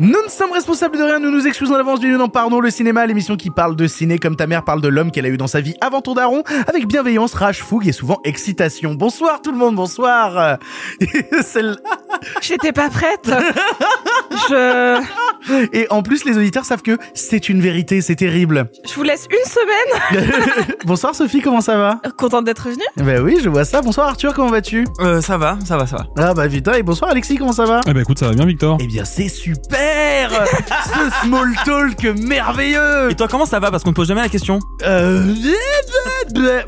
Nous ne sommes responsables de rien, nous nous excusons d'avance, bienvenue dans Pardon le cinéma, l'émission qui parle de ciné comme ta mère parle de l'homme qu'elle a eu dans sa vie avant ton daron, avec bienveillance, rage, fougue et souvent excitation. Bonsoir tout le monde, bonsoir Celle- J'étais pas prête. Je, Et en plus les auditeurs savent que c'est une vérité, c'est terrible. je vous laisse une semaine. bonsoir Sophie, comment ça va? Contente d'être venue. Bah oui, je vois ça. Bonsoir Arthur, comment vas-tu? Euh, ça va, ça va, ça va. Ah bah putain, et bonsoir Alexis, comment ça va? Eh ben écoute, ça va bien Victor Eh bien c'est super Ce small talk merveilleux Et toi, comment ça va Parce qu'on te pose jamais la question. Euh,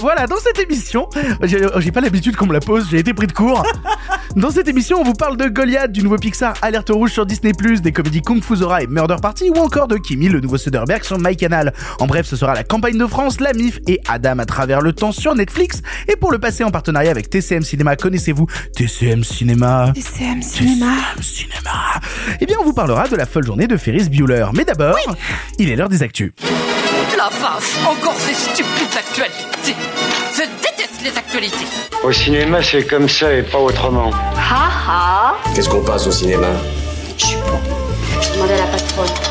voilà, dans cette émission, j'ai j'ai pas l'habitude qu'on me la pose, j'ai été pris de court. Dans cette émission, on vous parle de Goliath, du nouveau Pixar Alerte Rouge sur Disney+, des comédies Kung Fu Zora et Murder Party, ou encore de Kimi, le nouveau Soderbergh sur MyCanal. En bref, ce sera la campagne de France, la MIF et Adam à travers le temps sur Netflix. Et pour le passer en partenariat avec TCM Cinéma, connaissez-vous TCM Cinéma TCM Cinéma. TCM Cinéma Eh bien, on vous parlera de la folle journée de Ferris Bueller. Mais d'abord, il est l'heure des actus. La vache, encore ces stupides actualités. Je déteste les actualités. Au cinéma, c'est comme ça et pas autrement. Ha ha Qu'est-ce qu'on passe au cinéma? Je suis bon. Je demandais à la patronne.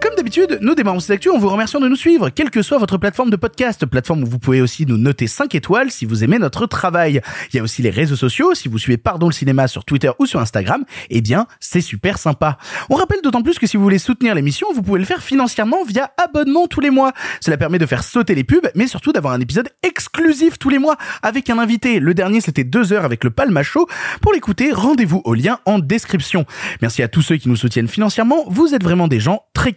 Comme d'habitude, nous démarrons ces actus en vous remerciant de nous suivre, quelle que soit votre plateforme de podcast, plateforme où vous pouvez aussi nous noter 5 étoiles si vous aimez notre travail. Il y a aussi les réseaux sociaux, si vous suivez Pardon le cinéma sur Twitter ou sur Instagram, eh bien, c'est super sympa. On rappelle d'autant plus que si vous voulez soutenir l'émission, vous pouvez le faire financièrement via abonnement tous les mois. Cela permet de faire sauter les pubs, mais surtout d'avoir un épisode exclusif tous les mois avec un invité. Le dernier, c'était deux heures avec le Palma Show. Pour l'écouter, rendez-vous au lien en description. Merci à tous ceux qui nous soutiennent financièrement. Vous êtes vraiment des gens très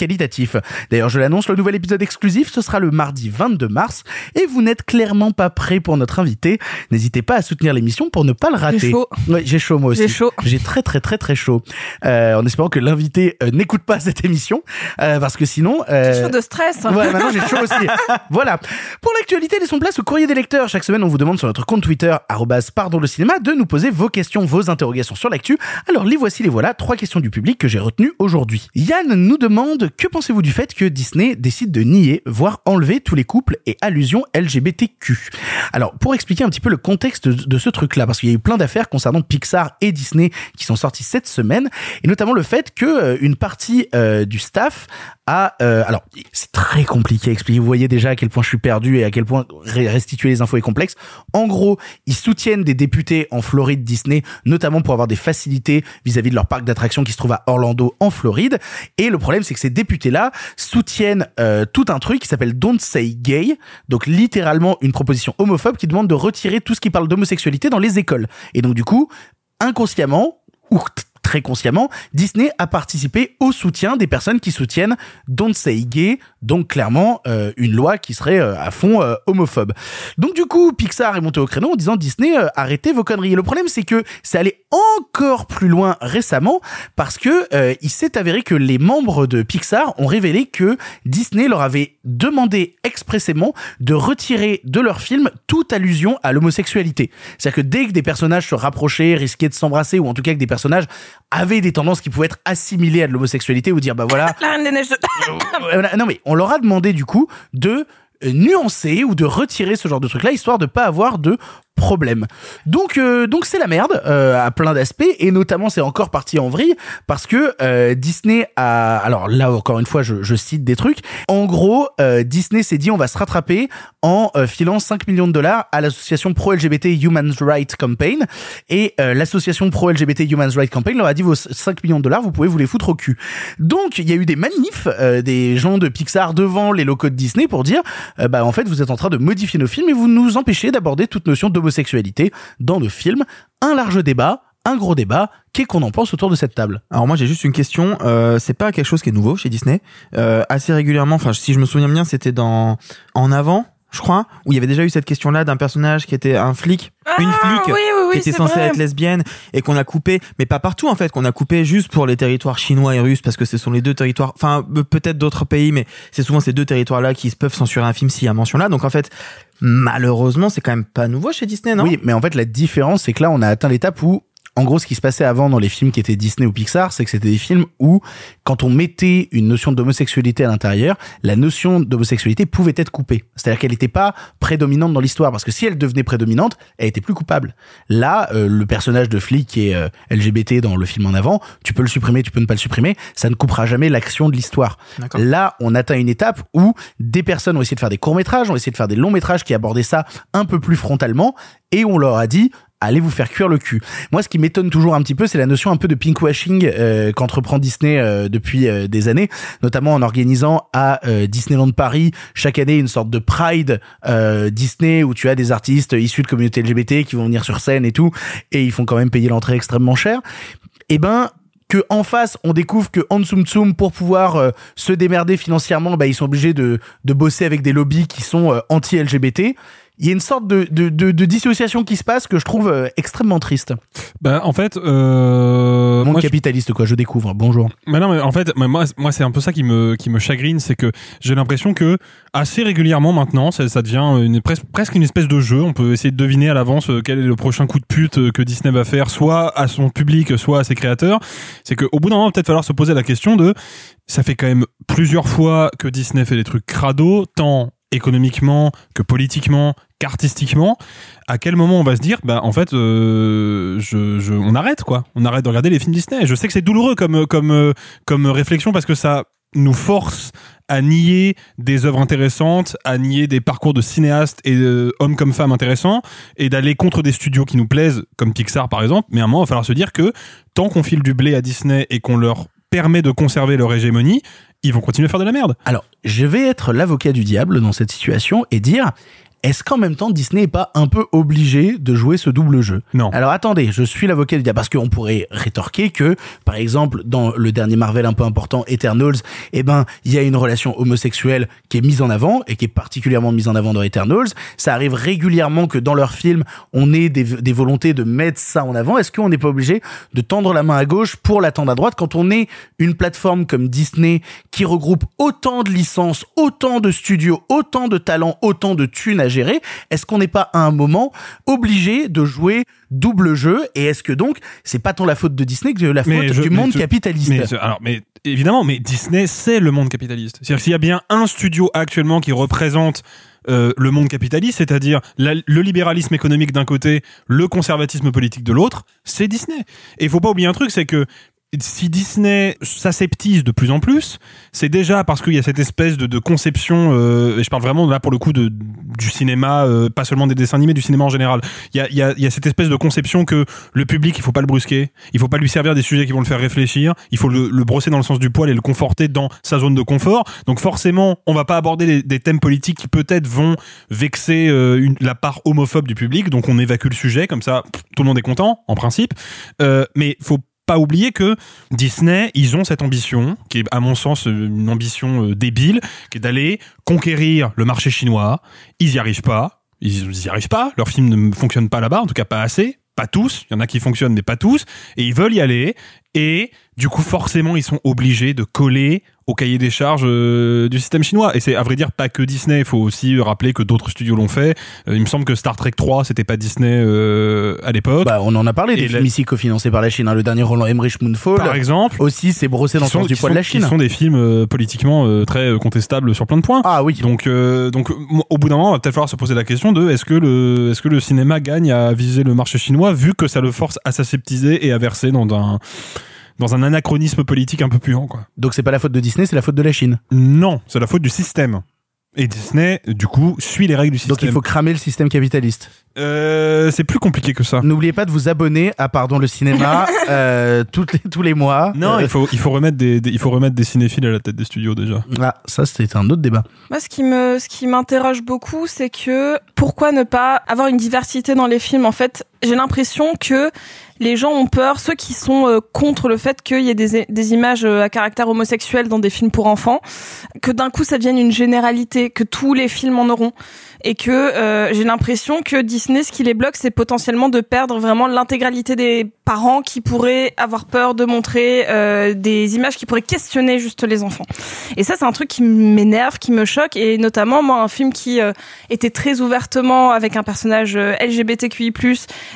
D'ailleurs, je l'annonce, le nouvel épisode exclusif, ce sera le mardi 22 mars. Et vous n'êtes clairement pas prêt pour notre invité. N'hésitez pas à soutenir l'émission pour ne pas le rater. J'ai chaud. Ouais, j'ai chaud moi aussi. J'ai chaud. J'ai très très très très chaud. Euh, en espérant que l'invité euh, n'écoute pas cette émission, euh, parce que sinon. euh, Chaud de stress. Ouais, maintenant j'ai chaud aussi. voilà. Pour l'actualité, laissons place au courrier des lecteurs. Chaque semaine, on vous demande sur notre compte Twitter, arrobas pardon le cinéma, de nous poser vos questions, vos interrogations sur l'actu. Alors, les voici, les voilà. Trois questions du public que j'ai retenues aujourd'hui. Yann nous demande, que pensez-vous du fait que Disney décide de nier, voire enlever tous les couples et allusions LGBTQ? Alors, pour expliquer un petit peu le contexte de, ce truc-là, parce qu'il y a eu plein d'affaires concernant Pixar et Disney qui sont sorties cette semaine, et notamment le fait que euh, une partie euh, du staff a euh, alors c'est très compliqué à expliquer. Vous voyez déjà à quel point je suis perdu et à quel point restituer les infos est complexe. En gros ils soutiennent des députés en Floride Disney notamment pour avoir des facilités vis-à-vis de leur parc d'attractions qui se trouve à Orlando en Floride. Et le problème c'est que ces députés là soutiennent euh, tout un truc qui s'appelle Don't Say Gay. Donc littéralement une proposition homophobe qui demande de retirer tout ce qui parle d'homosexualité dans les écoles. Et donc du coup inconsciemment ou très consciemment, Disney a participé au soutien des personnes qui soutiennent Don't Say Gay, donc clairement euh, une loi qui serait euh, à fond euh, homophobe. Donc du coup, Pixar est monté au créneau en disant Disney, arrêtez vos conneries. Et le problème, c'est que c'est allé encore plus loin récemment parce que il s'est avéré que les membres de Pixar ont révélé que Disney leur avait demandé expressément de retirer de leur film toute allusion à l'homosexualité. C'est-à-dire que dès que des personnages se rapprochaient, risquaient de s'embrasser, ou en tout cas que des personnages avaient des tendances qui pouvaient être assimilées à de l'homosexualité, ou dire bah voilà, La Reine des Neiges de... voilà. non mais on leur a demandé du coup de euh, nuancer ou de retirer ce genre de truc là histoire de pas avoir de problème. Donc euh, donc c'est la merde euh, à plein d'aspects et notamment c'est encore parti en vrille parce que euh, Disney a alors là encore une fois je, je cite des trucs en gros euh, Disney s'est dit on va se rattraper en euh, filant 5 millions de dollars à l'association pro LGBT Human Rights Campaign et euh, l'association pro LGBT Human Rights Campaign leur a dit vos 5 millions de dollars vous pouvez vous les foutre au cul. Donc il y a eu des manifs des gens de Pixar devant les locaux de Disney pour dire euh, bah en fait vous êtes en train de modifier nos films et vous nous empêchez d'aborder toute notion d'homosexualité dans nos films. Un large débat, un gros débat. Qu'est-ce qu'on en pense autour de cette table? Alors moi j'ai juste une question. Euh, c'est pas quelque chose qui est nouveau chez Disney. Euh, assez régulièrement, enfin si je me souviens bien, c'était dans en avant, je crois, où il y avait déjà eu cette question-là d'un personnage qui était un flic, une Ah, flic oui, oui, oui, qui était censée vrai. être lesbienne et qu'on a coupé, mais pas partout en fait, qu'on a coupé juste pour les territoires chinois et russes parce que ce sont les deux territoires, enfin euh, peut-être d'autres pays, mais c'est souvent ces deux territoires-là qui peuvent censurer un film s'il y a mention là. Donc en fait, malheureusement, c'est quand même pas nouveau chez Disney, non? Oui, mais en fait, la différence, c'est que là, on a atteint l'étape où, en gros, ce qui se passait avant dans les films qui étaient Disney ou Pixar, c'est que c'était des films où, quand on mettait une notion d'homosexualité à l'intérieur, la notion d'homosexualité pouvait être coupée. C'est-à-dire qu'elle n'était pas prédominante dans l'histoire, parce que si elle devenait prédominante, elle était plus coupable. Là, euh, le personnage de flic qui est euh, LGBT dans le film en avant, tu peux le supprimer, tu peux ne pas le supprimer, ça ne coupera jamais l'action de l'histoire. Là, on atteint une étape où des personnes ont essayé de faire des courts-métrages, ont essayé de faire des longs-métrages qui abordaient ça un peu plus frontalement, et on leur a dit allez vous faire cuire le cul. Moi, ce qui m'étonne toujours un petit peu, c'est la notion un peu de pinkwashing euh, qu'entreprend Disney euh, depuis euh, des années, notamment en organisant à euh, Disneyland Paris chaque année une sorte de Pride euh, Disney où tu as des artistes issus de communautés LGBT qui vont venir sur scène et tout, et ils font quand même payer l'entrée extrêmement cher. Eh ben, que en face on découvre que Ansum Tsum pour pouvoir euh, se démerder financièrement bah ils sont obligés de, de bosser avec des lobbies qui sont euh, anti-LGBT il y a une sorte de, de, de, de dissociation qui se passe que je trouve euh, extrêmement triste. Bah, en fait, euh, Monde moi, je- capitaliste, quoi, je découvre. Bonjour. Mais non, mais en fait, moi, moi c'est un peu ça qui me, qui me chagrine, c'est que j'ai l'impression que assez régulièrement maintenant, ça, ça devient une, pres- presque une espèce de jeu. On peut essayer de deviner à l'avance euh, quel est le prochain coup de pute euh, que Disney va faire, soit à son public, soit à ses créateurs. C'est qu'au bout d'un moment, peut-être falloir se poser la question de, ça fait quand même plusieurs fois que Disney fait des trucs crado, tant économiquement que politiquement qu'artistiquement à quel moment on va se dire bah en fait euh, on arrête quoi on arrête de regarder les films Disney je sais que c'est douloureux comme comme euh, comme réflexion parce que ça nous force à nier des œuvres intéressantes, à nier des parcours de cinéastes et hommes comme femmes intéressants, et d'aller contre des studios qui nous plaisent, comme Pixar par exemple. Mais à un moment, il va falloir se dire que tant qu'on file du blé à Disney et qu'on leur permet de conserver leur hégémonie, ils vont continuer à faire de la merde. Alors, je vais être l'avocat du diable dans cette situation et dire est-ce qu'en même temps Disney est pas un peu obligé de jouer ce double jeu? Non. Alors attendez, je suis l'avocat du diable parce qu'on pourrait rétorquer que, par exemple, dans le dernier Marvel un peu important, Eternals, eh ben, il y a une relation homosexuelle qui est mise en avant et qui est particulièrement mise en avant dans Eternals. Ça arrive régulièrement que dans leurs films, on ait des, des volontés de mettre ça en avant. Est-ce qu'on n'est pas obligé de tendre la main à gauche pour la tendre à droite quand on est une plateforme comme Disney qui regroupe autant de licences, autant de studios, autant de talents, autant de thunes à gérer, est-ce qu'on n'est pas à un moment obligé de jouer double jeu et est-ce que donc c'est pas tant la faute de Disney que la faute je- du monde capitaliste Mais, alors, mais évidemment, mais Disney, c'est le monde capitaliste. C'est-à-dire s'il y a bien un studio actuellement qui représente euh, le monde capitaliste, c'est-à-dire le libéralisme économique d'un côté, le conservatisme politique de l'autre, c'est Disney. Et il faut pas oublier un truc, c'est que si Disney s'aseptise de plus en plus, c'est déjà parce qu'il y a cette espèce de, de conception, euh, et je parle vraiment là pour le coup de, du cinéma, euh, pas seulement des dessins animés, du cinéma en général. Il y a, y, a, y a cette espèce de conception que le public, il faut pas le brusquer, il faut pas lui servir des sujets qui vont le faire réfléchir, il faut le, le brosser dans le sens du poil et le conforter dans sa zone de confort. Donc forcément, on va pas aborder des, des thèmes politiques qui peut-être vont vexer euh, une- la part homophobe du public, donc on évacue le sujet, comme ça tout le monde est content, en principe. Euh, mais faut pas oublier que Disney, ils ont cette ambition, qui est à mon sens euh, une ambition euh, débile, qui est d'aller conquérir le marché chinois. Ils y arrivent pas. Ils ils y arrivent pas. Leurs films ne fonctionnent pas là-bas, en tout cas pas assez. Pas tous. Il y en a qui fonctionnent, mais pas tous. Et ils veulent y aller. Et du coup, forcément, ils sont obligés de coller au cahier des charges euh, du système chinois. Et c'est à vrai dire pas que Disney. Il faut aussi rappeler que d'autres studios l'ont fait. Euh, il me semble que Star Trek 3, c'était pas Disney euh, à l'époque. Bah, on en a parlé des films la- ici cofinancés par la Chine. hein. Le dernier Roland Emmerich Moonfall par exemple. aussi c'est brossé dans le sens du poids de la Chine. Qui sont des films euh, politiquement euh, très euh, contestables sur plein de points. Ah oui. Donc, euh, donc, au bout d'un moment, il va peut-être falloir se poser la question de est-ce que le, est-ce que le cinéma gagne à viser le marché chinois vu que ça le force à s'aseptiser et à verser dans un, dans un anachronisme politique un peu puant, quoi. Donc c'est pas la faute de Disney, c'est la faute de la Chine. Non, c'est la faute du système. Et Disney, du coup, suit les règles du système. Donc il faut cramer le système capitaliste. Euh, c'est plus compliqué que ça. N'oubliez pas de vous abonner à Pardon le cinéma euh, toutes les, tous les mois. Non, Euh, il faut, il faut remettre des, des- il faut remettre des cinéphiles à la tête des studios déjà. Ah, ça c'était un autre débat. Moi, ce qui me, ce qui m'interroge beaucoup, c'est que pourquoi ne pas avoir une diversité dans les films? En fait, j'ai l'impression que les gens ont peur, ceux qui sont euh, contre le fait qu'il y ait des, des images euh, à caractère homosexuel dans des films pour enfants, que d'un coup ça devienne une généralité, que tous les films en auront. Et que euh, j'ai l'impression que Disney, ce qui les bloque, c'est potentiellement de perdre vraiment l'intégralité des parents qui pourraient avoir peur de montrer euh, des images qui pourraient questionner juste les enfants. Et ça, c'est un truc qui m'énerve, qui me choque, et notamment moi, un film qui euh, était très ouvertement avec un personnage euh, LGBTQI+,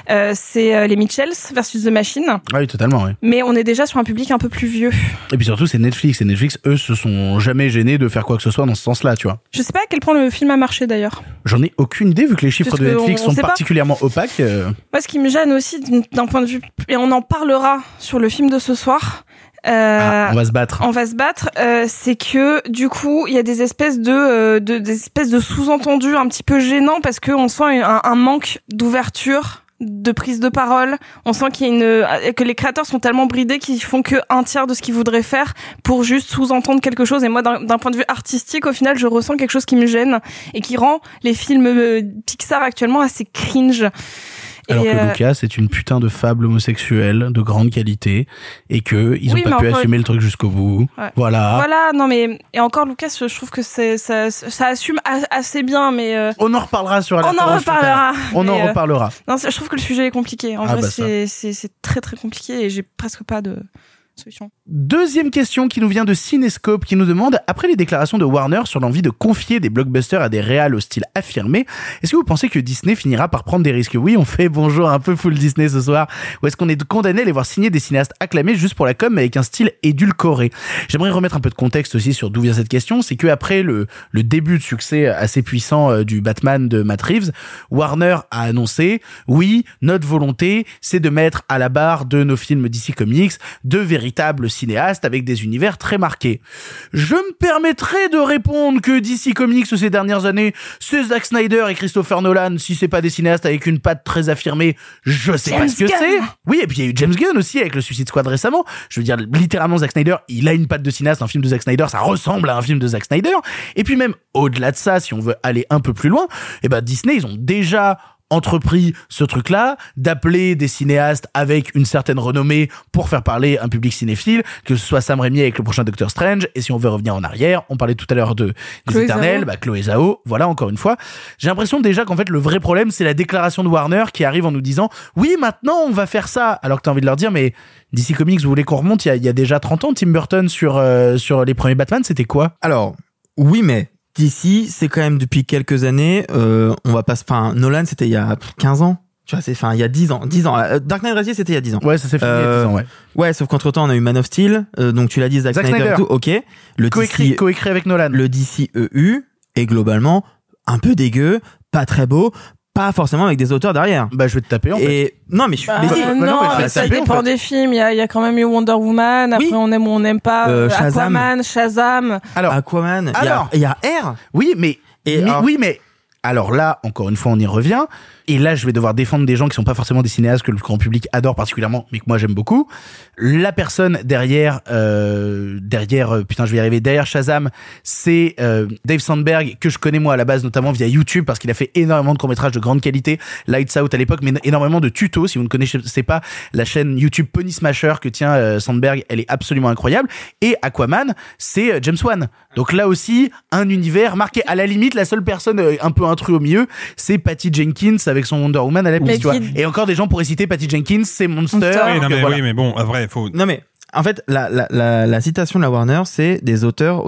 euh, c'est euh, les Mitchells versus The Machine. Ah oui, totalement, oui. Mais on est déjà sur un public un peu plus vieux. Et puis surtout, c'est Netflix. Et Netflix, eux, se sont jamais gênés de faire quoi que ce soit dans ce sens-là, tu vois. Je sais pas à quel point le film a marché d'ailleurs. J'en ai aucune idée, vu que les chiffres Parce de Netflix on- on sont pas. particulièrement opaques. euh, Moi, ce qui me gêne aussi d'un point de vue, et on en parlera sur le film de ce soir. euh, ah, on va se battre. on va se battre, euh, c'est que du coup il y a des espèces de, euh, de des espèces de sous-entendus un petit peu gênants parce que on sent un, un manque d'ouverture de prise de parole. On sent qu'il y a une que les créateurs sont tellement bridés qu'ils font que un tiers de ce qu'ils voudraient faire pour juste sous-entendre quelque chose. Et moi, d'un d'un point de vue artistique, au final, je ressens quelque chose qui me gêne et qui rend les films euh, Pixar actuellement assez cringe. Alors Et, que euh, Lucas, c'est une putain de fable homosexuelle de grande qualité et que ils ont pas pu assumer le truc jusqu'au bout. Ouais. Voilà. Voilà, non mais et encore Lucas, je trouve que c'est ça, ça assume assez bien, mais euh, On en reparlera sur on Alerte en reparlera. On en euh, reparlera. Non, je trouve que le sujet est compliqué. En Ah vrai, bah c'est très très compliqué et j'ai presque pas de Deuxième question qui nous vient de Cinescope qui nous demande après les déclarations de Warner sur l'envie de confier des blockbusters à des réals au style affirmé, est-ce que vous pensez que Disney finira par prendre des risques? Oui, on fait bonjour un peu full Disney ce soir. Ou est-ce qu'on est condamné à les voir signer des cinéastes acclamés juste pour la com mais avec un style édulcoré? J'aimerais remettre un peu de contexte aussi sur d'où vient cette question. C'est que après le, le début de succès assez puissant euh, du Batman de Matt Reeves, Warner a annoncé oui, notre volonté, c'est de mettre à la barre de nos films DC Comics de véritables cinéastes avec des univers très marqués. Je me permettrai de répondre que DC Comics ces dernières années, c'est Zack Snyder et Christopher Nolan, si c'est pas des cinéastes avec une patte très affirmée, je sais pas ce que c'est. Oui, et puis il y a eu James Gunn aussi avec le Suicide Squad récemment. Je veux dire, littéralement, Zack Snyder, il a une patte de cinéaste. Un film de Zack Snyder, ça ressemble à un film de Zack Snyder. Et puis même au-delà de ça, si on veut aller un peu plus loin, eh ben Disney, ils ont déjà entrepris ce truc-là, d'appeler des cinéastes avec une certaine renommée pour faire parler un public cinéphile, que ce soit Sam Raimi avec le prochain Doctor Strange, et si on veut revenir en arrière, on parlait tout à l'heure de des Chloé Éternels, bah Chloé Zhao, voilà encore une fois. J'ai l'impression déjà qu'en fait le vrai problème c'est la déclaration de Warner qui arrive en nous disant oui maintenant on va faire ça, alors que t'as envie de leur dire mais DC Comics vous voulez qu'on remonte? Il y a, il y a déjà 30 ans Tim Burton sur euh, sur les premiers Batman c'était quoi? Alors, oui, mais d'ici, c'est quand même depuis quelques années, euh, on va pas, se- enfin, Nolan, c'était il y a 15 ans. Tu vois, c'est, enfin, il y a 10 ans, 10 ans. Euh, Dark Knight Rises, c'était il y a 10 ans. Ouais ça s'est fait il y a Euh, 10 ans ouais. Ouais, sauf qu'entre temps, on a eu Man of Steel, euh, donc tu l'as dit, Zack, Zack Snyder, et tout, ok. Le Coécrit DC, coécrit avec Nolan. le DC EU est globalement un peu dégueu, pas très beau, pas forcément avec des auteurs derrière. Bah je vais te taper en fait. Et non, mais je suis. Bah, mais si. bah non, non, mais je mais vais ça taper, en dépend fait. des films. Il y a, il y a quand même eu Wonder Woman. Après, Oui. on aime ou on n'aime pas. Euh, euh, Shazam. Aquaman, Shazam. Alors Aquaman, il y a- Alors. il y, a R. Oui, mais, Et mais- alors- oui, mais alors là, encore une fois, on y revient. Et là, je vais devoir défendre des gens qui sont pas forcément des cinéastes que le grand public adore particulièrement, mais que moi j'aime beaucoup. La personne derrière, euh, derrière, euh, putain, je vais y arriver. Derrière Shazam, c'est euh, Dave Sandberg que je connais moi à la base, notamment via YouTube parce qu'il a fait énormément de courts métrages de grande qualité, Lights Out à l'époque, mais énormément de tutos. Si vous ne connaissez pas la chaîne YouTube Pony Smasher que tient Sandberg, elle est absolument incroyable. Et Aquaman, c'est James Wan. Donc là aussi, un univers marqué. À la limite, la seule personne un peu intrus au milieu, c'est Patty Jenkins avec son Wonder Woman à la piste, tu vois. Et encore des gens pourraient citer Patty Jenkins, c'est Monster. Monster. Oui, non, mais, voilà. oui, mais bon, vrai, faut. Non mais en fait la, la, la, la citation de la Warner c'est des auteurs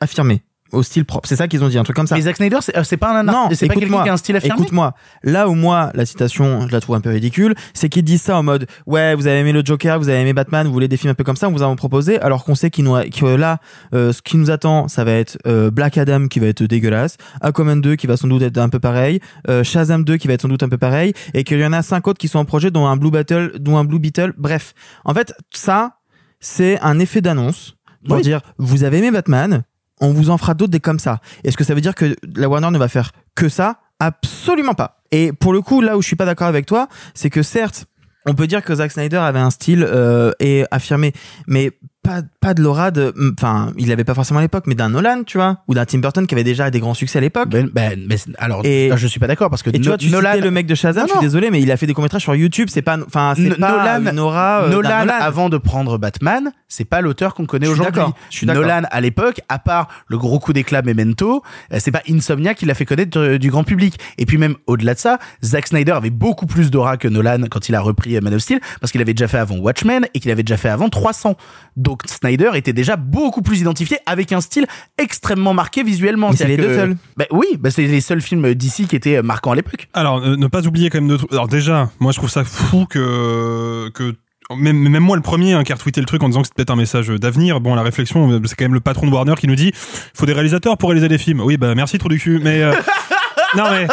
affirmés au style propre. C'est ça qu'ils ont dit un truc comme ça. Mais Zack Snyder, c'est euh, pas un non, c'est pas quelqu'un qui a un style affirmé. Écoute-moi. Là où moi la citation, je la trouve un peu ridicule, c'est qu'ils disent ça en mode ouais, vous avez aimé le Joker, vous avez aimé Batman, vous voulez des films un peu comme ça, on vous en proposé, alors qu'on sait qu'il nous a- que là euh, ce qui nous attend, ça va être euh, Black Adam qui va être dégueulasse, Aquaman 2 qui va sans doute être un peu pareil, euh, Shazam 2 qui va être sans doute un peu pareil et qu'il y en a cinq autres qui sont en projet dont un Blue Battle, dont un Blue Beetle. Bref, en fait, ça c'est un effet d'annonce pour Oui. dire vous avez aimé Batman, on vous en fera d'autres des comme ça. Est-ce que ça veut dire que la Warner ne va faire que ça? Absolument pas. Et pour le coup, là où je suis pas d'accord avec toi, c'est que certes, on peut dire que Zack Snyder avait un style euh, et affirmé, mais pas pas de l'aura de enfin il l'avait pas forcément à l'époque mais d'un Nolan tu vois ou d'un Tim Burton qui avait déjà des grands succès à l'époque Ben, ben, mais alors, Et- je suis pas d'accord parce que et tu vois tu Nolan, le mec de Shazam Non, je suis désolé mais il a fait des courts-métrages sur YouTube c'est pas enfin c'est pas Nolan, une aura euh, Nolan, Nolan. avant de prendre Batman, c'est pas l'auteur qu'on connaît aujourd'hui. je suis. Nolan, à l'époque, à part le gros coup d'éclat Memento, euh, c'est pas Insomnia qui l'a fait connaître euh, du grand public. Et puis même au-delà de ça, Zack Snyder avait beaucoup plus d'aura que Nolan quand il a repris Man of Steel, parce qu'il avait déjà fait avant Watchmen et qu'il avait déjà fait avant 300. Donc Snyder était déjà beaucoup plus identifié avec un style extrêmement marqué visuellement. C'est les deux seuls. Bah oui, bah c'est les seuls films d'ici qui étaient euh, marquants à l'époque. Alors, euh, ne pas oublier quand même de trucs. Alors déjà, moi je trouve ça fou que que même, même moi le premier hein, qui a retweeté le truc en disant que c'était peut-être un message d'avenir. Bon, la réflexion, c'est quand même le patron de Warner qui nous dit faut des réalisateurs pour réaliser des films. Oui, bah merci trou du cul. Mais euh, non mais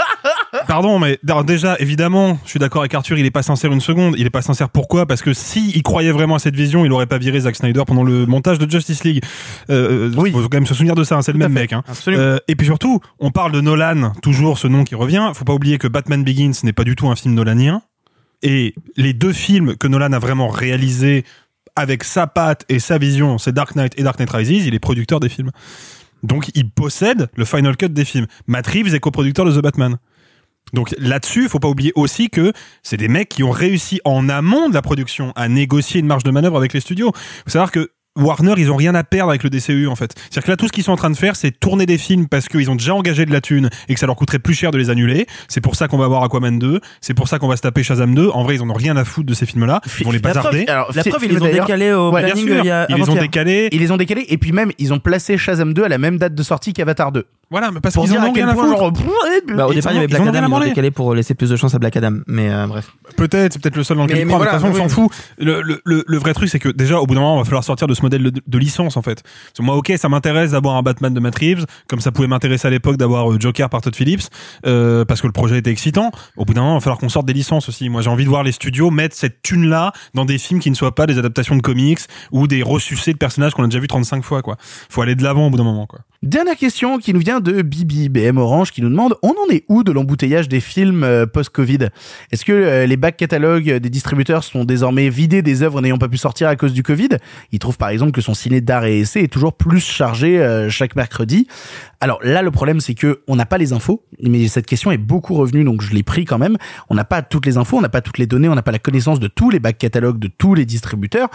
pardon, mais alors, déjà évidemment, je suis d'accord avec Arthur, il est pas sincère une seconde. Il est pas sincère pourquoi? Parce que si il croyait vraiment à cette vision, il aurait pas viré Zack Snyder pendant le montage de Justice League. Euh, Oui. faut quand même se souvenir de ça. hein, c'est le même mec. Hein. Absolument. Euh, et puis surtout, on parle de Nolan, toujours ce nom qui revient. Faut pas oublier que Batman Begins n'est pas du tout un film nolanien. Et les deux films que Nolan a vraiment réalisés avec sa patte et sa vision, c'est Dark Knight et Dark Knight Rises. Il est producteur des films. Donc il possède le final cut des films. Matt Reeves est coproducteur de The Batman. Donc là-dessus, faut pas oublier aussi que c'est des mecs qui ont réussi en amont de la production à négocier une marge de manœuvre avec les studios. Faut savoir que Warner, ils ont rien à perdre avec le DCU en fait. C'est-à-dire que là, tout ce qu'ils sont en train de faire, c'est tourner des films parce qu'ils ont déjà engagé de la thune et que ça leur coûterait plus cher de les annuler. C'est pour ça qu'on va voir Aquaman 2. C'est pour ça qu'on va se taper Shazam 2. En vrai, ils en ont rien à foutre de ces films-là. Ils vont les La preuve- bazarder. alors, la preuve ils film les ont décalés au Ouais, Bien planning sûr, il y a ils les ont décalés. Ils les ont décalés et puis même ils ont placé Shazam 2 à la même date de sortie qu'Avatar 2. Voilà, mais parce qu'ils en ont rien à point foutre. genre Bah, au départ, il y avait Black Adam, ils ont décalé pour laisser plus de chance à Black Adam. Mais euh, bref. Peut-être, c'est peut-être le seul dans lequel Mais- il mais croit, mais de voilà, toute façon, on s'en fout. Le, le, le, vrai truc, c'est que déjà, au bout d'un moment, il va falloir sortir de ce modèle de, de licence, en fait. Parce que moi, ok, ça m'intéresse d'avoir un Batman de Matt Reeves, comme ça pouvait m'intéresser à l'époque d'avoir euh, Joker par Todd Phillips, euh, parce que le projet était excitant. Au bout d'un moment, il va falloir qu'on sorte des licences aussi. Moi, j'ai envie de voir les studios mettre cette thune-là dans des films qui ne soient pas des adaptations de comics ou des ressucés de personnages qu'on a déjà vu 35 fois, quoi. Faut aller de l'avant au bout d'un moment, quoi. Dernière question qui nous vient de Bibi BM Orange qui nous demande on en est où de l'embouteillage des films euh, post-Covid? Est-ce que euh, les bacs catalogues des distributeurs sont désormais vidés des œuvres n'ayant pas pu sortir à cause du Covid? Il trouve par exemple que son ciné d'art et essai est toujours plus chargé euh, chaque mercredi. Alors là le problème c'est que on n'a pas les infos, mais cette question est beaucoup revenue donc je l'ai pris quand même. On n'a pas toutes les infos, on n'a pas toutes les données, on n'a pas la connaissance de tous les bacs catalogues de tous les distributeurs.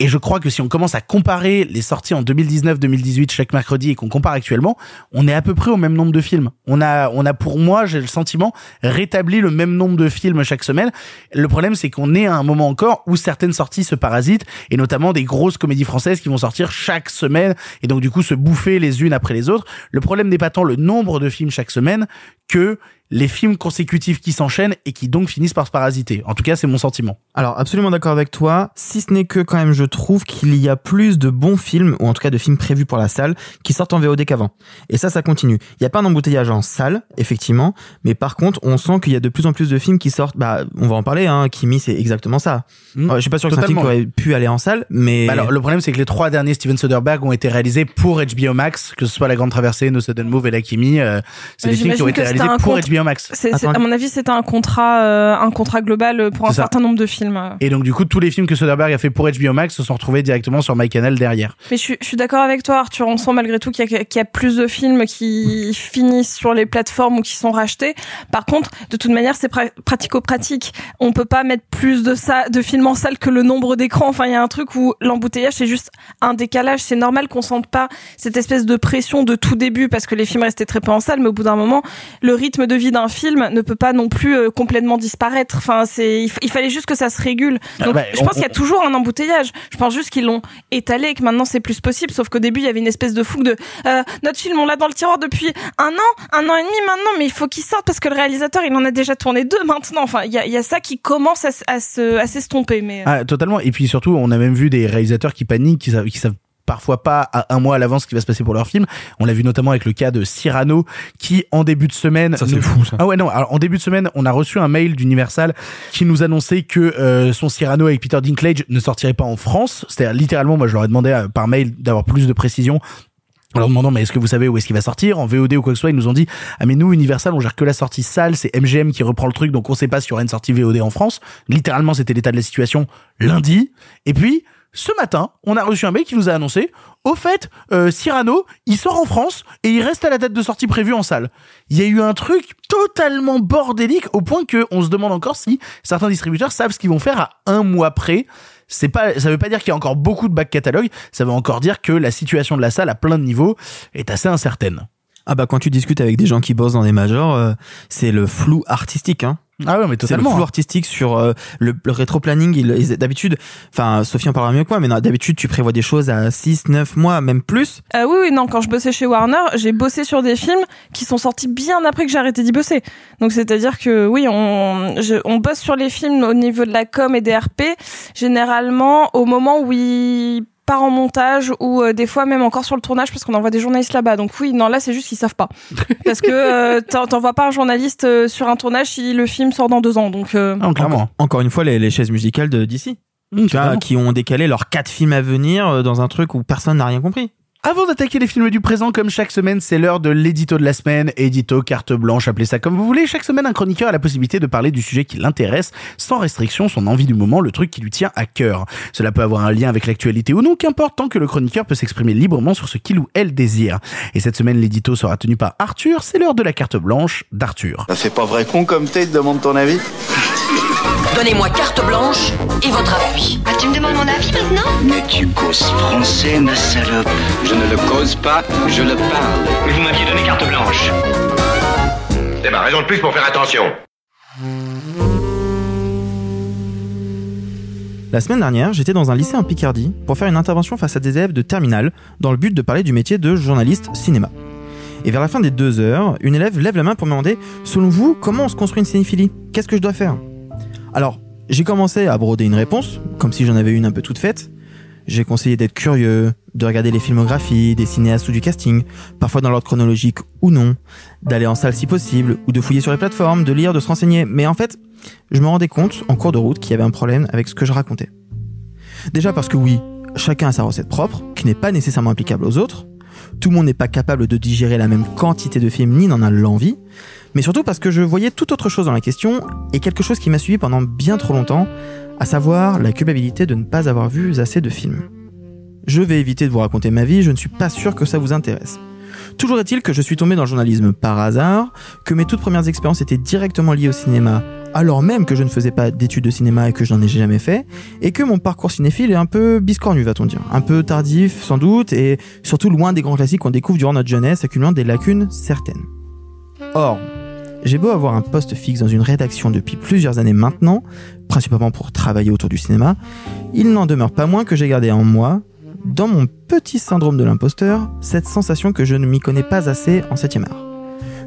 Et je crois que si on commence à comparer les sorties en 2019-2018 chaque mercredi et qu'on compare actuellement, on est à peu près au même nombre de films. On a, on a pour moi, j'ai le sentiment, rétabli le même nombre de films chaque semaine. Le problème, c'est qu'on est à un moment encore où certaines sorties se parasitent et notamment des grosses comédies françaises qui vont sortir chaque semaine et donc du coup se bouffer les unes après les autres. Le problème n'est pas tant le nombre de films chaque semaine que les films consécutifs qui s'enchaînent et qui donc finissent par se parasiter. En tout cas, c'est mon sentiment. Alors absolument d'accord avec toi, si ce n'est que quand même je trouve qu'il y a plus de bons films, ou en tout cas de films prévus pour la salle, qui sortent en VOD qu'avant. Et ça, ça continue. Il n'y a pas d'embouteillage en salle, effectivement, mais par contre, on sent qu'il y a de plus en plus de films qui sortent, bah on va en parler, hein, Kimi c'est exactement ça. Mmh. Euh, je suis pas sûr que c'est un film qui aurait pu aller en salle, mais... Bah alors, le problème, c'est que les trois derniers Steven Soderbergh ont été réalisés pour HBO Max, que ce soit La Grande Traversée, No Sudden Move et La Kimi. euh, c'est des films qui ont été réalisés pour compte- HBO Max. C'est, c'est- à mon avis, c'était un contrat, euh, un contrat global pour un ça. certain nombre de films. Et donc, du coup, tous les films que Soderbergh a fait pour HBO Max se sont retrouvés directement sur MyCanal derrière. Mais je suis, je suis d'accord avec toi, Arthur. On sent malgré tout qu'il y, a, qu'il y a plus de films qui finissent sur les plateformes ou qui sont rachetés. Par contre, de toute manière, c'est pra- pratico-pratique. On peut pas mettre plus de ça, de films en salle que le nombre d'écrans. Enfin, il y a un truc où l'embouteillage, c'est juste un décalage. C'est normal qu'on sente pas cette espèce de pression de tout début parce que les films restaient très peu en salle, mais au bout d'un moment, le rythme de vie d'un film ne peut pas non plus euh, complètement disparaître. Enfin, c'est, il, fallait juste que ça se régule. Ah bah, je on- pense qu'il y a toujours un embouteillage. Je pense juste qu'ils l'ont étalé et que maintenant c'est plus possible. Sauf qu'au début, il y avait une espèce de fougue de euh, notre film, on l'a dans le tiroir depuis un an, un an et demi maintenant, mais il faut qu'il sorte parce que le réalisateur, il en a déjà tourné deux maintenant. Enfin, il y a, il y a ça qui commence à, se, à s'estomper. Mais euh, Ah, totalement. Et puis surtout, on a même vu des réalisateurs qui paniquent, qui savent, qui savent parfois pas à un mois à l'avance ce qui va se passer pour leur film. On l'a vu notamment avec le cas de Cyrano, qui en début de semaine... Ça, c'est fou, ça. Ah ouais, non. Alors, en début de semaine, on a reçu un mail d'Universal qui nous annonçait que euh, son Cyrano avec Peter Dinklage ne sortirait pas en France. C'est-à-dire, littéralement, moi, je leur ai demandé euh, par mail d'avoir plus de précision en leur demandant mais est-ce que vous savez où est-ce qu'il va sortir? En VOD ou quoi que ce soit ils nous ont dit ah mais nous Universal on gère que la sortie salle c'est MGM qui reprend le truc donc on sait pas s'il y aura une sortie VOD en France littéralement c'était l'état de la situation lundi et puis ce matin, on a reçu un mail qui nous a annoncé, au fait, euh, Cyrano, il sort en France et il reste à la date de sortie prévue en salle. Il y a eu un truc totalement bordélique au point que on se demande encore si certains distributeurs savent ce qu'ils vont faire à un mois près. C'est pas, ça veut pas dire qu'il y a encore beaucoup de back catalogue, ça veut encore dire que la situation de la salle à plein de niveaux est assez incertaine. Ah bah quand tu discutes avec des gens qui bossent dans des majors, euh, c'est le flou artistique. Hein. Ah ouais, mais C'est le totalement. flou artistique sur euh, le, le rétro-planning. D'habitude, enfin Sophie en parlera mieux que moi, mais non, d'habitude tu prévois des choses à 6, 9 mois, même plus. Euh, oui, oui, non, quand je bossais chez Warner, j'ai bossé sur des films qui sont sortis bien après que j'ai arrêté d'y bosser. Donc c'est-à-dire que oui, on, je- on bosse sur les films au niveau de la com et des RP, généralement au moment où ils part en montage ou euh, des fois même encore sur le tournage parce qu'on envoie des journalistes là-bas. Donc oui, non là c'est juste qu'ils savent pas. Parce que euh, t'en- t'envoies pas un journaliste euh, sur un tournage si le film sort dans deux ans. Donc euh, Ah, clairement. Encore, encore une fois, les, les chaises musicales de d'ici, Mmh, tu vois, totalement. qui ont décalé leurs quatre films à venir dans un truc où personne n'a rien compris. Avant d'attaquer les films du présent, comme chaque semaine, c'est l'heure de l'édito de la semaine, édito, carte blanche, appelez ça comme vous voulez. Chaque semaine, un chroniqueur a la possibilité de parler du sujet qui l'intéresse, sans restriction, son envie du moment, le truc qui lui tient à cœur. Cela peut avoir un lien avec l'actualité ou non, qu'importe, tant que le chroniqueur peut s'exprimer librement sur ce qu'il ou elle désire. Et cette semaine, l'édito sera tenu par Arthur, c'est l'heure de la carte blanche d'Arthur. Ça pas vrai con comme t'es, te demande ton avis Donnez-moi carte blanche et votre avis. Ah, tu me demandes mon avis maintenant Mais tu causes français, ma salope. Je ne le cause pas, je le parle. Mais vous m'aviez donné carte blanche. C'est ma raison de plus pour faire attention. La semaine dernière, j'étais dans un lycée en Picardie pour faire une intervention face à des élèves de terminale dans le but de parler du métier de journaliste cinéma. Et vers la fin des deux heures, une élève lève la main pour me demander Selon vous, comment on se construit une cinéphilie? Qu'est-ce que je dois faire? Alors, j'ai commencé à broder une réponse, comme si j'en avais une un peu toute faite. J'ai conseillé d'être curieux, de regarder les filmographies, des cinéastes ou du casting, parfois dans l'ordre chronologique ou non, d'aller en salle si possible, ou de fouiller sur les plateformes, de lire, de se renseigner. Mais en fait, je me rendais compte en cours de route qu'il y avait un problème avec ce que je racontais. Déjà parce que oui, chacun a sa recette propre, qui n'est pas nécessairement applicable aux autres. Tout le monde n'est pas capable de digérer la même quantité de films ni n'en a l'envie. Mais surtout parce que je voyais tout autre chose dans la question et quelque chose qui m'a suivi pendant bien trop longtemps, à savoir la culpabilité de ne pas avoir vu assez de films. Je vais éviter de vous raconter ma vie, je ne suis pas sûr que ça vous intéresse. Toujours est-il que je suis tombé dans le journalisme par hasard, que mes toutes premières expériences étaient directement liées au cinéma, alors même que je ne faisais pas d'études de cinéma et que je n'en ai jamais fait, et que mon parcours cinéphile est un peu biscornu, va-t-on dire. Un peu tardif, sans doute, et surtout loin des grands classiques qu'on découvre durant notre jeunesse, accumulant des lacunes certaines. Or, j'ai beau avoir un poste fixe dans une rédaction depuis plusieurs années maintenant, principalement pour travailler autour du cinéma, il n'en demeure pas moins que j'ai gardé en moi, dans mon petit syndrome de l'imposteur, cette sensation que je ne m'y connais pas assez en 7 art.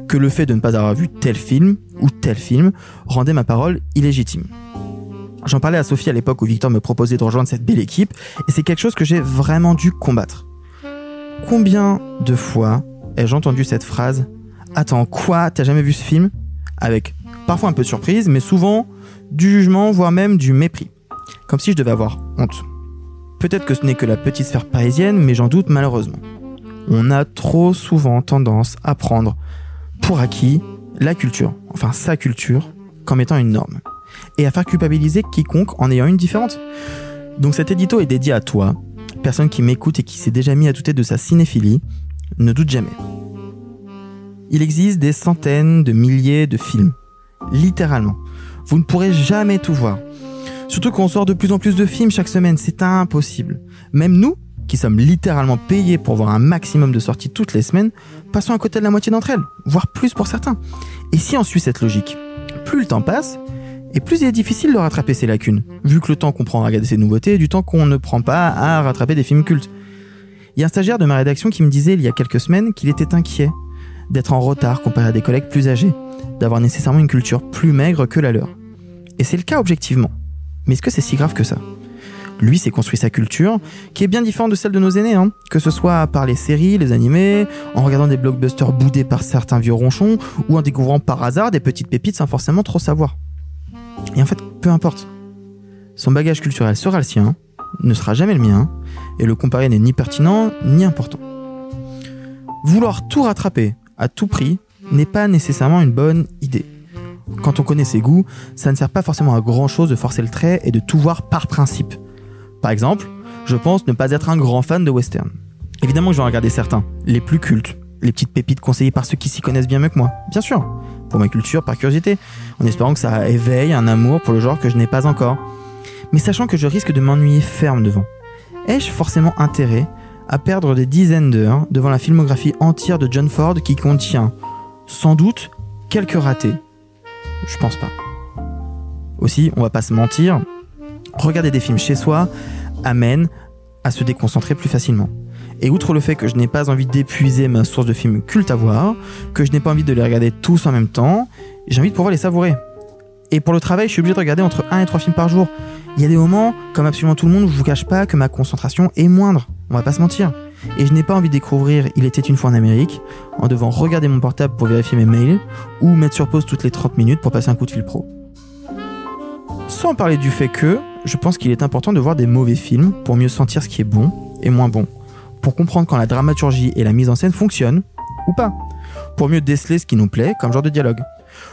Que le fait de ne pas avoir vu tel film ou tel film rendait ma parole illégitime. J'en parlais à Sophie à l'époque où Victor me proposait de rejoindre cette belle équipe, et c'est quelque chose que j'ai vraiment dû combattre. Combien de fois ai-je entendu cette phrase Attends, quoi? T'as jamais vu ce film? Avec parfois un peu de surprise, mais souvent du jugement, voire même du mépris. Comme si je devais avoir honte. Peut-être que ce n'est que la petite sphère parisienne, mais j'en doute malheureusement. On a trop souvent tendance à prendre pour acquis la culture, enfin sa culture, comme étant une norme, et à faire culpabiliser quiconque en ayant une différente. Donc cet édito est dédié à toi, personne qui m'écoute et qui s'est déjà mis à douter de sa cinéphilie, ne doute jamais. Il existe des centaines de milliers de films, littéralement. Vous ne pourrez jamais tout voir. Surtout qu'on sort de plus en plus de films chaque semaine, c'est impossible. Même nous, qui sommes littéralement payés pour voir un maximum de sorties toutes les semaines, passons à côté de la moitié d'entre elles, voire plus pour certains. Et si on suit cette logique, plus le temps passe, et plus il est difficile de rattraper ces lacunes, vu que le temps qu'on prend à regarder ces nouveautés est du temps qu'on ne prend pas à rattraper des films cultes. Il y a un stagiaire de ma rédaction qui me disait il y a quelques semaines qu'il était inquiet d'être en retard comparé à des collègues plus âgés, d'avoir nécessairement une culture plus maigre que la leur. Et c'est le cas objectivement. Mais est-ce que c'est si grave que ça? Lui s'est construit sa culture, qui est bien différente de celle de nos aînés, hein. que ce soit par les séries, les animés, en regardant des blockbusters boudés par certains vieux ronchons, ou en découvrant par hasard des petites pépites sans forcément trop savoir. Et en fait, peu importe. Son bagage culturel sera le sien, ne sera jamais le mien, et le comparer n'est ni pertinent ni important. Vouloir tout rattraper à tout prix n'est pas nécessairement une bonne idée. Quand on connaît ses goûts, ça ne sert pas forcément à grand chose de forcer le trait et de tout voir par principe. Par exemple, je pense ne pas être un grand fan de western. Évidemment, je vais regarder certains, les plus cultes, les petites pépites conseillées par ceux qui s'y connaissent bien mieux que moi, bien sûr, pour ma culture, par curiosité, en espérant que ça éveille un amour pour le genre que je n'ai pas encore. Mais sachant que je risque de m'ennuyer ferme devant. Ai-je forcément intérêt à perdre des dizaines d'heures devant la filmographie entière de John Ford qui contient, sans doute, quelques ratés Je pense pas. Aussi, on va pas se mentir, regarder des films chez soi amène à se déconcentrer plus facilement. Et outre le fait que je n'ai pas envie d'épuiser ma source de films cultes à voir, que je n'ai pas envie de les regarder tous en même temps, j'ai envie de pouvoir les savourer. Et pour le travail, je suis obligé de regarder entre 1 et 3 films par jour. Il y a des moments, comme absolument tout le monde, où je vous cache pas que ma concentration est moindre. On va pas se mentir. Et je n'ai pas envie de découvrir Il était une fois en Amérique en devant regarder mon portable pour vérifier mes mails ou mettre sur pause toutes les 30 minutes pour passer un coup de fil pro. Sans parler du fait que je pense qu'il est important de voir des mauvais films pour mieux sentir ce qui est bon et moins bon. Pour comprendre quand la dramaturgie et la mise en scène fonctionnent ou pas. Pour mieux déceler ce qui nous plaît comme genre de dialogue.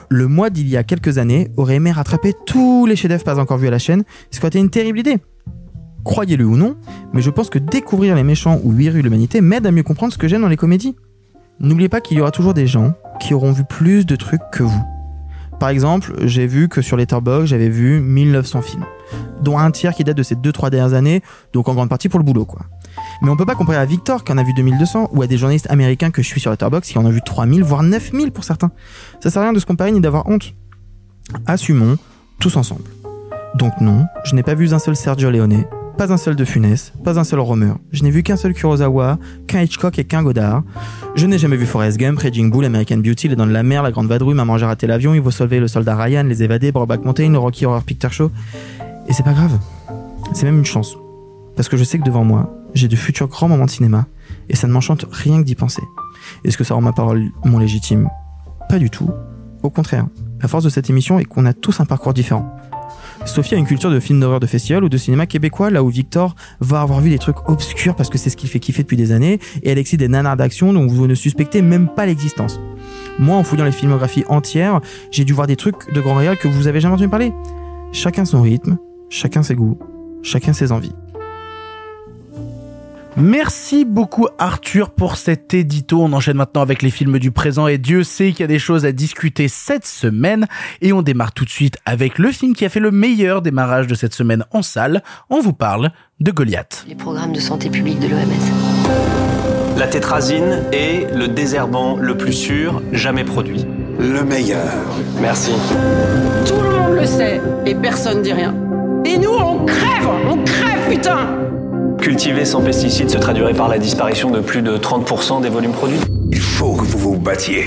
Le mois d'il y a quelques années aurait aimé rattraper tous les chefs-d'œuvre pas encore vus à la chaîne, ce qui aurait été une terrible idée. Croyez-le ou non, mais je pense que découvrir les méchants ou 8 rues l'humanité m'aide à mieux comprendre ce que j'aime dans les comédies. N'oubliez pas qu'il y aura toujours des gens qui auront vu plus de trucs que vous. Par exemple, j'ai vu que sur Letterboxd, j'avais vu 1900 films, dont un tiers qui date de ces 2-3 dernières années, donc en grande partie pour le boulot, quoi. Mais on peut pas comparer à Victor qui en a vu 2200 ou à des journalistes américains que je suis sur Letterboxd qui en ont vu 3000 voire 9000 pour certains. Ça sert à rien de se comparer ni d'avoir honte. Assumons tous ensemble. Donc non, je n'ai pas vu un seul Sergio Leone, pas un seul de Funès, pas un seul Romer. Je n'ai vu qu'un seul Kurosawa, qu'un Hitchcock et qu'un Godard. Je n'ai jamais vu Forrest Gump, Raging Bull, American Beauty, Les Dents de la Mer, La Grande Vadrouille, Maman j'ai raté l'avion, Il faut sauver le soldat Ryan, Les Évadés, Brokeback Mountain, le Rocky Horror Picture Show. Et c'est pas grave. C'est même une chance. Parce que je sais que devant moi, j'ai de futurs grands moments de cinéma, et ça ne m'enchante rien que d'y penser. Est-ce que ça rend ma parole mon légitime? Pas du tout. Au contraire, la force de cette émission est qu'on a tous un parcours différent. Sophie a une culture de films d'horreur de festival ou de cinéma québécois, là où Victor va avoir vu des trucs obscurs parce que c'est ce qu'il fait kiffer depuis des années, et Alexis des nanars d'action dont vous ne suspectez même pas l'existence. Moi, en fouillant les filmographies entières, j'ai dû voir des trucs de grand réel que vous avez jamais entendu parler. Chacun son rythme, chacun ses goûts, chacun ses envies. Merci beaucoup Arthur pour cet édito. On enchaîne maintenant avec les films du présent et Dieu sait qu'il y a des choses à discuter cette semaine. Et on démarre tout de suite avec le film qui a fait le meilleur démarrage de cette semaine en salle. On vous parle de Goliath. Les programmes de santé publique de l'OMS. La tétrazine est le désherbant le plus sûr jamais produit. Le meilleur. Merci. Tout le monde le sait et personne dit rien. Et nous, on crève On crève, putain Cultiver sans pesticides se traduirait par la disparition de plus de 30% des volumes produits. Il faut que vous vous battiez.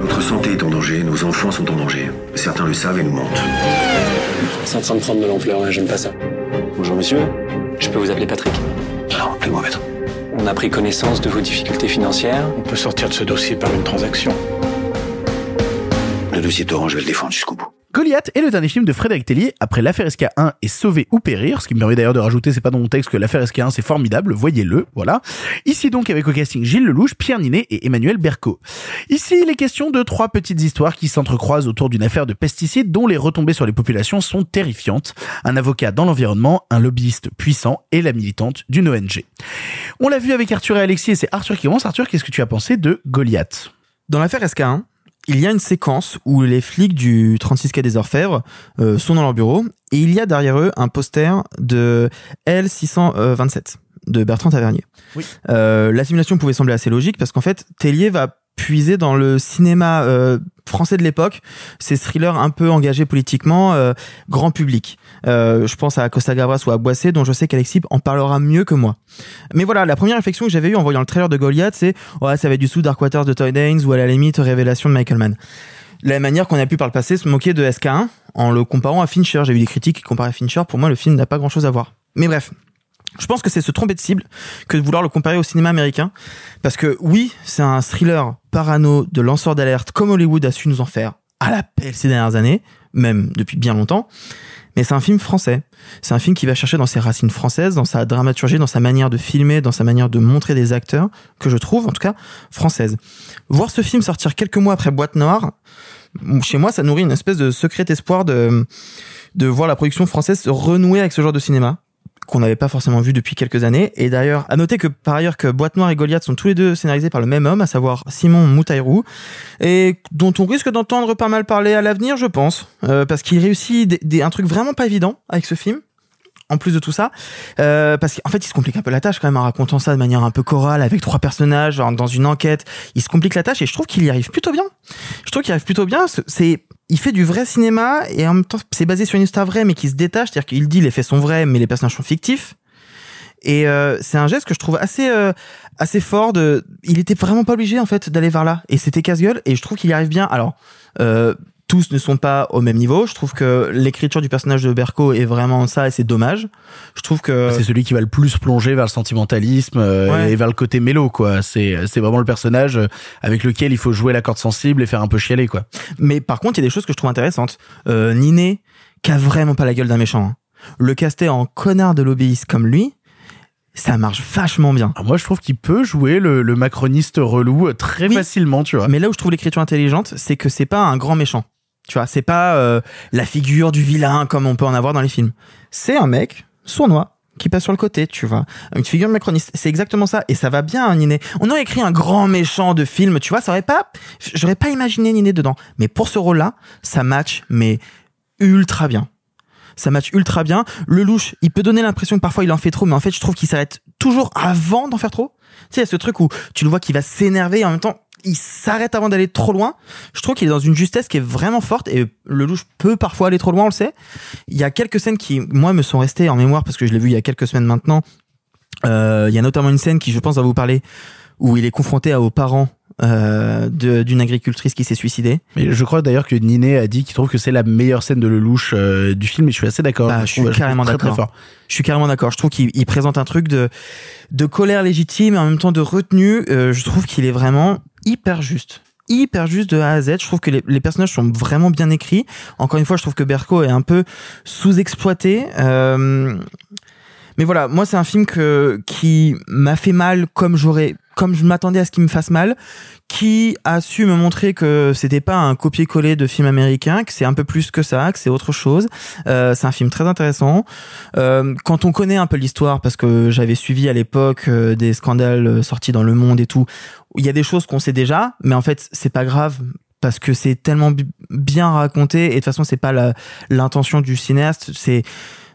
Notre santé est en danger, nos enfants sont en danger. Certains le savent et nous mentent. C'est en train de prendre de l'ampleur, là, j'aime pas ça. Bonjour monsieur, je peux vous appeler Patrick Non, appelez-moi maître. On a pris connaissance de vos difficultés financières. On peut sortir de ce dossier par une transaction. Le dossier Torrent, je vais le défendre jusqu'au bout. Goliath est le dernier film de Frédéric Tellier après l'affaire SK1 et Sauver ou Périr, ce qui me permet d'ailleurs de rajouter, c'est pas dans mon texte que l'affaire SK1 c'est formidable, voyez-le, voilà. Ici donc avec au casting Gilles Lelouch, Pierre Ninet et Emmanuel Berco. Ici il est question de trois petites histoires qui s'entrecroisent autour d'une affaire de pesticides dont les retombées sur les populations sont terrifiantes. Un avocat dans l'environnement, un lobbyiste puissant et la militante d'une ONG. On l'a vu avec Arthur et Alexis et c'est Arthur qui commence. Arthur, qu'est-ce que tu as pensé de Goliath? Dans l'affaire SK1, il y a une séquence où les flics du 36 quai des Orfèvres euh, sont dans leur bureau et il y a derrière eux un poster de L627 de Bertrand Tavernier. Oui. Euh, la simulation pouvait sembler assez logique parce qu'en fait, Tellier va puiser dans le cinéma euh, français de l'époque, ces thrillers un peu engagés politiquement, euh, grand public. Euh, je pense à Costa Gavras ou à Boissé, dont je sais qu'Alexis en parlera mieux que moi. Mais voilà, la première réflexion que j'avais eue en voyant le trailer de Goliath, c'est ouais, ça va être du sous Dark Waters de Toy Danes ou à la limite Révélation de Michael Mann. La manière qu'on a pu par le passé se moquer de SK1 en le comparant à Fincher. J'ai vu des critiques qui comparaient à Fincher. Pour moi, le film n'a pas grand chose à voir. Mais bref, je pense que c'est se tromper de cible que de vouloir le comparer au cinéma américain. Parce que oui, c'est un thriller parano de lanceur d'alerte comme Hollywood a su nous en faire à la pelle ces dernières années, même depuis bien longtemps. Mais c'est un film français. C'est un film qui va chercher dans ses racines françaises, dans sa dramaturgie, dans sa manière de filmer, dans sa manière de montrer des acteurs, que je trouve, en tout cas, française. Voir ce film sortir quelques mois après Boîte Noire, chez moi, ça nourrit une espèce de secret espoir de, de voir la production française se renouer avec ce genre de cinéma qu'on n'avait pas forcément vu depuis quelques années. Et d'ailleurs, à noter que par ailleurs que Boîte Noire et Goliath sont tous les deux scénarisés par le même homme, à savoir Simon Moutairou, et dont on risque d'entendre pas mal parler à l'avenir, je pense, euh, parce qu'il réussit des, des- un truc vraiment pas évident avec ce film. En plus de tout ça, euh, parce qu'en fait, il se complique un peu la tâche quand même en racontant ça de manière un peu chorale avec trois personnages dans une enquête. Il se complique la tâche et je trouve qu'il y arrive plutôt bien. Je trouve qu'il arrive plutôt bien. C'est, il fait du vrai cinéma et en même temps, c'est basé sur une histoire vraie mais qui se détache. C'est-à-dire qu'il dit les faits sont vrais mais les personnages sont fictifs. Et euh, c'est un geste que je trouve assez euh, assez fort. Il était vraiment pas obligé en fait d'aller vers là. Et c'était casse-gueule. Et je trouve qu'il y arrive bien. Alors. Euh, tous ne sont pas au même niveau. Je trouve que l'écriture du personnage de Berko est vraiment ça et c'est dommage. Je trouve que C'est celui qui va le plus plonger vers le sentimentalisme euh, Ouais. et vers le côté mélo, quoi. C'est, c'est vraiment le personnage euh, avec lequel il faut jouer la corde sensible et faire un peu chialer, quoi. Mais par contre, il y a des choses que je trouve intéressantes. Euh, Niné, qui a vraiment pas la gueule d'un méchant. hein. Le caster en connard de l'obéiste comme lui, ça marche vachement bien. Alors moi, je trouve qu'il peut jouer le, le macroniste relou euh, très Oui. facilement, tu vois. Mais là où je trouve l'écriture intelligente, c'est que c'est pas un grand méchant. Tu vois, c'est pas euh, la figure du vilain comme on peut en avoir dans les films. C'est un mec sournois qui passe sur le côté, tu vois. Une figure macroniste. C'est exactement ça. Et ça va bien, hein, Niné. On aurait écrit un grand méchant de film, tu vois, ça aurait pas, j'aurais pas imaginé Niné dedans. Mais pour ce rôle-là, ça match, mais ultra bien. Ça match ultra bien. Le louche, il peut donner l'impression que parfois il en fait trop, mais en fait, je trouve qu'il s'arrête toujours avant d'en faire trop. Tu sais, il y a ce truc où tu le vois qu'il va s'énerver et en même temps, il s'arrête avant d'aller trop loin. Je trouve qu'il est dans une justesse qui est vraiment forte et le louche peut parfois aller trop loin, on le sait. Il y a quelques scènes qui, moi, me sont restées en mémoire parce que je l'ai vu il y a quelques semaines maintenant. Euh, il y a notamment une scène qui, je pense, va vous parler où il est confronté à- aux parents euh, d'une agricultrice qui s'est suicidée. Mais je crois d'ailleurs que Niné a dit qu'il trouve que c'est la meilleure scène de Lelouch euh, du film et je suis assez d'accord. Bah, je suis carrément d'accord. Je suis carrément d'accord. Je trouve qu'il il présente un truc de de colère légitime et en même temps de retenue. Euh, je trouve qu'il est vraiment hyper juste. Hyper juste de A à Z. Je trouve que les, personnages sont vraiment bien écrits. Encore une fois, je trouve que Berko est un peu sous-exploité. Euh, mais voilà, moi c'est un film que qui m'a fait mal comme j'aurais comme je m'attendais à ce qu'il me fasse mal, qui a su me montrer que c'était pas un copier-coller de film américain, que c'est un peu plus que ça, que c'est autre chose. Euh, c'est un film très intéressant. Euh, quand on connaît un peu l'histoire, parce que j'avais suivi à l'époque euh, des scandales euh, sortis dans Le Monde et tout, il y a des choses qu'on sait déjà, mais en fait c'est pas grave parce que c'est tellement bi- bien raconté et de toute façon c'est pas l'intention du cinéaste, c'est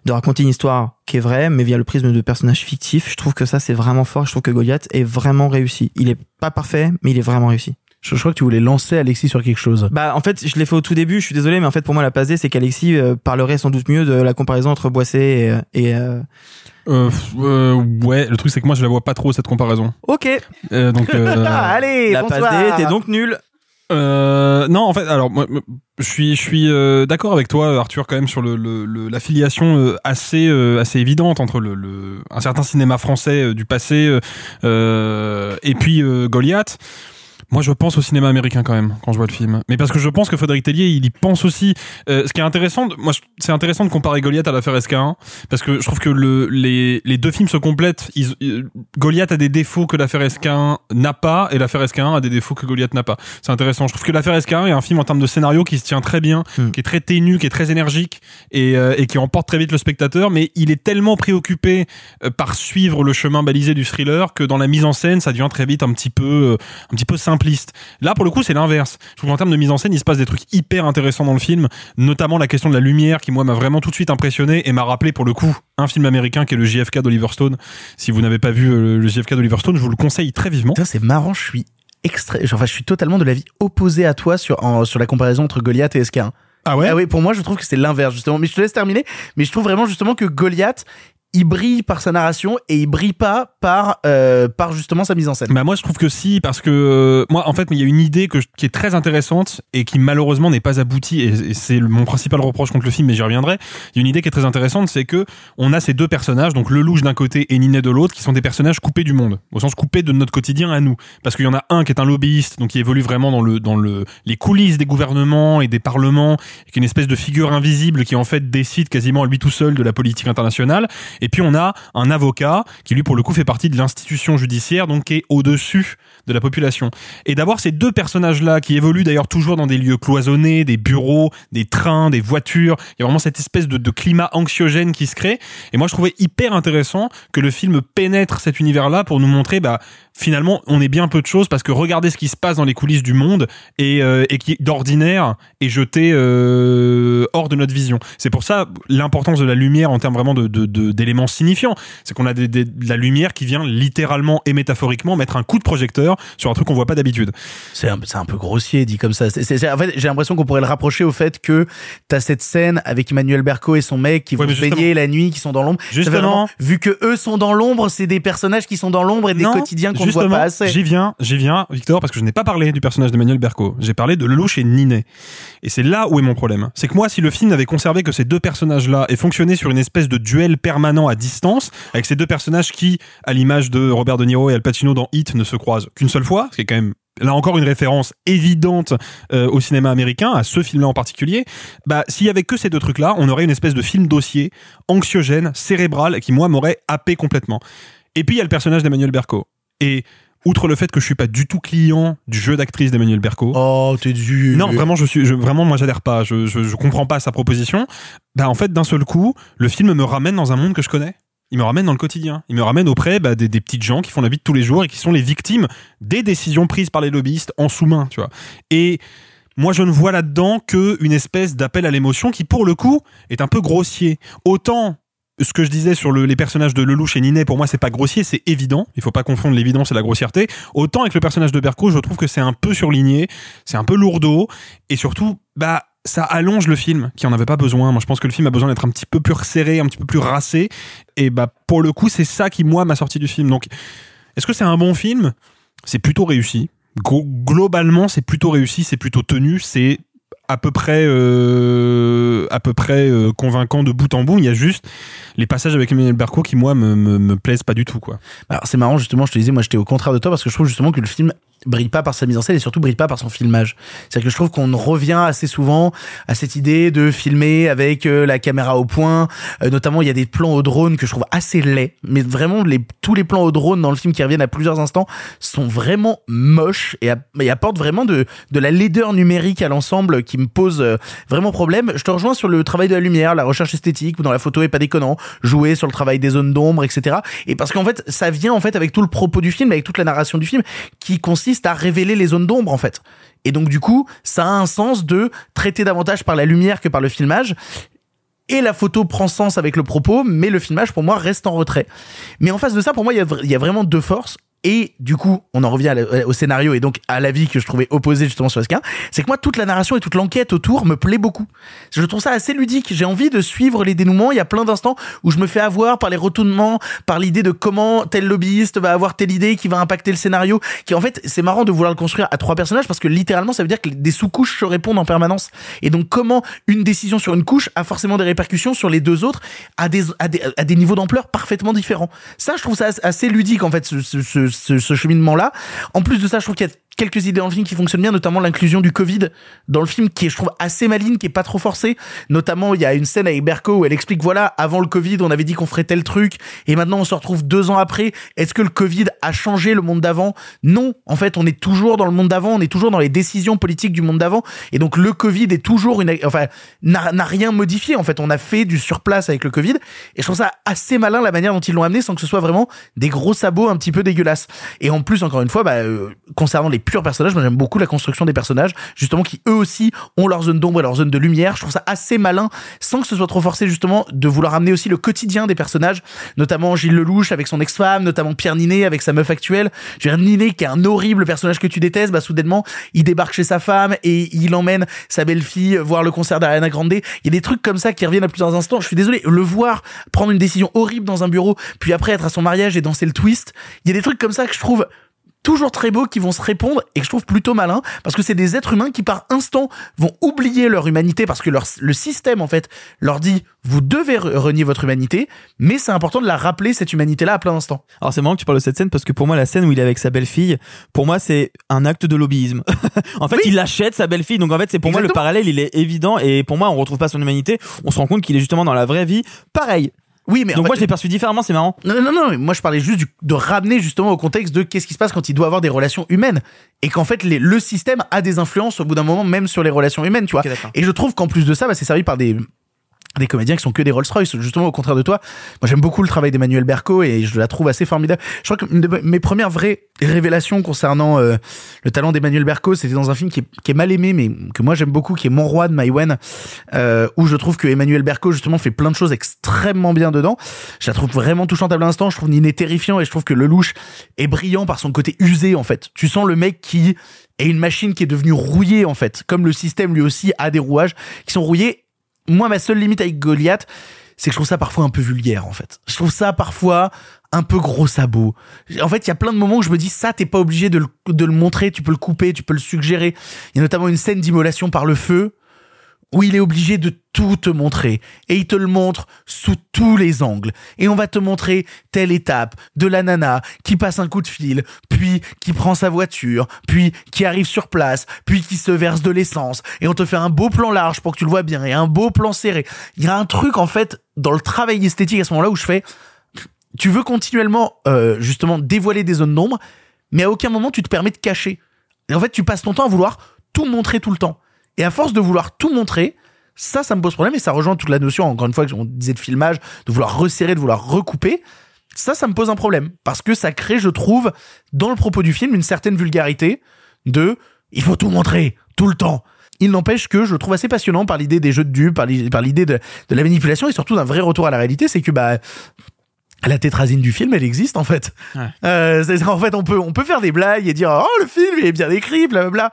de raconter une histoire qui est vraie, mais via le prisme de personnages fictifs. Je trouve que ça, c'est vraiment fort. Je trouve que Goliath est vraiment réussi. Il est pas parfait, mais il est vraiment réussi. Je, je crois que tu voulais lancer Alexis sur quelque chose. Bah, en fait, je l'ai fait au tout début. Je suis désolé, mais en fait, pour moi, la passe D, c'est qu'Alexis euh, parlerait sans doute mieux de la comparaison entre Boissé et. et euh, Euh, euh, ouais, le truc c'est que moi je la vois pas trop cette comparaison. Ok. Euh, donc euh, Allez, la passe D était donc nulle. Euh, non, en fait, alors je suis, je suis euh, d'accord avec toi, Arthur, quand même sur le, le, le- la filiation euh, assez, euh, assez évidente entre le, le, un certain cinéma français du passé et puis Goliath. Moi, je pense au cinéma américain quand même quand je vois le film. Mais parce que je pense que Frédéric Tellier, il y pense aussi. Euh, ce qui est intéressant, de- moi, c'est intéressant de comparer Goliath à l'affaire SK1 parce que je trouve que le, les, les deux films se complètent. Ils, euh, Goliath a des défauts que l'affaire SK1 n'a pas et l'affaire SK1 a des défauts que Goliath n'a pas. C'est intéressant. Je trouve que l'affaire SK1 est un film en termes de scénario qui se tient très bien, Hmm. qui est très ténu, qui est très énergique et, euh, et qui emporte très vite le spectateur. Mais il est tellement préoccupé euh, par suivre le chemin balisé du thriller que dans la mise en scène, ça devient très vite un petit peu, euh, un petit peu simpliste. Là, pour le coup, c'est l'inverse. Je trouve qu'en termes de mise en scène, il se passe des trucs hyper intéressants dans le film, notamment la question de la lumière qui, moi, m'a vraiment tout de suite impressionné et m'a rappelé, pour le coup, un film américain qui est le JFK d'Oliver Stone. Si vous n'avez pas vu euh, le JFK d'Oliver Stone, je vous le conseille très vivement. C'est marrant, je suis extra... Enfin, je suis totalement de l'avis opposé à toi sur, en- sur la comparaison entre Goliath et SK1. Ah ouais? Ah oui, pour moi, je trouve que c'est l'inverse, justement. Mais je te laisse terminer. Mais je trouve vraiment, justement, que Goliath, il brille par sa narration et il brille pas par, euh, par justement sa mise en scène. Bah moi je trouve que si parce que euh, moi en fait il y a une idée que qui est très intéressante et qui malheureusement n'est pas aboutie et, c'est mon principal reproche contre le film mais j'y reviendrai. Il y a une idée qui est très intéressante c'est que on a ces deux personnages donc le louche d'un côté et Ninet de l'autre qui sont des personnages coupés du monde au sens coupés de notre quotidien à nous parce qu'il y en a un qui est un lobbyiste donc qui évolue vraiment dans le dans le les coulisses des gouvernements et des parlements et qui est une espèce de figure invisible qui en fait décide quasiment lui tout seul de la politique internationale Et puis on a un avocat qui lui pour le coup fait partie de l'institution judiciaire, donc qui est au-dessus de la population. Et d'avoir ces deux personnages-là qui évoluent d'ailleurs toujours dans des lieux cloisonnés, des bureaux, des trains, des voitures, il y a vraiment cette espèce de, climat anxiogène qui se crée. Et moi je trouvais hyper intéressant que le film pénètre cet univers-là pour nous montrer bah finalement on est bien peu de choses parce que regardez ce qui se passe dans les coulisses du monde et, euh, et qui d'ordinaire est jeté euh, hors de notre vision. C'est pour ça l'importance de la lumière en termes vraiment de de- de- d'éléments signifiants. C'est qu'on a des- des- de la lumière qui vient littéralement et métaphoriquement mettre un coup de projecteur sur un truc qu'on voit pas d'habitude. C'est un, peu grossier dit comme ça. En fait, j'ai l'impression qu'on pourrait le rapprocher au fait que t'as cette scène avec Emmanuel Berco et son mec qui vont se baigner la nuit, qui sont dans l'ombre. Justement. vraiment- vu que eux sont dans l'ombre, c'est des personnages qui sont dans l'ombre et des Non, quotidiens qu'on ne voit justement, pas assez. J'y viens, j'y viens, Victor, parce que je n'ai pas parlé du personnage d'Emmanuel Berco. J'ai parlé de Lelouch et Ninet. Et c'est là où est mon problème. C'est que moi, si le film n'avait conservé que ces deux personnages-là et fonctionné sur une espèce de duel permanent à distance, avec ces deux personnages qui, à l'image de Robert De Niro et Al Pacino dans Hit, ne se croisent qu'une seule fois, ce qui est quand même là encore une référence évidente euh, au cinéma américain, à ce film-là en particulier, bah s'il y avait que ces deux trucs-là, on aurait une espèce de film dossier anxiogène, cérébral, qui moi m'aurait happé complètement. Et puis il y a le personnage d'Emmanuel Berco. Et outre le fait que je suis pas du tout client du jeu d'actrice d'Emmanuel Berco. Oh, t'es. Non, vraiment, je suis, je, vraiment, moi, j'adhère pas. Je, je, je comprends pas sa proposition. Bah, en fait, d'un seul coup, le film me ramène dans un monde que je connais. Il me ramène dans le quotidien. Il me ramène auprès bah, des, des petites gens qui font la vie de tous les jours et qui sont les victimes des décisions prises par les lobbyistes en sous-main, tu vois. Et moi, je ne vois là-dedans que une espèce d'appel à l'émotion qui, pour le coup, est un peu grossier. Autant ce que je disais sur le- les personnages de Lelouch et Ninet, pour moi, c'est pas grossier, c'est évident. Il faut pas confondre l'évidence et la grossièreté. Autant avec le personnage de Berco, je trouve que c'est un peu surligné, c'est un peu lourdeau, et surtout, bah, ça allonge le film, qui en avait pas besoin. Moi, je pense que le film a besoin d'être un petit peu plus resserré, un petit peu plus racé, et bah, pour le coup, c'est ça qui, moi, m'a sorti du film. Donc, est-ce que c'est un bon film? C'est plutôt réussi. Glo- globalement, c'est plutôt réussi, c'est plutôt tenu, c'est à peu près euh, à peu près euh, convaincant de bout en bout. Il y a juste les passages avec Emmanuel Berco qui moi me, me, me plaisent pas du tout quoi. C'est marrant justement, je te disais, moi j'étais au contraire de toi parce que je trouve justement que le film brille pas par sa mise en scène et surtout brille pas par son filmage. C'est-à-dire que je trouve qu'on revient assez souvent à cette idée de filmer avec euh, la caméra au point. Euh, notamment, il y a des plans au drone que je trouve assez laids, mais vraiment les tous les plans au drone dans le film qui reviennent à plusieurs instants sont vraiment moches et, et apportent vraiment de de la laideur numérique à l'ensemble qui me pose euh, vraiment problème. Je te rejoins sur le travail de la lumière, la recherche esthétique, où dans la photo est pas déconnant, jouer sur le travail des zones d'ombre, etc. Et parce qu'en fait, ça vient en fait avec tout le propos du film, avec toute la narration du film, qui consiste à révéler les zones d'ombre en fait. Et donc du coup, ça a un sens de traiter davantage par la lumière que par le filmage. Et la photo prend sens avec le propos, mais le filmage pour moi reste en retrait. Mais en face de ça, pour moi, il y y a vraiment deux forces. Et du coup, on en revient au scénario et donc à l'avis que je trouvais opposé justement sur Esquin, c'est que moi toute la narration et toute l'enquête autour me plaît beaucoup. Je trouve ça assez ludique. J'ai envie de suivre les dénouements. Il y a plein d'instants où je me fais avoir par les retournements, par l'idée de comment tel lobbyiste va avoir telle idée qui va impacter le scénario. Qui en fait, c'est marrant de vouloir le construire à trois personnages parce que littéralement, ça veut dire que des sous-couches se répondent en permanence. Et donc, comment une décision sur une couche a forcément des répercussions sur les deux autres à des, à des, à des niveaux d'ampleur parfaitement différents. Ça, je trouve ça assez ludique en fait, ce- ce cheminement-là. En plus de ça, je trouve qu'il y a quelques idées dans le film qui fonctionnent bien, notamment l'inclusion du Covid dans le film qui est, je trouve, assez maligne, qui est pas trop forcée. Notamment, il y a une scène avec Berko où elle explique, voilà, avant le Covid, on avait dit qu'on ferait tel truc, et maintenant on se retrouve deux ans après. Est-ce que le Covid a changé le monde d'avant? Non. En fait, on est toujours dans le monde d'avant, on est toujours dans les décisions politiques du monde d'avant, et donc le Covid est toujours une, enfin, n'a rien modifié. En fait, on a fait du surplace avec le Covid, et je trouve ça assez malin la manière dont ils l'ont amené sans que ce soit vraiment des gros sabots un petit peu dégueulasses. Et en plus, encore une fois, bah, euh, concernant les purs personnages, moi j'aime beaucoup la construction des personnages, justement qui eux aussi ont leur zone d'ombre et leur zone de lumière. Je trouve ça assez malin, sans que ce soit trop forcé justement, de vouloir amener aussi le quotidien des personnages, notamment Gilles Lelouch avec son ex-femme, notamment Pierre Ninet avec sa meuf actuelle. Veux dire, Ninet qui est un horrible personnage que tu détestes, bah soudainement il débarque chez sa femme et il emmène sa belle-fille voir le concert d'Ariana Grande. Il y a des trucs comme ça qui reviennent à plusieurs instants. Je suis désolé, le voir prendre une décision horrible dans un bureau, puis après être à son mariage et danser le twist. Il y a des trucs comme ça que je trouve toujours très beaux qui vont se répondre et que je trouve plutôt malin parce que c'est des êtres humains qui par instant vont oublier leur humanité parce que leur, le système en fait leur dit vous devez re- renier votre humanité mais c'est important de la rappeler cette humanité là à plein d'instants. Alors c'est marrant que tu parles de cette scène parce que pour moi la scène où il est avec sa belle-fille, pour moi c'est un acte de lobbyisme. en fait il achète sa belle-fille donc en fait c'est pour moi le parallèle il est évident et pour moi on retrouve pas son humanité, on se rend compte qu'il est justement dans la vraie vie pareil. Oui, mais donc moi je l'ai perçu différemment, c'est marrant. Non, non, non, moi je parlais juste du- de ramener justement au contexte de qu'est-ce qui se passe quand il doit avoir des relations humaines et qu'en fait les- le système a des influences au bout d'un moment même sur les relations humaines, tu vois. et je trouve qu'en plus de ça, bah, c'est servi par des des comédiens qui sont que des Rolls-Royce, justement au contraire de toi. Moi j'aime beaucoup le travail d'Emmanuel Berco et je la trouve assez formidable. Je crois que mes premières vraies révélations concernant euh, le talent d'Emmanuel Berco, c'était dans un film qui est, qui est mal aimé mais que moi j'aime beaucoup, qui est Mon Roi de Maïwen, euh, où je trouve que Emmanuel Berco justement fait plein de choses extrêmement bien dedans. Je la trouve vraiment touchante à l'instant, je trouve Niné terrifiant et je trouve que Lelouch est brillant par son côté usé en fait. Tu sens le mec qui est une machine qui est devenue rouillée en fait, comme le système lui aussi a des rouages qui sont rouillés moi, ma seule limite avec Goliath, c'est que je trouve ça parfois un peu vulgaire, en fait. Je trouve ça parfois un peu gros sabot. En fait, il y a plein de moments où je me dis, ça, t'es pas obligé de le, de le montrer, tu peux le couper, tu peux le suggérer. Il y a notamment une scène d'immolation par le feu, où il est obligé de tout te montrer. Et il te le montre sous tous les angles. Et on va te montrer telle étape de la nana qui passe un coup de fil, puis qui prend sa voiture, puis qui arrive sur place, puis qui se verse de l'essence. Et on te fait un beau plan large pour que tu le vois bien, et un beau plan serré. Il y a un truc, en fait, dans le travail esthétique à ce moment-là où je fais, tu veux continuellement, euh, justement, dévoiler des zones d'ombre, mais à aucun moment tu te permets de cacher. Et en fait, tu passes ton temps à vouloir tout montrer tout le temps. Et à force de vouloir tout montrer, ça, ça me pose problème et ça rejoint toute la notion, encore une fois, que on disait de filmage, de vouloir resserrer, de vouloir recouper. Ça, ça me pose un problème. Parce que ça crée, je trouve, dans le propos du film, une certaine vulgarité de il faut tout montrer, tout le temps. Il n'empêche que je le trouve assez passionnant par l'idée des jeux de dupes, par l'i- par l'idée de, de la manipulation et surtout d'un vrai retour à la réalité, c'est que bah la tétrazine du film, elle existe en fait. Euh, c'est- en fait, on peut, on peut faire des blagues et dire oh le film il est bien écrit, blablabla.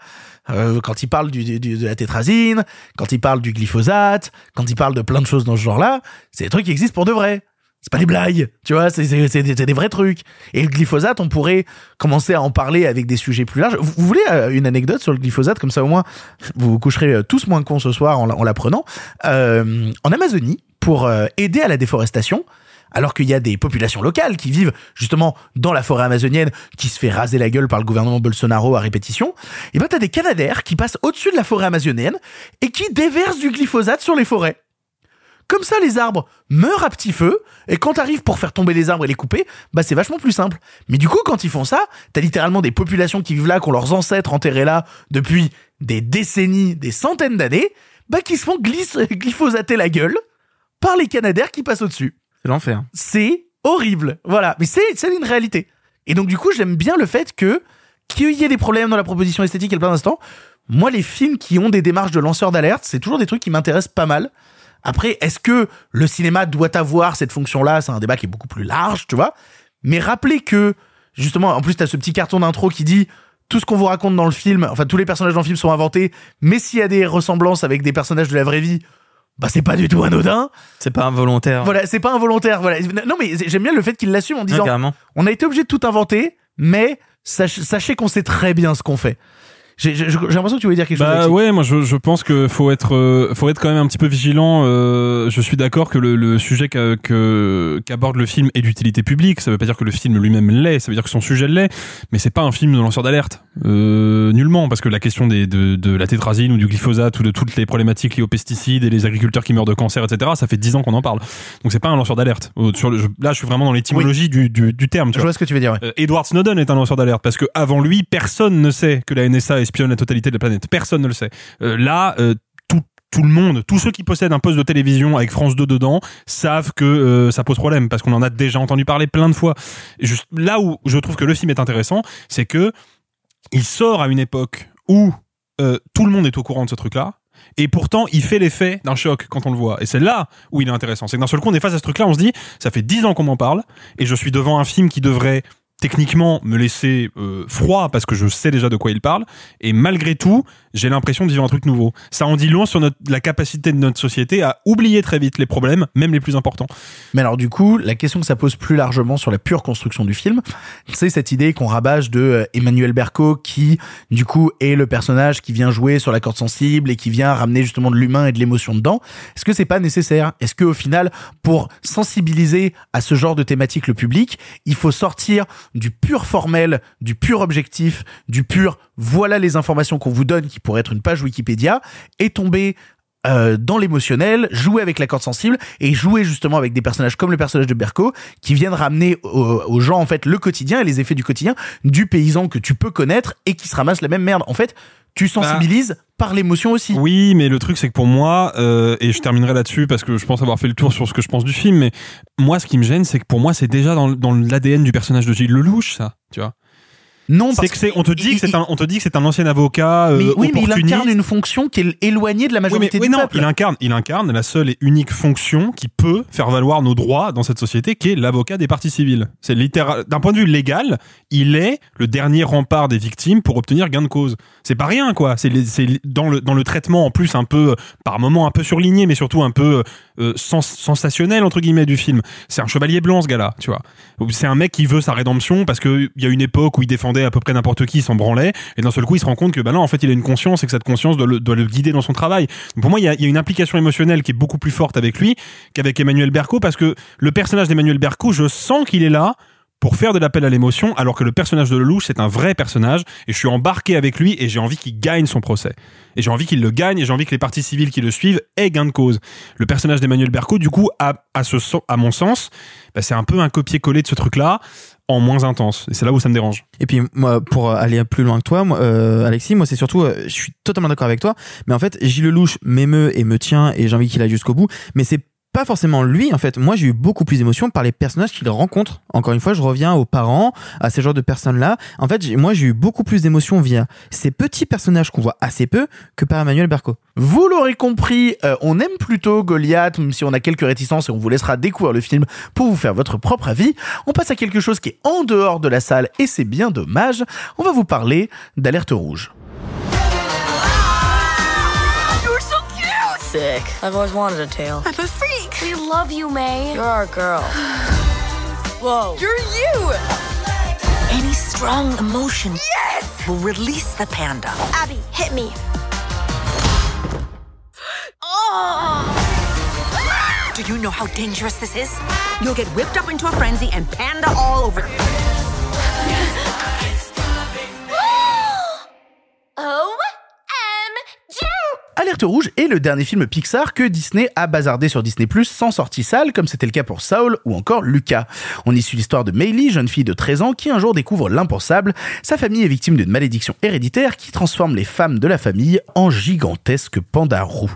Euh, quand il parle du, de la tétrazine, quand il parle du glyphosate, quand il parle de plein de choses dans ce genre-là, c'est des trucs qui existent pour de vrai. C'est pas des blagues, tu vois, c'est des, des vrais trucs. Et le glyphosate, on pourrait commencer à en parler avec des sujets plus larges. Vous, voulez euh, une anecdote sur le glyphosate, comme ça au moins vous coucherez euh, tous moins cons ce soir en, la- en l'apprenant. En Amazonie, pour aider à la déforestation, alors qu'il y a des populations locales qui vivent justement dans la forêt amazonienne qui se fait raser la gueule par le gouvernement Bolsonaro à répétition, et ben t'as des canadaires qui passent au-dessus de la forêt amazonienne et qui déversent du glyphosate sur les forêts. Comme ça, les arbres meurent à petit feu, et quand t'arrives pour faire tomber les arbres et les couper, bah c'est vachement plus simple. Mais du coup, quand ils font ça, t'as littéralement des populations qui vivent là, qui ont leurs ancêtres enterrés là depuis des décennies, des centaines d'années, bah qui se font glyphosater la gueule par les canadaires qui passent au-dessus. C'est l'enfer. C'est horrible. Voilà. Mais c'est, une réalité. Et donc, du coup, j'aime bien le fait que, qu'il y ait des problèmes dans la proposition esthétique à plein d'instants. Moi, les films qui ont des démarches de lanceurs d'alerte, c'est toujours des trucs qui m'intéressent pas mal. Après, est-ce que le cinéma doit avoir cette fonction-là? C'est un débat qui est beaucoup plus large, tu vois. Mais rappelez que, justement, en plus, t'as ce petit carton d'intro qui dit, tout ce qu'on vous raconte dans le film, enfin, tous les personnages dans le film sont inventés, mais s'il y a des ressemblances avec des personnages de la vraie vie, bah, c'est pas du tout anodin. C'est pas involontaire. Voilà, c'est pas involontaire. Voilà. Non, mais j'aime bien le fait qu'il l'assume en disant on a été obligé de tout inventer, mais sach- sachez qu'on sait très bien ce qu'on fait. J'ai l'impression que tu voulais dire quelque chose. Bah ouais, moi je, je pense que faut être euh, faut être quand même un petit peu vigilant. euh, je suis d'accord que le, le sujet qu'aborde le film est d'utilité publique. Ça veut pas dire que le film lui-même l'est. Ça veut dire que son sujet l'est. Mais c'est pas un film de lanceur d'alerte. Euh, nullement, parce que la question des, de, de la tétrazine ou du glyphosate ou de toutes les problématiques liées aux pesticides et les agriculteurs qui meurent de cancer, etc. Ça fait dix ans qu'on en parle. Donc c'est pas un lanceur d'alerte. Là, je suis vraiment dans l'étymologie du, du, du terme. Tu Je vois ce que tu veux dire. ouais. euh, Edward Snowden est un lanceur d'alerte parce que avant lui, personne ne sait que la NSA espionne la totalité de la planète. Personne ne le sait. Euh, là, euh, tout, le monde, tous ceux qui possèdent un poste de télévision avec France 2 dedans, savent que euh, ça pose problème parce qu'on en a déjà entendu parler plein de fois. Là où je trouve que le film est intéressant, c'est que il sort à une époque où tout le monde est au courant de ce truc-là. Et pourtant, il fait l'effet d'un choc quand on le voit. Et c'est là où il est intéressant. C'est que d'un seul coup, on est face à ce truc-là, on se dit, ça fait dix ans qu'on m'en parle, et je suis devant un film qui devrait techniquement me laisser euh, froid parce que je sais déjà de quoi il parle. Et malgré tout j'ai l'impression de vivre un truc nouveau. Ça en dit long sur notre, la capacité de notre société à oublier très vite les problèmes même les plus importants. Mais alors du coup, la question que ça pose plus largement sur la pure construction du film, c'est cette idée qu'on rabâche de euh, Emmanuel Berco qui, du coup, est le personnage qui vient jouer sur la corde sensible et qui vient ramener justement de l'humain et de l'émotion dedans. Est-ce que c'est pas nécessaire? Est-ce que au final, pour sensibiliser à ce genre de thématique le public, il faut sortir du pur formel, du pur objectif, du pur voilà les informations qu'on vous donne qui pourrait être une page Wikipédia et tomber euh, dans l'émotionnel, jouer avec la corde sensible et jouer justement avec des personnages comme le personnage de Berko qui viennent ramener aux, aux gens en fait le quotidien et les effets du quotidien du paysan que tu peux connaître et qui se ramasse la même merde. En fait, tu sensibilises par l'émotion aussi. Oui, mais le truc c'est que pour moi, euh, et je terminerai là-dessus parce que je pense avoir fait le tour sur ce que je pense du film, mais moi ce qui me gêne, c'est que pour moi c'est déjà dans, dans l'ADN du personnage de Gilles Lelouch, ça, tu vois. Non, c'est parce que c'est, on te dit il- que c'est un, on te dit que c'est un ancien avocat. euh, mais oui, mais il incarne une fonction qui est éloignée de la Oui, mais- majorité oui, non, il incarne, il incarne la seule et unique fonction qui peut faire valoir nos droits dans cette société, qui est l'avocat des parties civiles. C'est littéral, d'un point de vue légal, il est le dernier rempart des victimes pour obtenir gain de cause. C'est pas rien, quoi. C'est, dans le dans le traitement en plus un peu, par moment un peu surligné, mais surtout un peu euh, sens- sensationnel entre guillemets du film. C'est un chevalier blanc, ce gars-là, tu vois. C'est un mec qui veut sa rédemption parce que il y a une époque où il défendait à peu près n'importe qui, il s'en branlait, et d'un seul coup il se rend compte que bah non, en fait il a une conscience et que cette conscience doit le, doit le guider dans son travail. Donc, pour moi, il y, a, y a une implication émotionnelle qui est beaucoup plus forte avec lui qu'avec Emmanuel Berco parce que le personnage d'Emmanuel Berco, je sens qu'il est là pour faire de l'appel à l'émotion, alors que le personnage de Lelouch, c'est un vrai personnage, et je suis embarqué avec lui, et j'ai envie qu'il gagne son procès. Et j'ai envie qu'il le gagne, et j'ai envie que les parties civiles qui le suivent aient gain de cause. Le personnage d'Emmanuel Berco, du coup, à, mon sens, bah, c'est un peu un copier-coller de ce truc-là, en moins intense. Et c'est là où ça me dérange. Et puis moi, pour aller plus loin que toi, moi, euh, Alexis, moi c'est surtout, euh, je suis totalement d'accord avec toi. Mais en fait, Gilles Lelouch m'émeut et me tient et j'ai envie qu'il aille jusqu'au bout. Mais c'est pas forcément lui. En fait, moi j'ai eu beaucoup plus d'émotions par les personnages qu'il rencontre. Encore une fois, je reviens aux parents, à ces genres de personnes-là. En fait, moi j'ai eu beaucoup plus d'émotions via ces petits personnages qu'on voit assez peu que par Emmanuel Berco. Vous l'aurez compris, euh, on aime plutôt Goliath, même si on a quelques réticences et on vous laissera découvrir le film pour vous faire votre propre avis. On passe à quelque chose qui est en dehors de la salle et c'est bien dommage. On va vous parler d'Alerte Rouge. Sick. I've always wanted a tail. I'm a freak! We love you, May. You're our girl. Whoa. You're you! Any strong emotion Yes! will release the panda. Abby, hit me. Oh! Do you know how dangerous this is? You'll get whipped up into a frenzy and panda all over. OMG! Alerte Rouge est le dernier film Pixar que Disney a bazardé sur Disney Plus sans sortie salle, comme c'était le cas pour Saul ou encore Lucas. On y suit l'histoire de Meili, jeune fille de 13 ans, qui un jour découvre l'impensable. Sa famille est victime d'une malédiction héréditaire qui transforme les femmes de la famille en gigantesques pandas roux.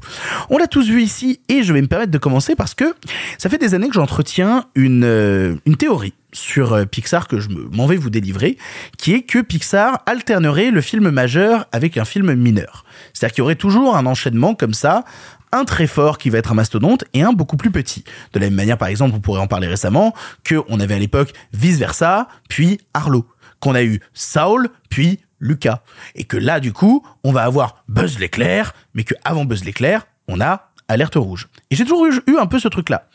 On l'a tous vu ici et je vais me permettre de commencer parce que ça fait des années que j'entretiens une, euh, une théorie sur euh, Pixar que je me- m'en vais vous délivrer, qui est que Pixar alternerait le film majeur avec un film mineur. C'est-à-dire qu'il y aurait toujours un enchaînement comme ça, un très fort qui va être un mastodonte et un beaucoup plus petit. De la même manière, par exemple, on pourrait en parler récemment, que on avait à l'époque Vice Versa, puis Arlo, qu'on a eu Saul, puis Lucas. Et que là, du coup, on va avoir Buzz l'éclair, mais que avant Buzz l'éclair, on a Alerte Rouge. Et j'ai toujours eu un peu ce truc-là.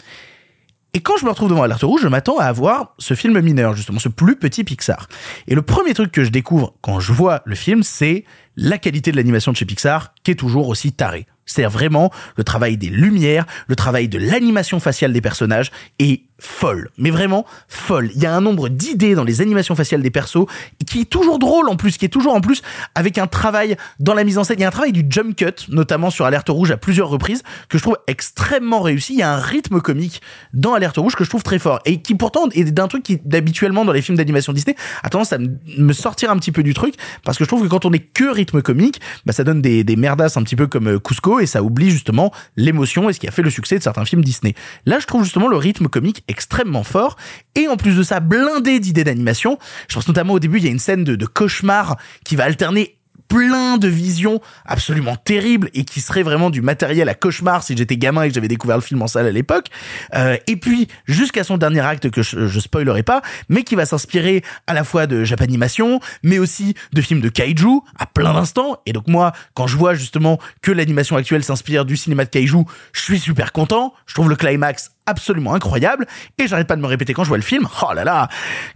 Et quand je me retrouve devant Alerte Rouge, je m'attends à avoir ce film mineur, justement, ce plus petit Pixar. Et le premier truc que je découvre quand je vois le film, c'est la qualité de l'animation de chez Pixar, qui est toujours aussi tarée. C'est-à-dire vraiment le travail des lumières, le travail de l'animation faciale des personnages est folle. Mais vraiment folle. Il y a un nombre d'idées dans les animations faciales des persos qui est toujours drôle en plus, qui est toujours en plus avec un travail dans la mise en scène. Il y a un travail du jump cut, notamment sur Alerte Rouge à plusieurs reprises, que je trouve extrêmement réussi. Il y a un rythme comique dans Alerte Rouge que je trouve très fort et qui pourtant est d'un truc qui d'habituellement dans les films d'animation Disney a tendance à me- me sortir un petit peu du truc parce que je trouve que quand on est que rythme comique, bah ça donne des, des merdasses un petit peu comme euh, Cusco et ça oublie justement l'émotion et ce qui a fait le succès de certains films Disney. Là, je trouve justement le rythme comique extrêmement fort et en plus de ça blindé d'idées d'animation. Je pense notamment au début, il y a une scène de, cauchemar qui va alterner plein de visions absolument terribles et qui serait vraiment du matériel à cauchemar si j'étais gamin et que j'avais découvert le film en salle à l'époque. Euh, et puis jusqu'à son dernier acte que je, je spoilerai pas, mais qui va s'inspirer à la fois de Japanimation, mais aussi de films de kaiju à plein d'instants. Et donc moi, quand je vois justement que l'animation actuelle s'inspire du cinéma de kaiju, je suis super content. Je trouve le climax absolument incroyable et j'arrête pas de me répéter quand je vois le film. Oh là là,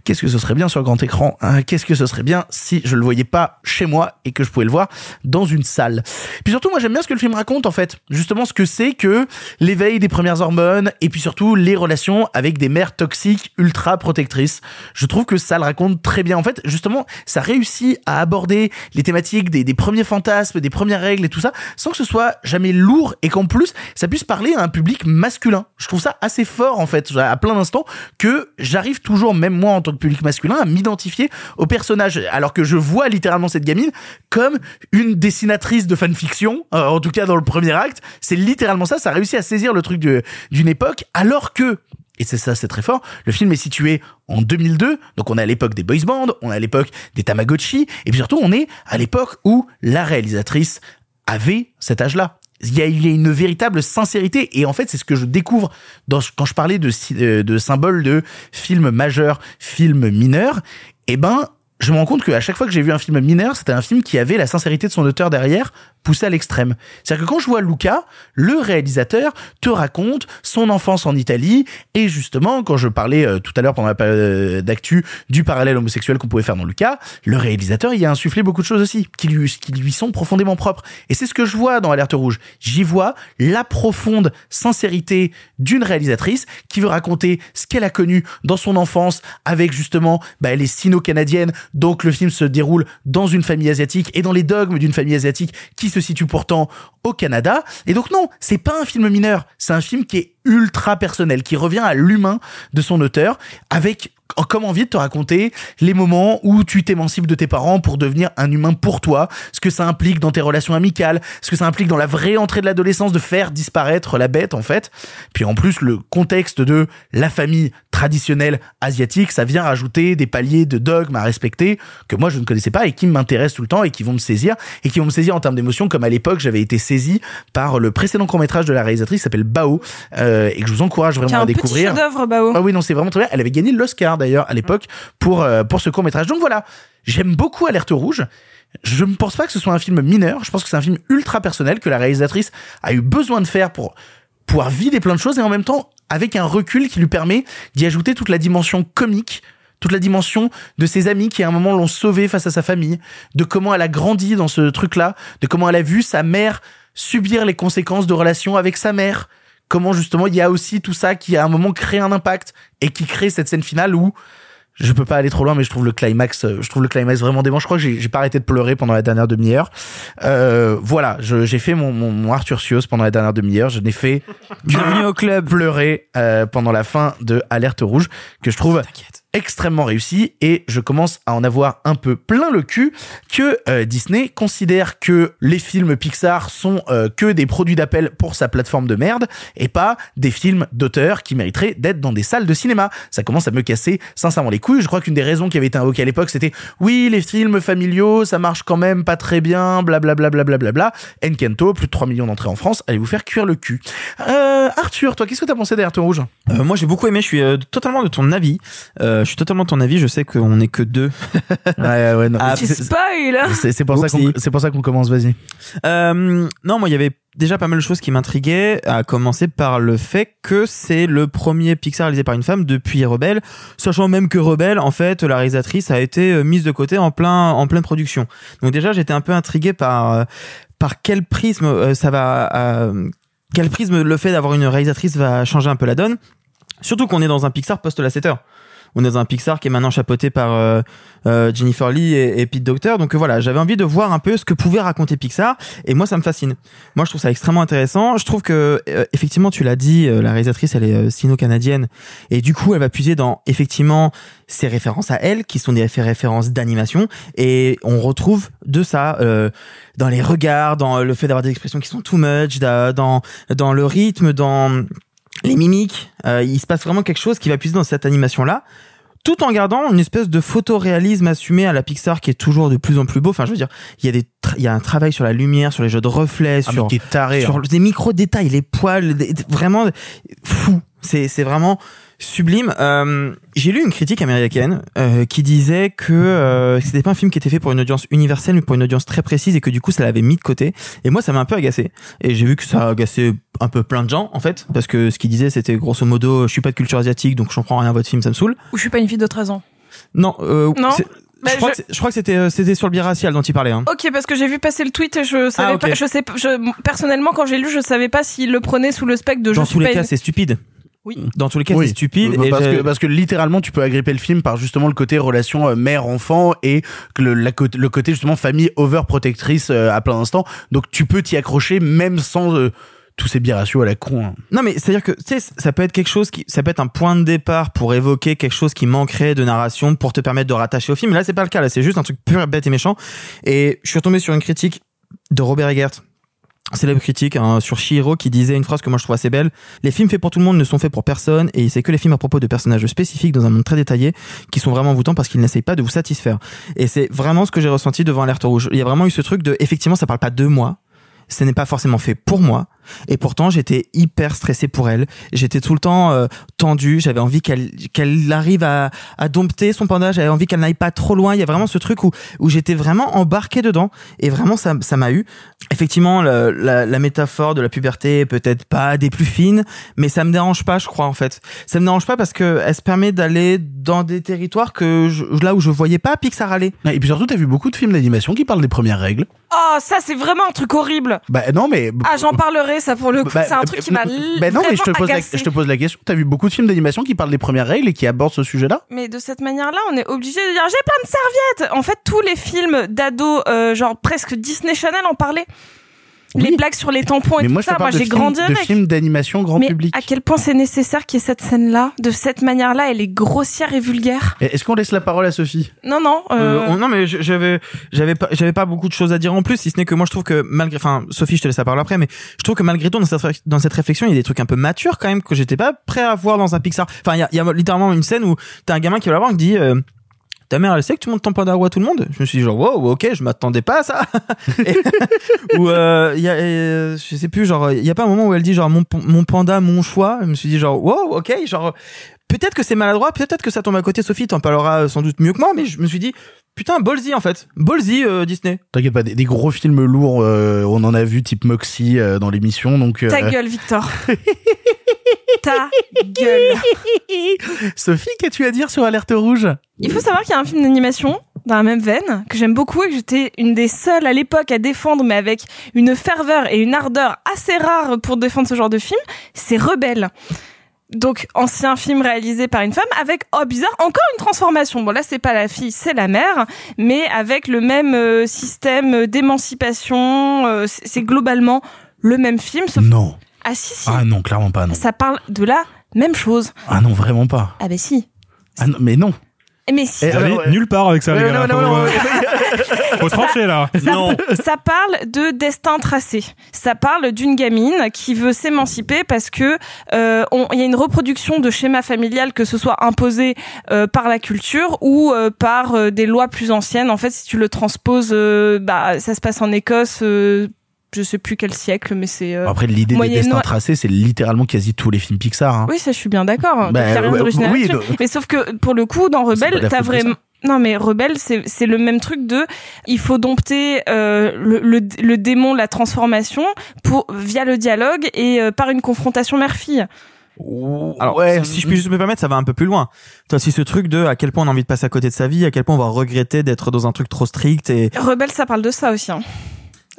qu'est-ce que ce serait bien sur grand écran. hein? qu'est-ce que ce serait bien si je le voyais pas chez moi et que je pouvais le voir dans une salle? Puis surtout, moi j'aime bien ce que le film raconte en fait. Justement, ce que c'est que l'éveil des premières hormones et puis surtout les relations avec des mères toxiques ultra protectrices. Je trouve que ça le raconte très bien. En fait, justement, ça réussit à aborder les thématiques des, des premiers fantasmes, des premières règles et tout ça, sans que ce soit jamais lourd et qu'en plus ça puisse parler à un public masculin. Je trouve ça assez fort en fait, à plein d'instants, que j'arrive toujours, même moi en tant que public masculin, à m'identifier au personnage, alors que je vois littéralement cette gamine comme une dessinatrice de fanfiction, euh, en tout cas dans le premier acte. C'est littéralement ça, ça réussit à saisir le truc d'une époque, alors que et c'est ça, c'est très fort. Le film est situé en 2002, donc on est à l'époque des boys bands, on est à l'époque des Tamagotchi, et puis surtout on est à l'époque où la réalisatrice avait cet âge-là. Il y, a, une véritable sincérité, et en fait c'est ce que je découvre dans, quand je parlais de, euh, de symboles de film majeur, film mineur. Eh ben, je me rends compte qu'à chaque fois que j'ai vu un film mineur, c'était un film qui avait la sincérité de son auteur derrière poussé à l'extrême. C'est-à-dire que quand je vois Luca, le réalisateur te raconte son enfance en Italie et justement, quand je parlais euh, tout à l'heure pendant la période d'actu du parallèle homosexuel qu'on pouvait faire dans Luca, le réalisateur y a insufflé beaucoup de choses aussi qui lui, qui lui sont profondément propres. Et c'est ce que je vois dans Alerte Rouge. J'y vois la profonde sincérité d'une réalisatrice qui veut raconter ce qu'elle a connu dans son enfance avec justement bah, les sino-canadiennes. Donc le film se déroule dans une famille asiatique et dans les dogmes d'une famille asiatique qui se situe pourtant au Canada. Et donc non, c'est pas un film mineur, c'est un film qui est ultra personnel, qui revient à l'humain de son auteur avec comme envie de te raconter les moments où tu t'émancipes de tes parents pour devenir un humain pour toi, ce que ça implique dans tes relations amicales, ce que ça implique dans la vraie entrée de l'adolescence de faire disparaître la bête en fait. Puis en plus le contexte de la famille traditionnelle asiatique, ça vient rajouter des paliers de dogmes à respecter que moi je ne connaissais pas et qui m'intéressent tout le temps et qui vont me saisir et qui vont me saisir en termes d'émotion comme à l'époque j'avais été saisi par le précédent court métrage de la réalisatrice qui s'appelle Bao euh, et que je vous encourage vraiment à un petit découvrir. chef-d'œuvre, Bao. Ah oui, non, c'est vraiment très bien. Elle avait gagné l'Oscar d'ailleurs à l'époque pour euh, pour ce court métrage. Donc voilà, j'aime beaucoup Alerte Rouge. Je ne pense pas que ce soit un film mineur. Je pense que c'est un film ultra personnel que la réalisatrice a eu besoin de faire pour pouvoir vider plein de choses et en même temps avec un recul qui lui permet d'y ajouter toute la dimension comique toute la dimension de ses amis qui à un moment l'ont sauvée face à sa famille, de comment elle a grandi dans ce truc-là, de comment elle a vu sa mère subir les conséquences de relations avec sa mère, comment justement il y a aussi tout ça qui à un moment crée un impact et qui crée cette scène finale où je peux pas aller trop loin mais je trouve le climax euh, je trouve le climax vraiment dément. Je crois que j'ai pas arrêté de pleurer pendant la dernière demi-heure. Euh, voilà j'ai fait mon, mon, mon Arthur Sios pendant la dernière demi-heure. Je n'ai fait Bienvenue au club. pleurer euh, pendant la fin de Alerte Rouge que je trouve extrêmement réussi et je commence à en avoir un peu plein le cul que euh, Disney considère que les films Pixar sont euh, que des produits d'appel pour sa plateforme de merde et pas des films d'auteur qui mériteraient d'être dans des salles de cinéma. Ça commence à me casser sincèrement les couilles. Je crois qu'une des raisons qui avait été invoquée à l'époque, c'était oui, les films familiaux, ça marche quand même pas très bien, blablabla, blablabla. Encanto, plus de 3 millions d'entrées en France, allez vous faire cuire le cul. Euh, Arthur, toi, qu'est-ce que t'as pensé d'Alerte Rouge? Euh, moi j'ai beaucoup aimé, je suis totalement de ton avis. Je suis totalement de ton avis, je sais qu'on est que deux. Ouais, ouais, non. Ah, Petit c'est- spoil C'est c'est pour, ça qu'on- Oupsie. c'est pour ça qu'on commence, vas-y. Euh, non, moi, il y avait déjà pas mal de choses qui m'intriguaient, à commencer par le fait que c'est le premier Pixar réalisé par une femme depuis Rebelle, sachant même que Rebelle, en fait, la réalisatrice a été euh, mise de côté en plein, en pleine production. Donc déjà, j'étais un peu intrigué par, euh, par quel prisme euh, ça va, euh, quel prisme le fait d'avoir une réalisatrice va changer un peu la donne. Surtout qu'on est dans un Pixar post-Lasseter. On est dans un Pixar qui est maintenant chapeauté par euh, euh, Jennifer Lee et, et Pete Docter. Donc euh, voilà, j'avais envie de voir un peu ce que pouvait raconter Pixar. Et moi, ça me fascine. Moi, je trouve ça extrêmement intéressant. Je trouve que, effectivement, tu l'as dit, la réalisatrice, elle est sino-canadienne. Et du coup, elle va puiser dans, effectivement, ses références à elle, qui sont des réfé- références d'animation. Et on retrouve de ça euh, dans les regards, dans le fait d'avoir des expressions qui sont too much, da- dans, dans le rythme, dans les mimiques. Euh, il se passe vraiment quelque chose qui va puiser dans cette animation-là tout en gardant une espèce de photoréalisme assumé à la Pixar qui est toujours de plus en plus beau. Enfin, je veux dire, il y a des, il y a un travail sur la lumière, sur les jeux de reflets, Ah, sur, taré, sur hein. des micro détails, les poils, des- vraiment fou. C'est c'est vraiment sublime. Euh, J'ai lu une critique américaine euh, qui disait que euh, c'était pas un film qui était fait pour une audience universelle, mais pour une audience très précise et que du coup ça l'avait mis de côté. Et moi, ça m'a un peu agacé. Et j'ai vu que ça a agacé un peu plein de gens en fait, parce que ce qu'il disait, c'était grosso modo, je suis pas de culture asiatique, donc je comprends rien à votre film, ça me saoule. Ou je suis pas une fille de 13 ans. Non, euh, Non. Bah, je, crois je- crois que c'était euh, c'était sur le biracial dont il parlait. Hein. Ok, parce que j'ai vu passer le tweet et je savais Ah, pas. Je sais, je, personnellement, quand j'ai lu, je savais pas s'il le prenait sous le spectre de Dans tous les pas cas, c'est stupide. Oui. Dans tous les cas, Oui. c'est stupide. Bah, et parce, que, parce que littéralement, tu peux agripper le film par justement le côté relation euh, mère-enfant et que le, la côté- le côté justement famille overprotectrice euh, à plein d'instants. Donc tu peux t'y accrocher même sans euh, tous ces biratios à la con. hein. Non, mais c'est-à-dire que, tu sais, ça peut être quelque chose qui, ça peut être un point de départ pour évoquer quelque chose qui manquerait de narration pour te permettre de rattacher au film. Là, c'est pas le cas. Là, c'est juste un truc pur, bête et méchant. Et je suis retombé sur une critique de Robert Eggert. Célèbre critique hein, sur Shihiro qui disait une phrase que moi je trouve assez belle. Les films faits pour tout le monde ne sont faits pour personne et c'est que les films à propos de personnages spécifiques dans un monde très détaillé qui sont vraiment envoûtants parce qu'ils n'essayent pas de vous satisfaire. Et c'est vraiment ce que j'ai ressenti devant Alerte Rouge. Il y a vraiment eu ce truc de, effectivement, ça parle pas de moi. Ce n'est pas forcément fait pour moi. Et pourtant, j'étais hyper stressé pour elle. J'étais tout le temps euh, tendu. J'avais envie qu'elle qu'elle arrive à, à dompter son panda. J'avais envie qu'elle n'aille pas trop loin. Il y a vraiment ce truc où, où j'étais vraiment embarqué dedans. Et vraiment, ça ça m'a eu. Effectivement, le- la, la métaphore de la puberté est peut-être pas des plus fines, mais ça me dérange pas, je crois, en fait. Ça me dérange pas parce que elle se permet d'aller dans des territoires que je- là où je voyais pas Pixar aller. Et puis surtout, t'as vu beaucoup de films d'animation qui parlent des premières règles. Oh, ça, c'est vraiment un truc horrible. Bah non, mais. Ah, j'en parlerai, ça, pour le coup. Bah, c'est un truc qui m'a Bah non, mais je te, pose la, je te pose la question. T'as vu beaucoup de films d'animation qui parlent des premières règles et qui abordent ce sujet-là? Mais de cette manière-là, on est obligé de dire j'ai plein de serviettes. En fait, tous les films d'ados, euh, genre presque Disney Channel en parlaient. Les blagues sur les tampons et Mais tout moi, ça. Moi, de j'ai films- grandi de avec. films d'animation grand mais public. à quel point c'est nécessaire qu'il y ait cette scène-là, de cette manière-là, elle est grossière et vulgaire. Est-ce qu'on laisse la parole à Sophie? Non, non. Euh, euh, on- non mais je- j'avais j'avais pas j'avais pas beaucoup de choses à dire en plus si ce n'est que moi je trouve que malgré enfin Sophie je te laisse la parole après mais je trouve que malgré tout dans cette dans cette réflexion il y a des trucs un peu matures quand même que j'étais pas prêt à voir dans un Pixar enfin il y a, il y a littéralement une scène où t'as un gamin qui va la voir et qui dit euh, ta mère elle sait que tu montes ton panda à tout le monde? Je me suis dit genre wow ok je m'attendais pas à ça ou euh, y a euh, je sais plus genre il y a pas un moment où elle dit genre mon, mon panda mon choix? Je me suis dit genre wow ok genre Peut-être que c'est maladroit, peut-être que ça tombe à côté. Sophie t'en parlera sans doute mieux que moi, mais je me suis dit, putain, Ballsy en fait. Ballsy euh, Disney. T'inquiète pas, des, des gros films lourds, euh, on en a vu type Moxie euh, dans l'émission, donc. euh, Ta gueule, Victor. Ta gueule. Sophie, qu'as-tu à dire sur Alerte Rouge? Il faut savoir qu'il y a un film d'animation dans la même veine que j'aime beaucoup et que j'étais une des seules à l'époque à défendre, mais avec une ferveur et une ardeur assez rare pour défendre ce genre de film. C'est Rebelle. Donc ancien film réalisé par une femme avec oh bizarre encore une transformation. Bon là c'est pas la fille, c'est la mère, mais avec le même euh, système d'émancipation. euh, c'est globalement le même film. Sauf... Non. Ah si si. Ah non, clairement pas, non. Ça parle de la même chose. Ah non, vraiment pas. Ah bah si. Ah non, mais non. Mais si. Eh, ouais. nulle part avec ça, les Ouais, gars. non, là. non, non, Faut- trancher là. Non. ça parle de destin tracé. Ça parle d'une gamine qui veut s'émanciper parce que euh, on- il y a une reproduction de schéma familial que ce soit imposé euh, par la culture ou euh, par euh, des lois plus anciennes. En fait, si tu le transposes, euh, bah ça se passe en Écosse. euh, je sais plus quel siècle, mais c'est. euh, Après, l'idée des destins tracés, c'est littéralement quasi tous les films Pixar. Hein. Oui, ça, je suis bien d'accord. Bah, d'original oui, de- Mais sauf que pour le coup, dans Rebelle, t'as vraiment. Non mais Rebelle, c'est c'est le même truc de il faut dompter euh, le, le, le démon, la transformation pour via le dialogue et euh, par une confrontation mère-fille. Alors, si je puis juste me permettre, ça va un peu plus loin. T'as aussi ce truc de à quel point on a envie de passer à côté de sa vie, à quel point on va regretter d'être dans un truc trop strict et. Rebelle, ça parle de ça aussi. Hein.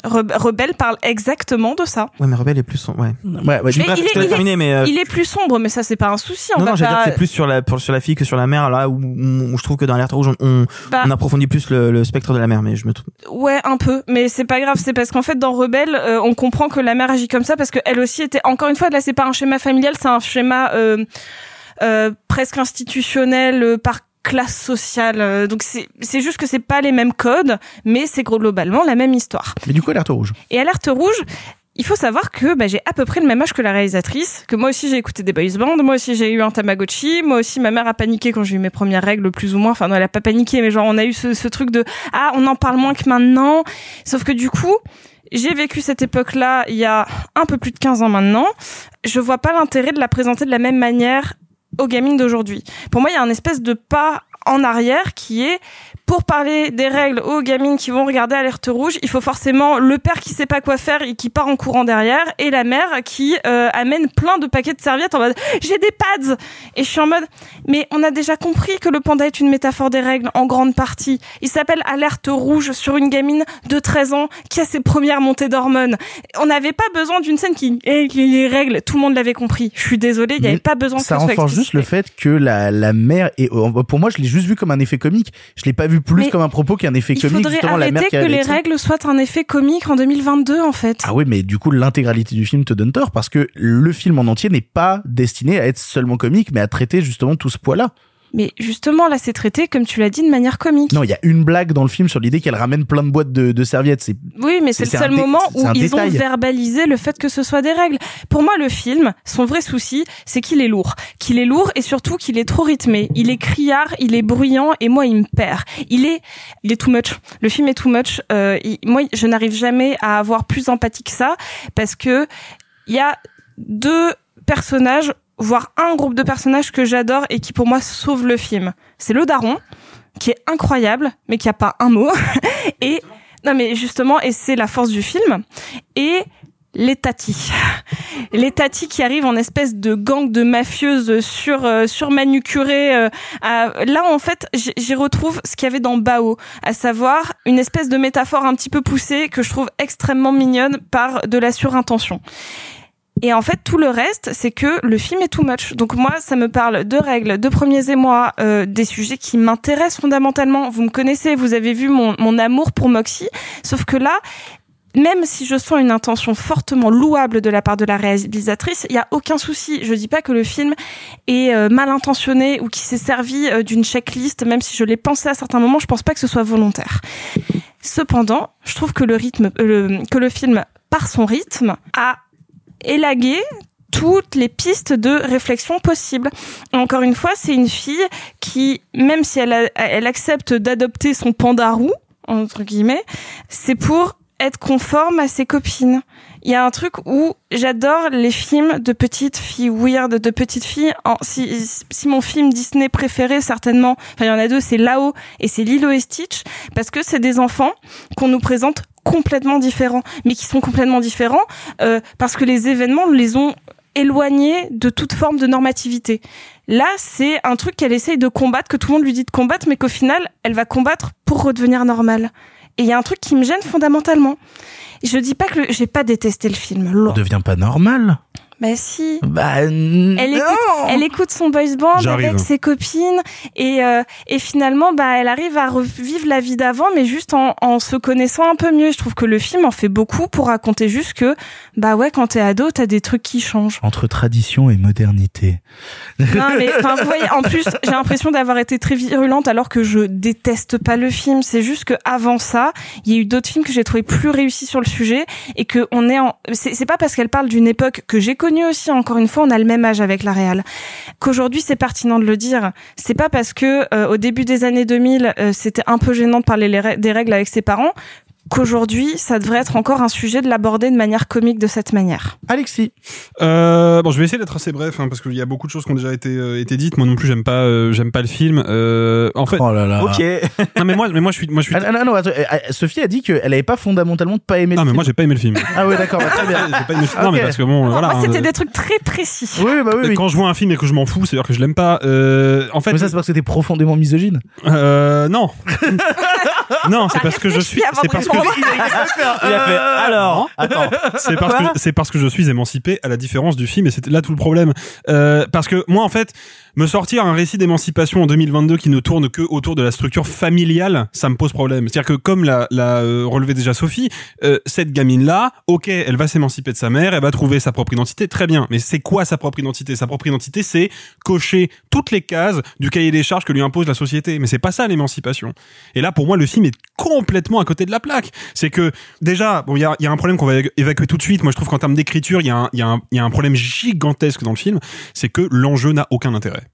Re- Rebelle parle exactement de ça. Ouais, mais Rebelle est plus. Ouais. Ouais, ouais, Bref, Mais je il est- te laisse il est- terminer, mais. euh, Il est plus sombre, mais ça c'est pas un souci. On Non, va non, j'allais dire pas- que c'est plus sur la, pour, sur la fille que sur la mère, là où, où je trouve que dans l'alerte rouge, on, on, Bah. on approfondit plus le, le spectre de la mère, mais je me trompe. Ouais, un peu, mais c'est pas grave. C'est parce qu'en fait, dans Rebelle, euh, on comprend que la mère agit comme ça parce qu'elle aussi était. Encore une fois, là, c'est pas un schéma familial, c'est un schéma euh, euh, presque institutionnel euh, par classe sociale. Euh, Donc c'est c'est juste que c'est pas les mêmes codes, mais c'est globalement la même histoire. Mais du coup, Alerte Rouge. Et Alerte Rouge, il faut savoir que bah, j'ai à peu près le même âge que la réalisatrice, que moi aussi j'ai écouté des boys bands, moi aussi j'ai eu un Tamagotchi, moi aussi ma mère a paniqué quand j'ai eu mes premières règles plus ou moins, enfin non elle a pas paniqué mais genre on a eu ce, ce truc de ah on en parle moins que maintenant, sauf que du coup j'ai vécu cette époque-là il y a un peu plus de 15 ans maintenant. Je vois pas l'intérêt de la présenter de la même manière aux gamines d'aujourd'hui. Pour moi, il y a un espèce de pas en arrière qui est pour parler des règles aux gamines qui vont regarder Alerte Rouge, il faut forcément le père qui sait pas quoi faire et qui part en courant derrière, et la mère qui euh, amène plein de paquets de serviettes en mode j'ai des pads et je suis en mode mais on a déjà compris que le panda est une métaphore des règles en grande partie. Il s'appelle Alerte Rouge sur une gamine de 13 ans qui a ses premières montées d'hormones. On n'avait pas besoin d'une scène qui eh, les règles, tout le monde l'avait compris. Je suis désolée, il n'y avait pas besoin ça renforce juste le fait que la, la mère est pour moi je l'ai juste vu comme un effet comique je l'ai pas vu plus Mais comme un propos qu'un effet Il comique faudrait justement la mère arrêter que les règles soient un effet comique en 2022 en fait. Ah oui, mais du coup, l'intégralité du film te donne tort parce que le film en entier n'est pas destiné à être seulement comique, mais à traiter justement tout ce poids-là. Mais justement, là, c'est traité, comme tu l'as dit, de manière comique. Non, il y a une blague dans le film sur l'idée qu'elle ramène plein de boîtes de, de serviettes. C'est Oui, mais c'est le seul dé- moment où ils ont verbalisé le fait que ce soit des règles. Pour moi, le film, son vrai souci, c'est qu'il est lourd. Qu'il est lourd et surtout qu'il est trop rythmé. Il est criard, il est bruyant et moi, il me perd. Il est, il est too much. Le film est too much. Euh, il- moi, je n'arrive jamais à avoir plus d'empathie que ça parce que il y a deux personnages voire un groupe de personnages que j'adore et qui pour moi sauve le film. C'est le daron, qui est incroyable, mais qui a pas un mot. et non mais justement, et c'est la force du film. Et les tatis. Les tatis qui arrivent en espèce de gang de mafieuses sur euh, sur euh, là en fait, j'y retrouve ce qu'il y avait dans Bao, à savoir une espèce de métaphore un petit peu poussée que je trouve extrêmement mignonne par de la surintention. Et en fait, tout le reste, c'est que le film est too much. Donc moi, ça me parle de règles, de premiers émois, euh, des sujets qui m'intéressent fondamentalement. Vous me connaissez, vous avez vu mon, mon amour pour Moxie. Sauf que là, même si je sens une intention fortement louable de la part de la réalisatrice, il y a aucun souci. Je dis pas que le film est euh, mal intentionné ou qui s'est servi euh, d'une checklist, même si je l'ai pensé à certains moments, je pense pas que ce soit volontaire. Cependant, je trouve que le rythme, euh, que le film, par son rythme, a élagué toutes les pistes de réflexion possibles. Encore une fois, c'est une fille qui, même si elle, accepte d'adopter son panda roux, entre guillemets, c'est pour être conforme à ses copines. Il y a un truc où j'adore les films de petites filles weird, de petites filles. Si, si mon film Disney préféré, certainement, enfin il y en a deux, c'est Lao et c'est Lilo et Stitch, parce que c'est des enfants qu'on nous présente complètement différents, mais qui sont complètement différents euh, parce que les événements les ont éloignés de toute forme de normativité. Là, c'est un truc qu'elle essaye de combattre, que tout le monde lui dit de combattre, mais qu'au final, elle va combattre pour redevenir normale. Et il y a un truc qui me gêne fondamentalement. Je dis pas que j'ai pas détesté le film. loin. On devient pas normal. Bah si. Bah, Elle écoute, elle écoute son boys band J'arrive. avec ses copines et euh, et finalement bah elle arrive à revivre la vie d'avant mais juste en, en se connaissant un peu mieux. Je trouve que le film en fait beaucoup pour raconter juste que bah ouais quand t'es ado t'as des trucs qui changent. Entre tradition et modernité. Non mais enfin vous voyez en plus j'ai l'impression d'avoir été très virulente alors que je déteste pas le film. C'est juste que avant ça il y a eu d'autres films que j'ai trouvé plus réussis sur le sujet et que on est en c'est c'est pas parce qu'elle parle d'une époque que j'ai connue aussi encore une fois on a le même âge avec la réal qu'aujourd'hui c'est pertinent de le dire. C'est pas parce que euh, au début des années 2000 euh, c'était un peu gênant de parler des règles avec ses parents qu'aujourd'hui ça devrait être encore un sujet de l'aborder de manière comique de cette manière. Alexis. Euh, bon, je vais essayer d'être assez bref hein, parce qu'il y a beaucoup de choses qui ont déjà été euh, été dites. Moi non plus, j'aime pas euh, j'aime pas le film. Euh, en fait, Oh là là. Ok. non mais moi mais moi je suis moi je suis Ah, non, non, attends, Sophie a dit qu'elle avait pas fondamentalement pas aimé le Ah mais film. moi j'ai pas aimé le film. Ah ouais, d'accord, bah, très bien. J'ai pas aimé le film. Non mais parce que bon voilà. Moi c'était hein, des trucs très précis. Oui, bah oui, oui. Quand je vois un film et que je m'en fous, c'est-à-dire que je l'aime pas. Euh, en fait, Mais ça, c'est parce que t'es profondément misogyne. euh, non, non, c'est parce que je suis, c'est parce. Il a fait alors. Attends. c'est parce que c'est parce que je suis émancipé à la différence du film et c'était là tout le problème. Euh, parce que moi en fait, me sortir un récit d'émancipation en 2022 qui ne tourne que autour de la structure familiale, ça me pose problème. C'est-à-dire que comme l'a, euh, relevé déjà Sophie, euh, cette gamine là, ok, elle va s'émanciper de sa mère, elle va trouver sa propre identité, très bien. Mais c'est quoi sa propre identité? Sa propre identité, c'est cocher toutes les cases du cahier des charges que lui impose la société. Mais c'est pas ça l'émancipation. Et là, pour moi, le film est complètement à côté de la plaque. C'est que déjà, bon, il y a, un problème qu'on va évacuer tout de suite. Moi, je trouve qu'en termes d'écriture, il y a un problème gigantesque dans le film, c'est que l'enjeu n'a aucun intérêt.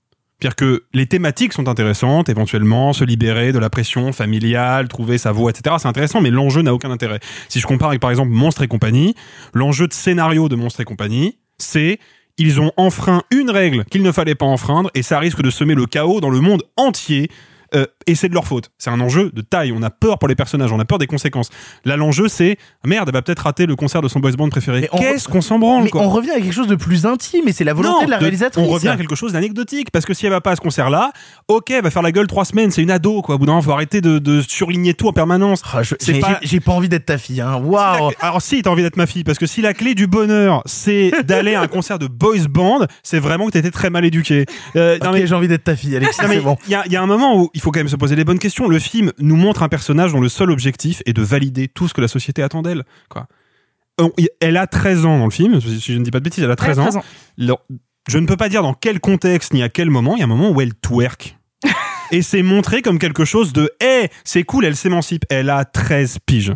C'est-à-dire que les thématiques sont intéressantes, éventuellement, se libérer de la pression familiale, trouver sa voie, etc. C'est intéressant, mais l'enjeu n'a aucun intérêt. Si je compare avec, par exemple, Monstre et compagnie, l'enjeu de scénario de Monstre et compagnie, c'est ils ont enfreint une règle qu'il ne fallait pas enfreindre, et ça risque de semer le chaos dans le monde entier. Euh, et c'est de leur faute. C'est un enjeu de taille. On a peur pour les personnages, on a peur des conséquences. Là, l'enjeu, c'est merde, elle va peut-être rater le concert de son boys band préféré. Qu'est-ce qu'on s'en branle Mais quoi on revient à quelque chose de plus intime, et c'est la volonté non, de la de- réalisatrice. on revient à quelque chose d'anecdotique parce que si elle va pas à ce concert-là, ok, elle va faire la gueule trois semaines. C'est une ado, quoi. Au bout d'un moment, faut arrêter de, de surligner tout en permanence. Ah, j'ai pas- envie d'être ta fille, hein. Waouh. Alors si, t'as envie d'être ma fille, parce que si la clé du bonheur, c'est d'aller à un concert de boys band, c'est vraiment que t'étais très mal éduqué. Euh, mais- j'ai envie d'être ta fille, Alexis, bon. y, il y a un moment où il faut quand même se poser les bonnes questions. Le film nous montre un personnage dont le seul objectif est de valider tout ce que la société attend d'elle. Quoi. Elle a 13 ans dans le film, si je ne dis pas de bêtises, elle a 13 Ouais, ans. 13 ans. Alors, je ne peux pas dire dans quel contexte ni à quel moment. Il y a un moment où elle twerk. Et c'est montré comme quelque chose de Eh, c'est cool, elle s'émancipe. Elle a 13 piges.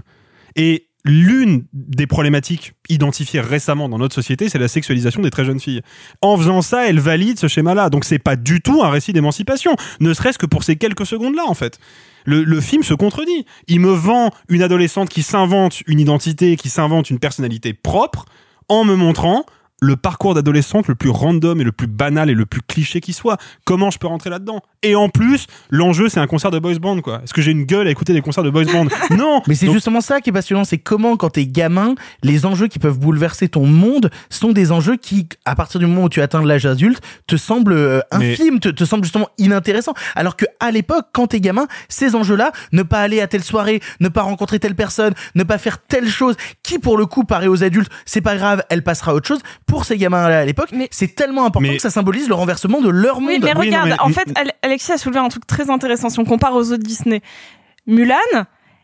Et l'une des problématiques identifiées récemment dans notre société, c'est la sexualisation des très jeunes filles. En faisant ça, elle valide ce schéma-là. Donc c'est pas du tout un récit d'émancipation, ne serait-ce que pour ces quelques secondes-là, en fait. Le, film se contredit. Il me vend une adolescente qui s'invente une identité, qui s'invente une personnalité propre, en me montrant le parcours d'adolescente le plus random et le plus banal et le plus cliché qui soit. Comment je peux rentrer là-dedans? Et en plus, l'enjeu c'est un concert de boys band quoi. Est-ce que j'ai une gueule à écouter des concerts de boys band? Non. Mais c'est Donc, justement ça qui est passionnant, c'est comment quand t'es gamin, les enjeux qui peuvent bouleverser ton monde sont des enjeux qui, à partir du moment où tu atteins l'âge adulte, te semblent euh, Mais- infimes, te, te semblent justement inintéressants. Alors que à l'époque, quand t'es gamin, ces enjeux-là, ne pas aller à telle soirée, ne pas rencontrer telle personne, ne pas faire telle chose, qui pour le coup paraît aux adultes, c'est pas grave, elle passera à autre chose. Pour ces gamins-là à l'époque, c'est tellement important Mais- que ça symbolise le renversement de leur monde. Oui, mais Oui, non, regarde, mais- en fait, Ale- Alexis a soulevé un truc très intéressant. Si on compare aux autres Disney, Mulan,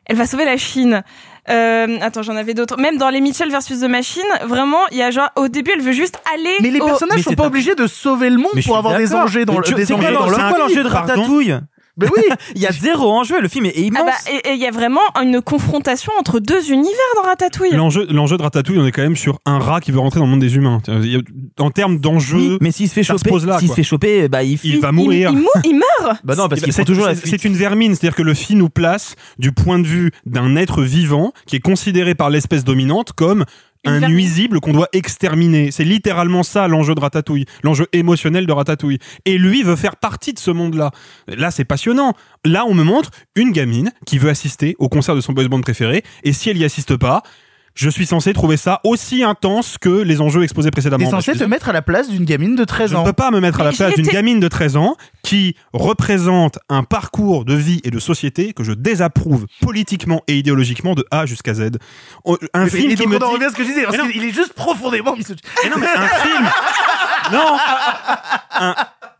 elle va sauver la Chine. Euh, attends, j'en avais d'autres. Même dans les Mitchell versus The Machine, vraiment, il y a genre, au début, elle veut juste aller. Mais les au- personnages Mais sont c'est pas un- obligés de sauver le monde Mais pour avoir des enjeux dans, le- des c'est enjeux quoi dans l'enjeu- leur c'est quoi vie. l'enjeu de Ratatouille? Mais oui, Il y a zéro enjeu, le film est Ah immense. bah, et et il y a vraiment une confrontation entre deux univers dans Ratatouille. L'enjeu, l'enjeu de Ratatouille, on est quand même sur un rat qui veut rentrer dans le monde des humains. En termes d'enjeu, Oui, mais s'il se fait choper, s'il se fait choper, bah il fuit. il va Il, mourir. il mou- il meurt. Bah non, parce Eh ben, qu'ils c'est- font toujours la c'est- fuite. C'est une vermine, c'est-à-dire que le film nous place du point de vue d'un être vivant qui est considéré par l'espèce dominante comme un vermine. nuisible qu'on doit exterminer. C'est littéralement ça l'enjeu de Ratatouille, l'enjeu émotionnel de Ratatouille. Et lui veut faire partie de ce monde-là. Là, c'est passionnant. Là, on me montre une gamine qui veut assister au concert de son boys band préféré, et si elle y assiste pas, je suis censé trouver ça aussi intense que les enjeux exposés précédemment. T'es censé te mettre à la place d'une gamine de 13 je ne ans. peux pas me mettre à la place d'une gamine de 13 ans qui représente un parcours de vie et de société que je désapprouve politiquement et idéologiquement de A jusqu'à Z. Oh, Un film et qui me dit- revient à ce que je disais, parce qu'il est juste profondément. Mais non, mais un film. Non. Un-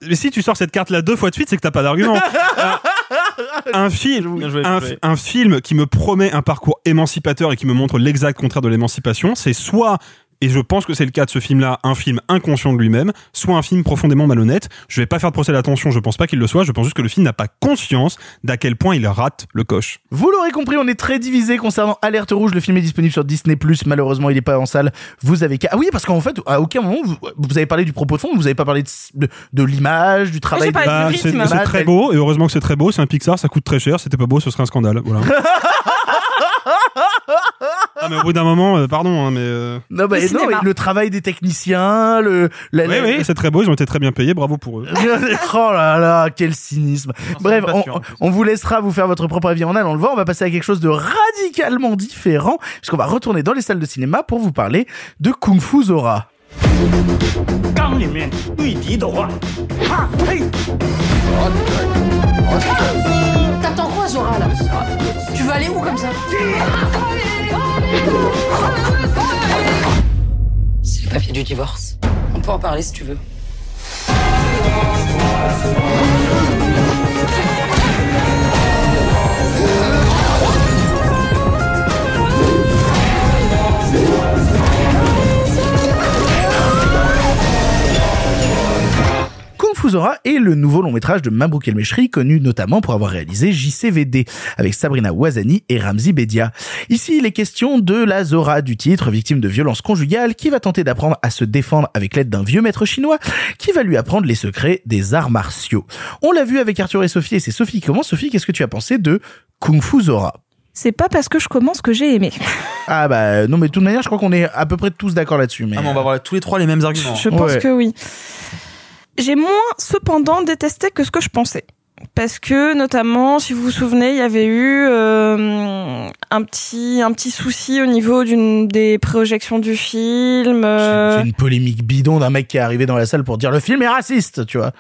Mais si tu sors cette carte-là deux fois de suite, c'est que t'as pas d'argument. Un- un film, joué, un film qui me promet un parcours émancipateur et qui me montre l'exact contraire de l'émancipation, c'est soit et je pense que c'est le cas de ce film-là, un film inconscient de lui-même, soit un film profondément malhonnête. Je vais pas faire de procès d'attention, je pense pas qu'il le soit, je pense juste que le film n'a pas conscience d'à quel point il rate le coche. Vous l'aurez compris, on est très divisé concernant Alerte Rouge. Le film est disponible sur Disney+. Malheureusement, il est pas en salle. Vous avez qu'à... Ah oui, parce qu'en fait, à aucun moment, vous, vous avez parlé du propos de fond, vous avez pas parlé de, de, de l'image, du travail... du Bah, c'est c'est très beau, et heureusement que c'est très beau, c'est un Pixar, ça coûte très cher, c'était pas beau, ce serait un scandale. Voilà. ah, mais au bout d'un moment, euh, pardon, hein, mais. euh, Non, bah, Le non, cinéma. mais le travail des techniciens, le... la- Oui, la- oui, c'est très beau, ils ont été très bien payés, bravo pour eux. oh là là, quel cynisme. Bref, pas on, sûr. on vous laissera vous faire votre propre avis en allant le voir. On va passer à quelque chose de radicalement différent, puisqu'on va retourner dans les salles de cinéma pour vous parler de Kung Fu Zora. 缸里面对敌的话，哈嘿， T'attends quoi, Zora, là Tu veux aller où comme ça C'est le papier du divorce. On peut en parler si tu veux. Kung Fu Fu Zora est le nouveau long métrage de Mabrouk El Meshri, connu notamment pour avoir réalisé JCVD avec Sabrina Ouazani et Ramzi Bedia. Ici, il est question de la Zora du titre, victime de violences conjugales, qui va tenter d'apprendre à se défendre avec l'aide d'un vieux maître chinois qui va lui apprendre les secrets des arts martiaux. On l'a vu avec Arthur et Sophie et c'est Sophie qui commence. Sophie, qu'est-ce que tu as pensé de Kung Fu Zora? C'est pas parce que je commence que j'ai aimé. Ah bah non mais de toute manière je crois qu'on est à peu près tous d'accord là-dessus. Mais... Ah, mais on va avoir tous les trois les mêmes arguments. Je pense Ouais. que oui. J'ai moins cependant détesté que ce que je pensais. Parce que notamment, si vous vous souvenez, il y avait eu euh, un petit un petit souci au niveau d'une des projections du film. euh, C'est une polémique bidon d'un mec qui est arrivé dans la salle pour dire le film est raciste, tu vois.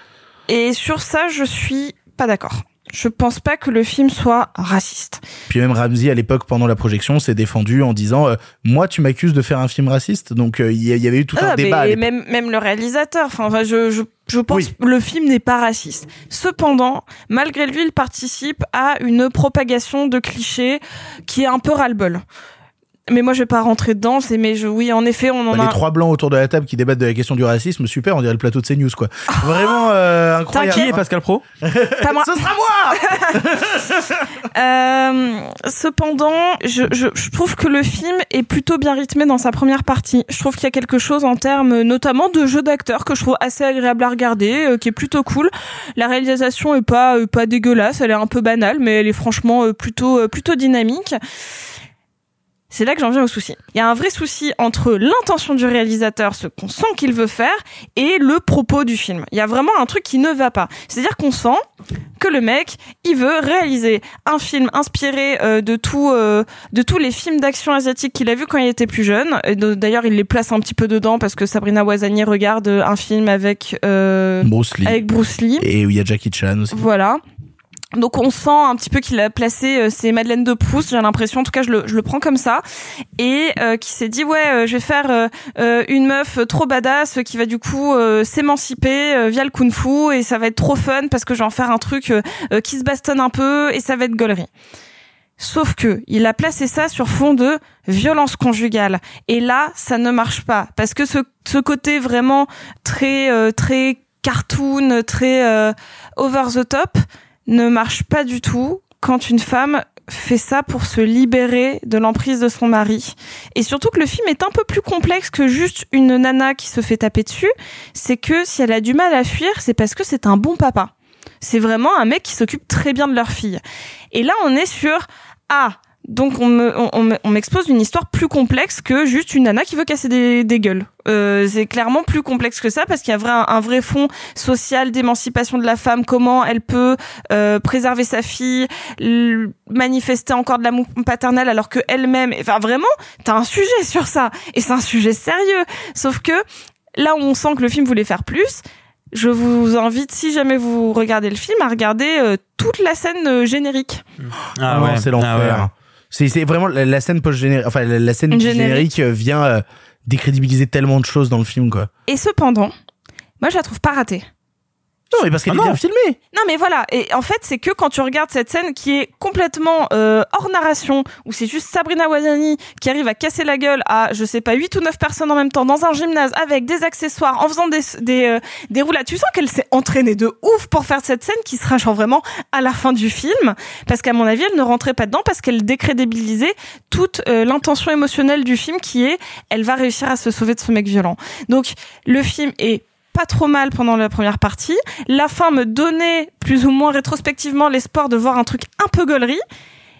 et sur ça, je suis pas d'accord. Je pense pas que le film soit raciste. Puis même Ramsey à l'époque pendant la projection s'est défendu en disant euh, moi tu m'accuses de faire un film raciste donc euh, il y, avait eu tout Ah, un débat. l'époque. même même le réalisateur. Enfin, enfin, je je je pense Oui. que le film n'est pas raciste. Cependant, malgré lui, il participe à une propagation de clichés qui est un peu ras-le-bol. Mais moi, je vais pas rentrer dedans. C'est mais je, oui, en effet, on en Bah, a. les trois blancs autour de la table qui débattent de la question du racisme, super, on dirait le plateau de CNews quoi. Vraiment euh, incroyable. T'inquiète. Qui est Pascal Pro? Pas moi. Ce sera moi Euh, cependant, je, je, je trouve que le film est plutôt bien rythmé dans sa première partie. Je trouve qu'il y a quelque chose en termes notamment de jeu d'acteur que je trouve assez agréable à regarder, euh, qui est plutôt cool. La réalisation est pas euh, pas dégueulasse, elle est un peu banale, mais elle est franchement euh, plutôt euh, plutôt dynamique. C'est là que j'en viens au souci. Il y a un vrai souci entre l'intention du réalisateur, ce qu'on sent qu'il veut faire, et le propos du film. Il y a vraiment un truc qui ne va pas. C'est-à-dire qu'on sent que le mec, il veut réaliser un film inspiré euh, de tout, euh, de tous les films d'action asiatiques qu'il a vu quand il était plus jeune. D'ailleurs, il les place un petit peu dedans parce que Sabrina Wazani regarde un film avec euh, Bruce Lee. avec Bruce Lee. Et où il y a Jackie Chan aussi. Voilà. Donc on sent un petit peu qu'il a placé euh, ses Madeleines de Proust, j'ai l'impression, en tout cas je le, je le prends comme ça, et euh, qui s'est dit ouais euh, je vais faire euh, euh, une meuf trop badass qui va du coup euh, s'émanciper via le kung fu et ça va être trop fun parce que je vais en faire un truc qui se bastonne un peu et ça va être gaulerie. Sauf que il a placé ça sur fond de violence conjugale. Et là ça ne marche pas. Parce que ce, ce côté vraiment très très cartoon, très over the top ne marche pas du tout quand une femme fait ça pour se libérer de l'emprise de son mari. Et surtout que le film est un peu plus complexe que juste une nana qui se fait taper dessus. C'est que si elle a du mal à fuir, c'est parce que c'est un bon papa. C'est vraiment un mec qui s'occupe très bien de leur fille. Et là, on est sur ah. Donc on me on, on me- on m'expose une histoire plus complexe que juste une nana qui veut casser des, des gueules. Euh, c'est clairement plus complexe que ça parce qu'il y a vrai, un, un vrai fond social d'émancipation de la femme, comment elle peut euh, préserver sa fille, manifester encore de l'amour paternel alors que elle-même, enfin vraiment, t'as un sujet sur ça et c'est un sujet sérieux. Sauf que là où on sent que le film voulait faire plus, je vous invite, si jamais vous regardez le film, à regarder euh, toute la scène euh, générique. Ah non, c'est l'enfer. C'est c'est vraiment la, scène post générique, enfin la, la scène Générique. générique euh, vient euh, décrédibiliser tellement de choses dans le film quoi. Et cependant, moi je la trouve pas ratée. Non mais parce qu'elle est bien filmée. Non mais voilà, et en fait c'est que quand tu regardes cette scène qui est complètement euh, hors narration, où c'est juste Sabrina Wazani qui arrive à casser la gueule à, je sais pas, 8 ou 9 personnes en même temps dans un gymnase avec des accessoires, en faisant des, des, euh, des roulades, tu sens qu'elle s'est entraînée de ouf pour faire cette scène qui sera genre vraiment à la fin du film, parce qu'à mon avis elle ne rentrait pas dedans parce qu'elle décrédibilisait toute euh, l'intention émotionnelle du film qui est, elle va réussir à se sauver de ce mec violent. Donc le film est pas trop mal pendant la première partie. La fin me donnait plus ou moins rétrospectivement l'espoir de voir un truc un peu gaulerie,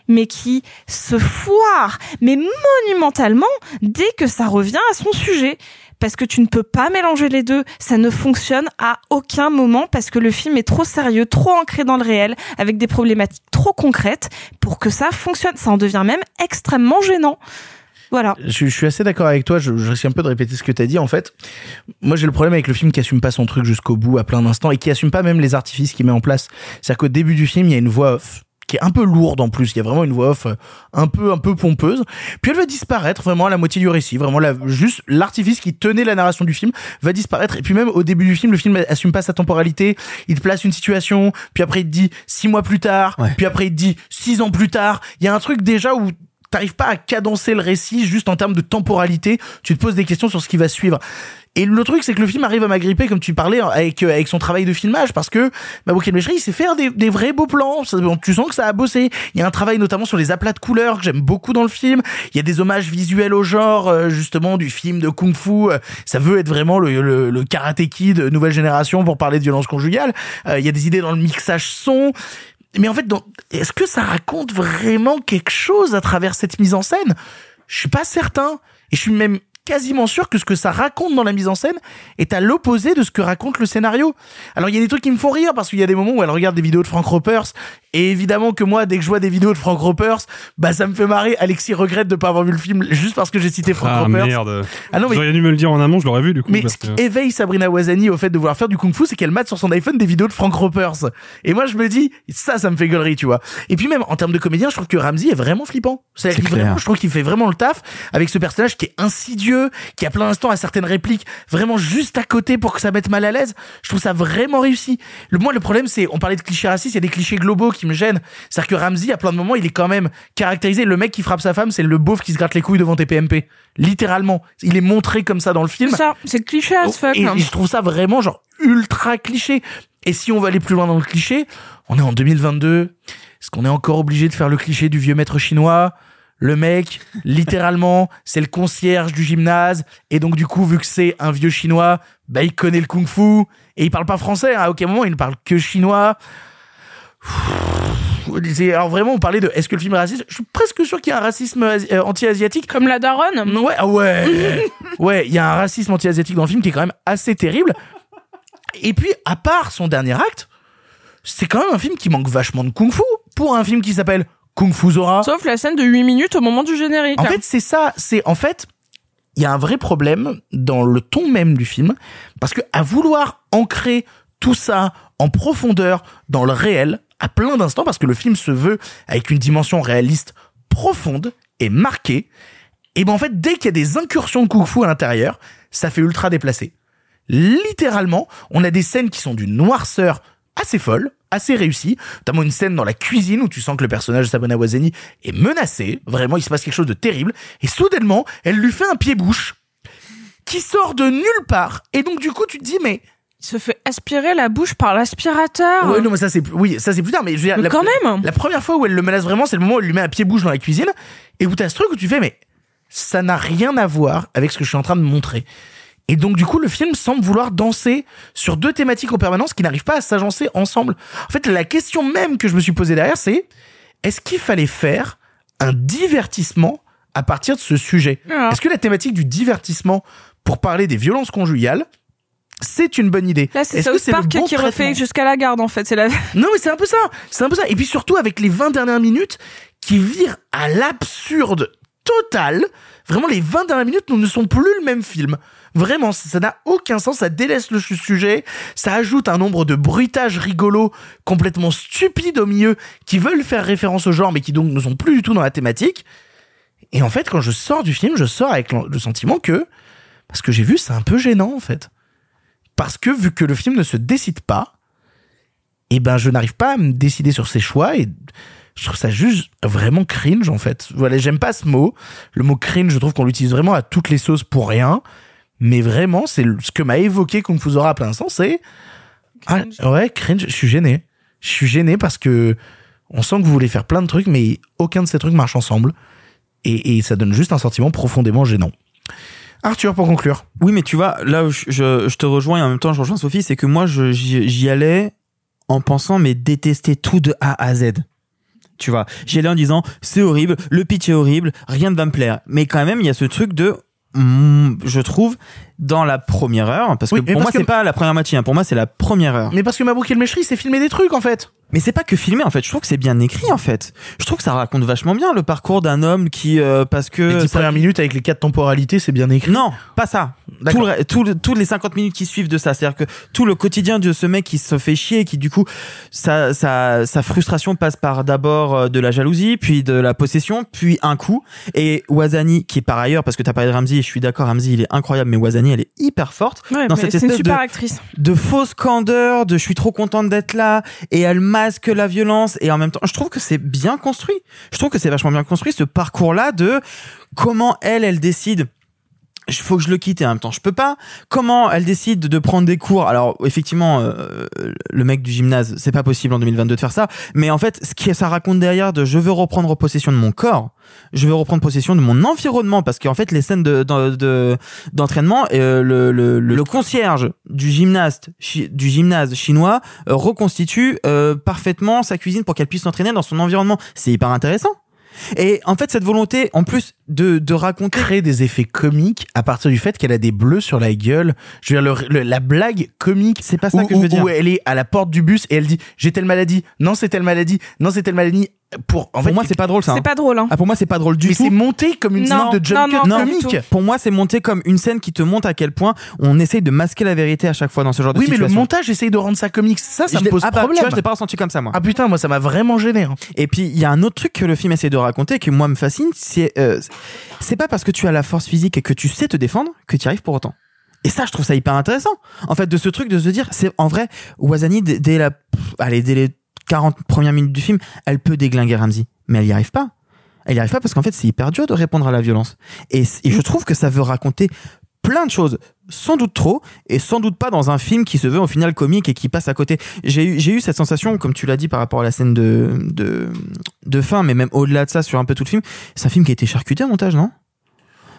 mais qui se foire, mais monumentalement, dès que ça revient à son sujet. Parce que tu ne peux pas mélanger les deux, ça ne fonctionne à aucun moment parce que le film est trop sérieux, trop ancré dans le réel, avec des problématiques trop concrètes pour que ça fonctionne. Ça en devient même extrêmement gênant. Voilà. Je, je suis assez d'accord avec toi. Je, je risque un peu de répéter ce que t'as dit. En fait, moi j'ai le problème avec le film qui assume pas son truc jusqu'au bout à plein d'instants et qui assume pas même les artifices qu'il met en place. C'est-à-dire qu'au début du film, il y a une voix off qui est un peu lourde en plus. Il y a vraiment une voix off euh, un peu un peu pompeuse. Puis elle va disparaître vraiment à la moitié du récit. Vraiment la, juste l'artifice qui tenait la narration du film va disparaître. Et puis même au début du film, le film assume pas sa temporalité. Il te place une situation, puis après il te dit six mois plus tard, puis après il te dit six ans plus tard. Il y a un truc déjà où t'arrives pas à cadencer le récit juste en termes de temporalité. Tu te poses des questions sur ce qui va suivre. Et le truc, c'est que le film arrive à m'agripper, comme tu parlais, avec, euh, avec son travail de filmage, parce que Mabou Meshri, il sait faire des, des vrais beaux plans. Ça- bon, tu sens que ça a bossé. Il y a un travail notamment sur les aplats de couleurs que j'aime beaucoup dans le film. Il y a des hommages visuels au genre, euh, justement, du film de Kung Fu. Euh, Ça veut être vraiment le, le, le Karate Kid nouvelle génération pour parler de violence conjugale. Euh, il y a des idées dans le mixage son. Mais en fait, est-ce que ça raconte vraiment quelque chose à travers cette mise en scène? Je suis pas certain. Et je suis même quasiment sûr que ce que ça raconte dans la mise en scène est à l'opposé de ce que raconte le scénario. Alors il y a des trucs qui me font rire parce qu'il y a des moments où elle regarde des vidéos de Frank Ropers et évidemment que moi dès que je vois des vidéos de Frank Ropers, bah ça me fait marrer. Alexis regrette de pas avoir vu le film juste parce que j'ai cité Frank Ah Ropers. merde. Ah non, mais- auriez dû me le dire en amont, je l'aurais vu du coup. Mais ce qui éveille Sabrina Wazani au fait de vouloir faire du kung-fu, c'est qu'elle mate sur son iPhone des vidéos de Frank Ropers. Et moi, je me dis, ça, ça me fait gueulerie, tu vois. Et puis même, en termes de comédien, je trouve que Ramsey est vraiment flippant. C'est vraiment, je trouve qu'il fait vraiment le taf avec ce personnage qui est insidieux, qui a plein d'instants à certaines répliques vraiment juste à côté pour que ça mette mal à l'aise. Je trouve ça vraiment réussi. Le, moi, le problème, c'est, on parlait de clichés racistes, il y a des clichés globaux qui me gênent. C'est-à-dire que Ramsey, à plein de moments, il est quand même caractérisé. Le mec qui frappe sa femme, c'est le beauf qui se gratte les couilles devant TPMP. Littéralement. Il est montré comme ça dans le film. C'est ça, c'est cliché as fuck. Et, hein. et je trouve ça vraiment genre ultra cliché. Et si on va aller plus loin dans le cliché, on est en 2022. Est-ce qu'on est encore obligé de faire le cliché du vieux maître chinois? Le mec, littéralement, c'est le concierge du gymnase. Et donc, du coup, vu que c'est un vieux chinois, bah, il connaît le kung-fu. Et il parle pas français. hein. À aucun moment, il ne parle que chinois. Alors vraiment, on parlait de est-ce que le film est raciste? Je suis presque sûr qu'il y a un racisme euh, anti-asiatique. Comme la daronne? Ouais, ah ouais. ouais, il y a un racisme anti-asiatique dans le film qui est quand même assez terrible. Et puis, à part son dernier acte, c'est quand même un film qui manque vachement de kung-fu pour un film qui s'appelle Kung Fu Zora. Sauf la scène de 8 minutes au moment du générique. En fait, c'est ça. C'est en fait, il y a un vrai problème dans le ton même du film, parce que à vouloir ancrer tout ça en profondeur dans le réel, à plein d'instants, parce que le film se veut avec une dimension réaliste profonde et marquée, et ben en fait, dès qu'il y a des incursions de kung-fu à l'intérieur, ça fait ultra déplacé. Littéralement, on a des scènes qui sont d'une noirceur assez folle, assez réussie, notamment une scène dans la cuisine où tu sens que le personnage de Sabona Wazeni est menacé, vraiment il se passe quelque chose de terrible, et soudainement, elle lui fait un pied-bouche qui sort de nulle part, et donc du coup tu te dis mais... Il se fait aspirer la bouche par l'aspirateur. Ouais, non mais ça c'est oui, ça c'est plus tard, mais je veux dire, Mais la, quand même. la première fois où elle le menace vraiment, c'est le moment où elle lui met un pied-bouche dans la cuisine, et où t'as ce truc où tu fais mais ça n'a rien à voir avec ce que je suis en train de montrer. Et donc du coup, le film semble vouloir danser sur deux thématiques en permanence qui n'arrivent pas à s'agencer ensemble. En fait, la question même que je me suis posée derrière, c'est est-ce qu'il fallait faire un divertissement à partir de ce sujet? Ah. Est-ce que la thématique du divertissement pour parler des violences conjugales, c'est une bonne idée? Là, c'est South c'est le Park bon qui refait jusqu'à la garde, en fait. C'est la... non, mais c'est un peu ça. C'est un peu ça. Et puis surtout avec les 20 dernières minutes qui virent à l'absurde total. Vraiment, les 20 dernières minutes ne sont plus le même film. Vraiment, ça n'a aucun sens. Ça délaisse le su- sujet. Ça ajoute un nombre de bruitages rigolos complètement stupides au milieu qui veulent faire référence au genre mais qui donc ne sont plus du tout dans la thématique. Et en fait, quand je sors du film, je sors avec le sentiment que, parce que j'ai vu, c'est un peu gênant en fait. Parce que vu que le film ne se décide pas, et ben je n'arrive pas à me décider sur ses choix et je trouve ça juste vraiment cringe en fait. Voilà, j'aime pas ce mot. Le mot cringe, je trouve qu'on l'utilise vraiment à toutes les sauces pour rien. Mais vraiment, c'est ce que m'a évoqué Kung Fu Zora à plein instant, c'est ah, ouais cringe. Je suis gêné. Je suis gêné parce que on sent que vous voulez faire plein de trucs, mais aucun de ces trucs marche ensemble et, et ça donne juste un sentiment profondément gênant. Arthur, pour conclure. Oui, mais tu vois, là où je, je, je te rejoins et en même temps je rejoins Sophie, c'est que moi j'y allais en pensant mais détester tout de A à Z. Tu vois, j'y allais en disant c'est horrible, le pitch est horrible, rien ne va me plaire. Mais quand même, il y a ce truc de, je trouve, dans la première heure, parce que Oui, pour moi c'est pas la première moitié, hein, pour moi c'est la première heure. Mais parce que Mabrouk El Meshri, c'est filmer des trucs en fait. Mais c'est pas que filmé en fait, je trouve que c'est bien écrit en fait. Je trouve que ça raconte vachement bien le parcours d'un homme qui euh, parce que Les 10 sa premières minutes avec les quatre temporalités, c'est bien écrit. non, pas ça. Tout le- tout le- toutes les 50 minutes qui suivent de ça, c'est-à-dire que tout le quotidien de ce mec qui se fait chier, et qui du coup, sa, sa, sa frustration passe par d'abord euh, de la jalousie, puis de la possession, puis un coup. Et Wazani, qui est par ailleurs, parce que t'as parlé de Ramsey, et je suis d'accord, Ramsey il est incroyable, mais Wazani Elle est hyper forte. Ouais, dans cette c'est une espèce de, actrice. de fausse candeur, de je suis trop contente d'être là, et elle masque la violence, et en même temps, je trouve que c'est bien construit. Je trouve que c'est vachement bien construit ce parcours-là de comment elle, elle décide il faut que je le quitte et en même temps je peux pas. Comment elle décide de prendre des cours? Alors effectivement, euh, le mec du gymnase, c'est pas possible en 2022 de faire ça. Mais en fait, ce qui ça raconte derrière de je veux reprendre possession de mon corps, je veux reprendre possession de mon environnement parce qu'en fait les scènes de de- de- d'entraînement, euh, le, le, le, concierge du gymnaste du gymnase chinois euh, reconstitue euh, parfaitement sa cuisine pour qu'elle puisse s'entraîner dans son environnement. C'est hyper intéressant. Et en fait, cette volonté, en plus de, de raconter. Créer des effets comiques à partir du fait qu'elle a des bleus sur la gueule. Je veux dire, le- le- la blague comique. C'est pas ça où, que je veux où- dire. où elle est à la porte du bus et elle dit J'ai telle maladie. Non, c'est telle maladie. Non, c'est telle maladie. Pour, en Pour fait, moi, c'est pas drôle ça. C'est hein. pas drôle, hein. Ah, pour moi, c'est pas drôle du mais tout. c'est monté comme une Non, sorte de jump non, cut non, comique. Pour moi, c'est monté comme une scène qui te montre à quel point on essaye de masquer la vérité à chaque fois dans ce genre de Oui, mais le situation. montage essaye de rendre ça comique. Ça, ça Je me l'ai- pose ah bah, problème. Tu vois, je l'ai pas ressenti comme ça, moi. Ah putain, moi, ça m'a vraiment gêné. hein. Et puis, il y a un autre truc que le film essaie de raconter qui, moi, me fascine. C'est, euh, c'est pas parce que tu as la force physique et que tu sais te défendre que tu y arrives pour autant. Et ça, je trouve ça hyper intéressant. En fait, de ce truc de se dire, c'est en vrai, Wazani, dès, dès la, pff, allez, dès les 40 premières minutes du film, elle peut déglinguer Ramsey. Mais elle y arrive pas. Elle y arrive pas parce qu'en fait, c'est hyper dur de répondre à la violence. Et, et je trouve que ça veut raconter plein de choses, sans doute trop, et sans doute pas dans un film qui se veut au final comique et qui passe à côté. J'ai eu, j'ai eu cette sensation, comme tu l'as dit par rapport à la scène de, de, de fin, mais même au-delà de ça, sur un peu tout le film, c'est un film qui a été charcuté au montage, non?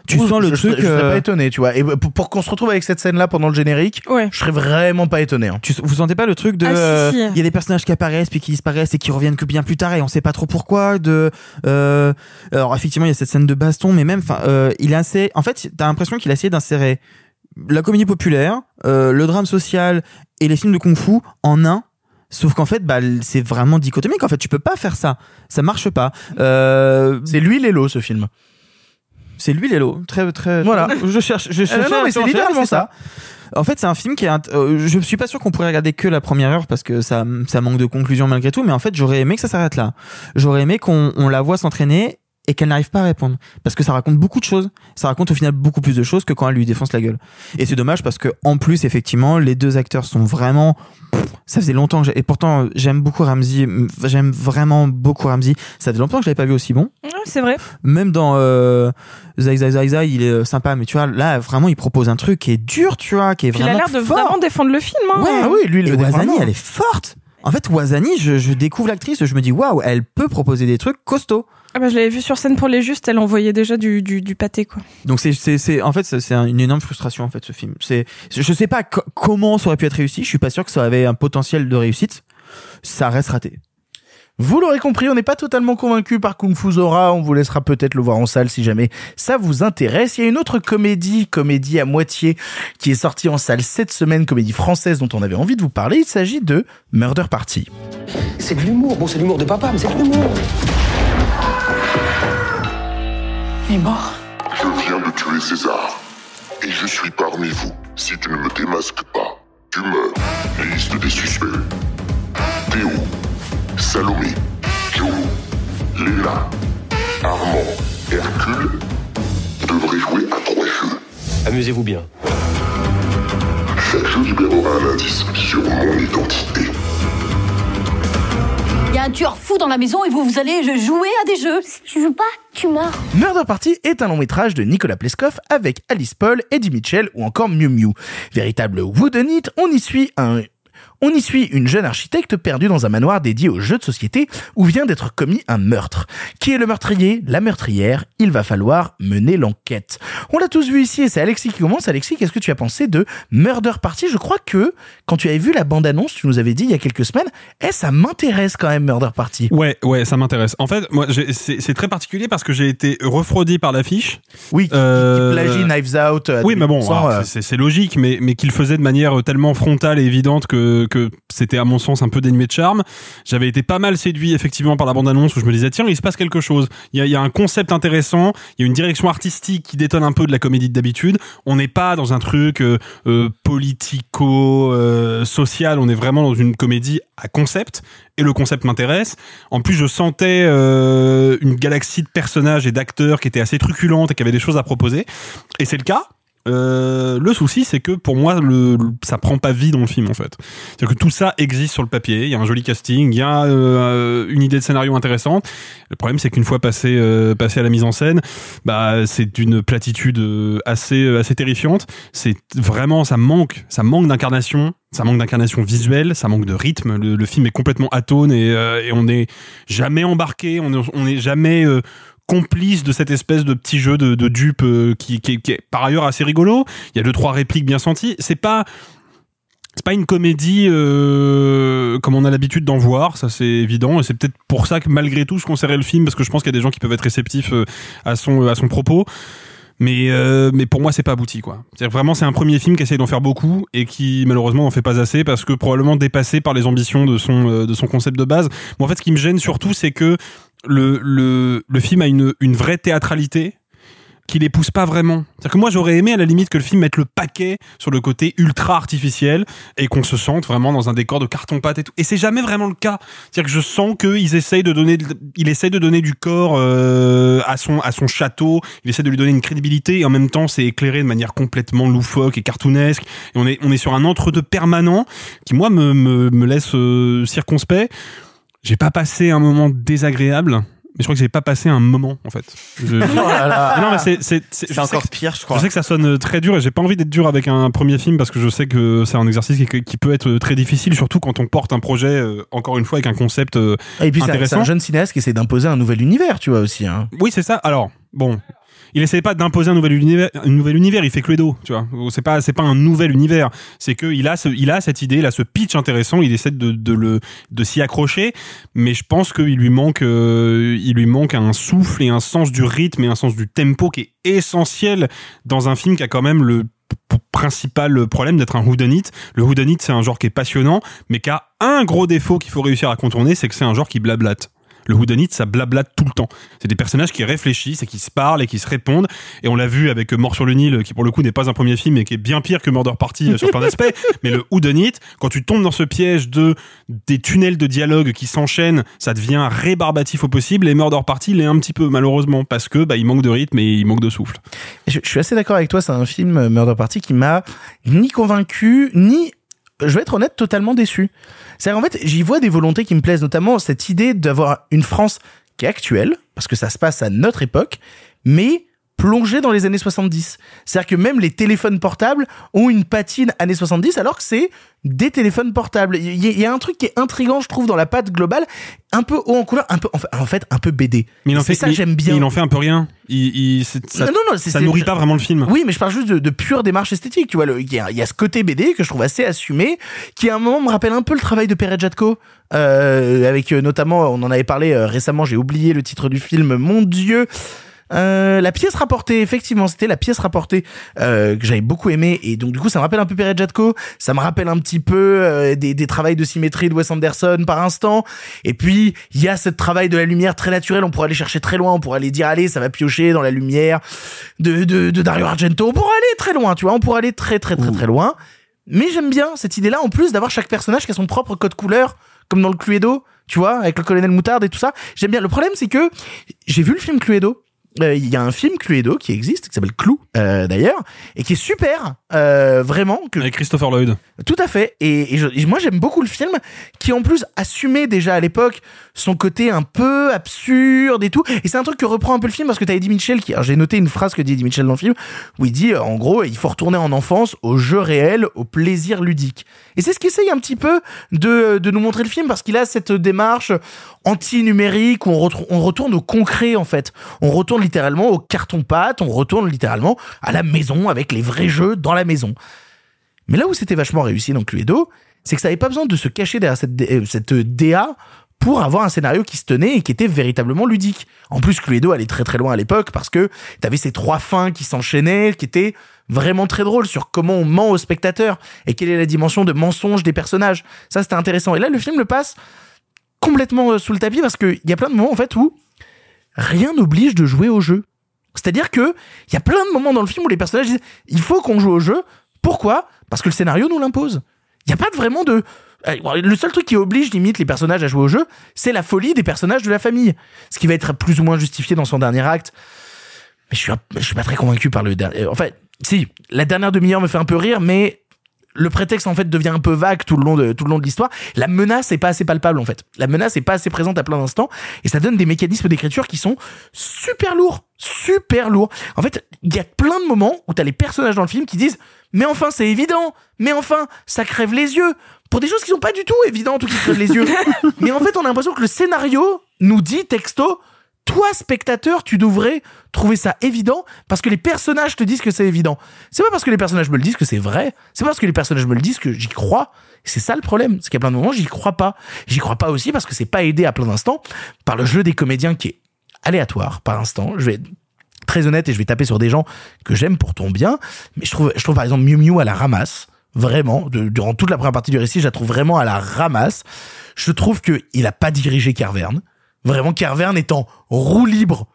Tu sens le je, truc. Je, je serais euh, pas étonné, tu vois. Et pour, pour qu'on se retrouve avec cette scène-là pendant le générique, Ouais. je serais vraiment pas étonné. hein. tu, vous sentez pas le truc de Ah, si, euh, si. il y a des personnages qui apparaissent puis qui disparaissent et qui reviennent que bien plus tard et on sait pas trop pourquoi de euh, alors effectivement il y a cette scène de baston mais même enfin euh, il a assez en fait t'as l'impression qu'il a essayé d'insérer la comédie populaire euh, le drame social et les films de kung-fu en un Sauf qu'en fait, bah, c'est vraiment dichotomique. En fait, tu peux pas faire ça. Ça marche pas. Euh, C'est lui Lélo, ce film. C'est lui Lélo. Très, très. Voilà. Je cherche. Je Euh, cherchais non, mais c'est littéralement ça. En fait, c'est un film qui est. int- euh, je suis pas sûr qu'on pourrait regarder que la première heure parce que ça, ça manque de conclusion malgré tout. Mais en fait, j'aurais aimé que ça s'arrête là. J'aurais aimé qu'on on la voit s'entraîner et qu'elle n'arrive pas à répondre parce que ça raconte beaucoup de choses. Ça raconte au final beaucoup plus de choses que quand elle lui défonce la gueule. Et c'est dommage parce que en plus, effectivement, les deux acteurs sont vraiment. Ça faisait longtemps que j'ai- et pourtant j'aime beaucoup Ramsey. J'aime vraiment beaucoup Ramsey. Ça faisait longtemps que je l'avais pas vu aussi bon Ouais, c'est vrai. même dans euh, Zai Zai Zai Zai, il est euh, sympa, mais tu vois, là, vraiment, il propose un truc qui est dur, tu vois, qui est Puis il a vraiment l'air de fort. vraiment défendre le film. Hein. Ouais, Ah oui, lui, et Wazani, vraiment. elle est forte. En fait, Wazani, je, je découvre l'actrice, je me dis, waouh, elle peut proposer des trucs costauds. Ah bah, je l'avais vu sur scène pour les justes, elle envoyait déjà du, du, du pâté, quoi. Donc c'est c'est c'est en fait c'est c'est un- une énorme frustration en fait ce film. C'est je sais pas co- comment ça aurait pu être réussi. Je suis pas sûr que ça avait un potentiel de réussite. Ça reste raté. Vous l'aurez compris, on n'est pas totalement convaincu par Kung Fu Zora. On vous laissera peut-être le voir en salle si jamais ça vous intéresse. Il y a une autre comédie, comédie à moitié, qui est sortie en salle cette semaine, comédie française dont on avait envie de vous parler. Il s'agit de Murder Party. C'est de l'humour. Bon, c'est de l'humour de papa, mais c'est de l'humour. Il est mort. Je viens de tuer César. Et je suis parmi vous. Si tu ne me démasques pas, tu meurs. Liste des suspects. Théo, Salomé, Joe, Léla, Armand, Hercule devraient jouer à trois jeux. Amusez-vous bien. Chaque jeu libérera un indice sur mon identité. Il y a un tueur fou dans la maison et vous, vous allez jouer à des jeux. Si tu joues pas, tu meurs. Murder Party est un long métrage de Nicolas Pleskov avec Alice Paul, Eddie Mitchell ou encore Miu Miu. Véritable wooden it, on y suit un on y suit une jeune architecte perdue dans un manoir dédié aux jeux de société où vient d'être commis un meurtre. Qui est le meurtrier? La meurtrière Il va falloir mener l'enquête. On l'a tous vu ici et c'est Alexis qui commence. Alexis, qu'est-ce que tu as pensé de Murder Party? Je crois que quand tu avais vu la bande-annonce, tu nous avais dit il y a quelques semaines, eh, ça m'intéresse quand même Murder Party. Ouais, ouais, ça m'intéresse. En fait, moi, c'est très particulier parce que j'ai été refroidi par l'affiche. Oui, qui, Euh, qui plagie Knives Out. à Oui, mais bon, 2000%, alors, euh, c'est- c'est logique, mais, mais qu'il faisait de manière tellement frontale et évidente que, que c'était à mon sens un peu dénué de charme. J'avais été pas mal séduit effectivement par la bande-annonce où je me disais tiens, il se passe quelque chose. Il y a, un concept intéressant, il y a une direction artistique qui détonne un peu de la comédie d'habitude. On n'est pas dans un truc euh, euh, politico euh, on est vraiment dans une comédie à concept et le concept m'intéresse. En plus, je sentais une galaxie de personnages et d'acteurs qui étaient assez truculentes et qui avaient des choses à proposer. Et c'est le cas. Euh, le souci, c'est que pour moi, ça prend pas vie dans le film en fait. C'est-à-dire que tout ça existe sur le papier. Il y a un joli casting, il y a euh, une idée de scénario intéressante. Le problème, c'est qu'une fois passé, euh, à la mise en scène, bah c'est d'une platitude assez, terrifiante. C'est vraiment, ça manque, ça manque d'incarnation. Ça manque d'incarnation visuelle, ça manque de rythme. Le, film est complètement atone et, on n'est jamais embarqué, on n'est jamais complice de cette espèce de petit jeu de, de dupe euh, qui, qui, est par ailleurs assez rigolo. Il y a deux trois répliques bien senties. C'est pas c'est pas une comédie euh, comme on a l'habitude d'en voir, ça c'est évident. Et c'est peut-être pour ça que malgré tout je conseillerais le film parce que je pense qu'il y a des gens qui peuvent être réceptifs euh, à son à son propos. Mais mais pour moi c'est pas abouti quoi. C'est vraiment c'est un premier film qui essaye d'en faire beaucoup et qui malheureusement n'en fait pas assez parce que probablement dépassé par les ambitions de son de son concept de base. Mais en fait ce qui me gêne surtout c'est que le le le film a une une vraie théâtralité qui les pousse pas vraiment. C'est-à-dire que moi j'aurais aimé à la limite que le film mette le paquet sur le côté ultra artificiel et qu'on se sente vraiment dans un décor de carton pâte et tout. Et c'est jamais vraiment le cas. C'est-à-dire que je sens qu'ils essayent de donner, il essaye de donner du corps euh, à son à son château. Il essaie de lui donner une crédibilité et en même temps c'est éclairé de manière complètement loufoque et cartoonesque. Et on est on est sur un entre deux permanent qui moi me me, me laisse euh, circonspect. J'ai pas passé un moment désagréable mais je crois que j'ai pas passé un moment en fait. Je- Oh non mais c'est encore que- pire, je crois. Je sais que ça sonne très dur et j'ai pas envie d'être dur avec un premier film parce que je sais que c'est un exercice qui, qui peut être très difficile, surtout quand on porte un projet euh, encore une fois avec un concept euh, Et puis c'est- un jeune cinéaste qui essaie d'imposer un nouvel univers, tu vois aussi. Hein. Oui, c'est ça. Alors, bon. Il essaie pas d'imposer un nouvel univers, un nouvel univers. Il fait Cluedo, tu vois. C'est pas, c'est pas un nouvel univers. C'est que il a ce, il a cette idée, il a ce pitch intéressant. Il essaie de, de le, de s'y accrocher. Mais je pense qu'il lui manque, euh, il lui manque un souffle et un sens du rythme et un sens du tempo qui est essentiel dans un film qui a quand même le principal problème d'être un whodunit. Le whodunit, c'est un genre qui est passionnant, mais qui a un gros défaut qu'il faut réussir à contourner, c'est que c'est un genre qui blablate. Le whodunit, ça blablate tout le temps. C'est des personnages qui réfléchissent et qui se parlent et qui se répondent. Et on l'a vu avec Mort sur le Nil, qui pour le coup n'est pas un premier film et qui est bien pire que Murder Party euh, sur plein d'aspects. Mais le whodunit, quand tu tombes dans ce piège de des tunnels de dialogue qui s'enchaînent, ça devient rébarbatif au possible. Et Murder Party l'est un petit peu malheureusement parce que bah, il manque de rythme et il manque de souffle. Je, je suis assez d'accord avec toi, c'est un film euh, Murder Party qui m'a ni convaincu, ni, je vais être honnête, totalement déçu. C'est-à-dire en fait, j'y vois des volontés qui me plaisent, notamment cette idée d'avoir une France qui est actuelle, parce que ça se passe à notre époque, mais plongée dans les années 70. C'est-à-dire que même les téléphones portables ont une patine années 70, alors que c'est des téléphones portables. Il y, a- il y a un truc qui est intrigant, je trouve, dans la patte globale, un peu haut en couleur, un peu, en fait, un peu BD. Mais il en fait, ça j'aime bien. Il en fait un peu rien. Il, il- c'est- ça, Non, non, ça nourrit pas vraiment le film. Oui, mais je parle juste de, de pure démarche esthétique. Tu vois, le- il y, a- il y a ce côté BD que je trouve assez assumé, qui à un moment me rappelle un peu le travail de Pere Jatko, euh, avec euh, notamment, on en avait parlé euh, récemment, j'ai oublié le titre du film, mon Dieu. Euh, la pièce rapportée, effectivement, c'était la pièce rapportée euh, que j'avais beaucoup aimé et donc du coup ça me rappelle un peu Pere Jatko, ça me rappelle un petit peu euh, des, des travails de symétrie de Wes Anderson par instant et puis il y a ce travail de la lumière très naturel, on pourrait aller chercher très loin, on pourrait aller dire allez ça va piocher dans la lumière de, de, de Dario Argento, on pourrait aller très loin, tu vois, on pourrait aller très très très très loin mais j'aime bien cette idée-là en plus d'avoir chaque personnage qui a son propre code couleur comme dans le Cluedo, tu vois, avec le colonel Moutarde et tout ça. J'aime bien. Le problème, c'est que j'ai vu le film Cluedo. Euh, Il y a un film Cluedo qui existe, qui s'appelle Clou, euh, d'ailleurs, et qui est super, euh, vraiment. Que... Avec Christopher Lloyd. Tout à fait. Et, et je- et moi, j'aime beaucoup le film, qui en plus assumait déjà à l'époque son côté un peu absurde et tout. Et c'est un truc que reprend un peu le film parce que t'as Eddie Mitchell qui, j'ai noté une phrase que dit Eddie Mitchell dans le film, où il dit, en gros, il faut retourner en enfance, au jeu réel, au plaisir ludique. Et c'est ce qu'essaye un petit peu de, de nous montrer le film parce qu'il a cette démarche anti-numérique où on, on retourne au concret en fait. On retourne littéralement au carton-pâte, on retourne littéralement à la maison avec les vrais jeux dans la maison. Mais là où c'était vachement réussi dans Cluedo, c'est que ça n'avait pas besoin de se cacher derrière cette, euh, cette DA pour avoir un scénario qui se tenait et qui était véritablement ludique. En plus, Cluedo allait très très loin à l'époque parce que t'avais ces trois fins qui s'enchaînaient, qui étaient vraiment très drôles sur comment on ment au spectateur et quelle est la dimension de mensonge des personnages. Ça, c'était intéressant. Et là, le film le passe complètement euh, sous le tapis parce qu'il y a plein de moments en fait où rien n'oblige de jouer au jeu. C'est-à-dire que il y a plein de moments dans le film où les personnages disent il faut qu'on joue au jeu. Pourquoi? Parce que le scénario nous l'impose. Il n'y a pas vraiment de euh, le seul truc qui oblige limite les personnages à jouer au jeu, c'est la folie des personnages de la famille, ce qui va être plus ou moins justifié dans son dernier acte. Mais je suis suis pas très convaincu par le dernier. En fait, si, la dernière demi-heure me fait un peu rire, mais le prétexte en fait devient un peu vague tout le long de tout le long de l'histoire. La menace est pas assez palpable en fait. La menace est pas assez présente à plein d'instants et ça donne des mécanismes d'écriture qui sont super lourds, super lourds. En fait, il y a plein de moments où t'as les personnages dans le film qui disent mais enfin c'est évident, mais enfin ça crève les yeux pour des choses qui sont pas du tout évidentes ou qui crèvent les yeux. mais en fait, on a l'impression que le scénario nous dit texto toi, spectateur, tu devrais trouver ça évident parce que les personnages te disent que c'est évident. C'est pas parce que les personnages me le disent que c'est vrai. C'est pas parce que les personnages me le disent que j'y crois. C'est ça le problème. C'est qu'à plein de moments, j'y crois pas. J'y crois pas aussi parce que c'est pas aidé à plein d'instants par le jeu des comédiens qui est aléatoire par instant. Je vais être très honnête et je vais taper sur des gens que j'aime pour ton bien. Mais je trouve, je trouve par exemple Miu Miu à la ramasse. Vraiment, durant toute la première partie du récit, je la trouve vraiment à la ramasse. Je trouve que il a pas dirigé Carverne. Vraiment, Carverne est en roue libre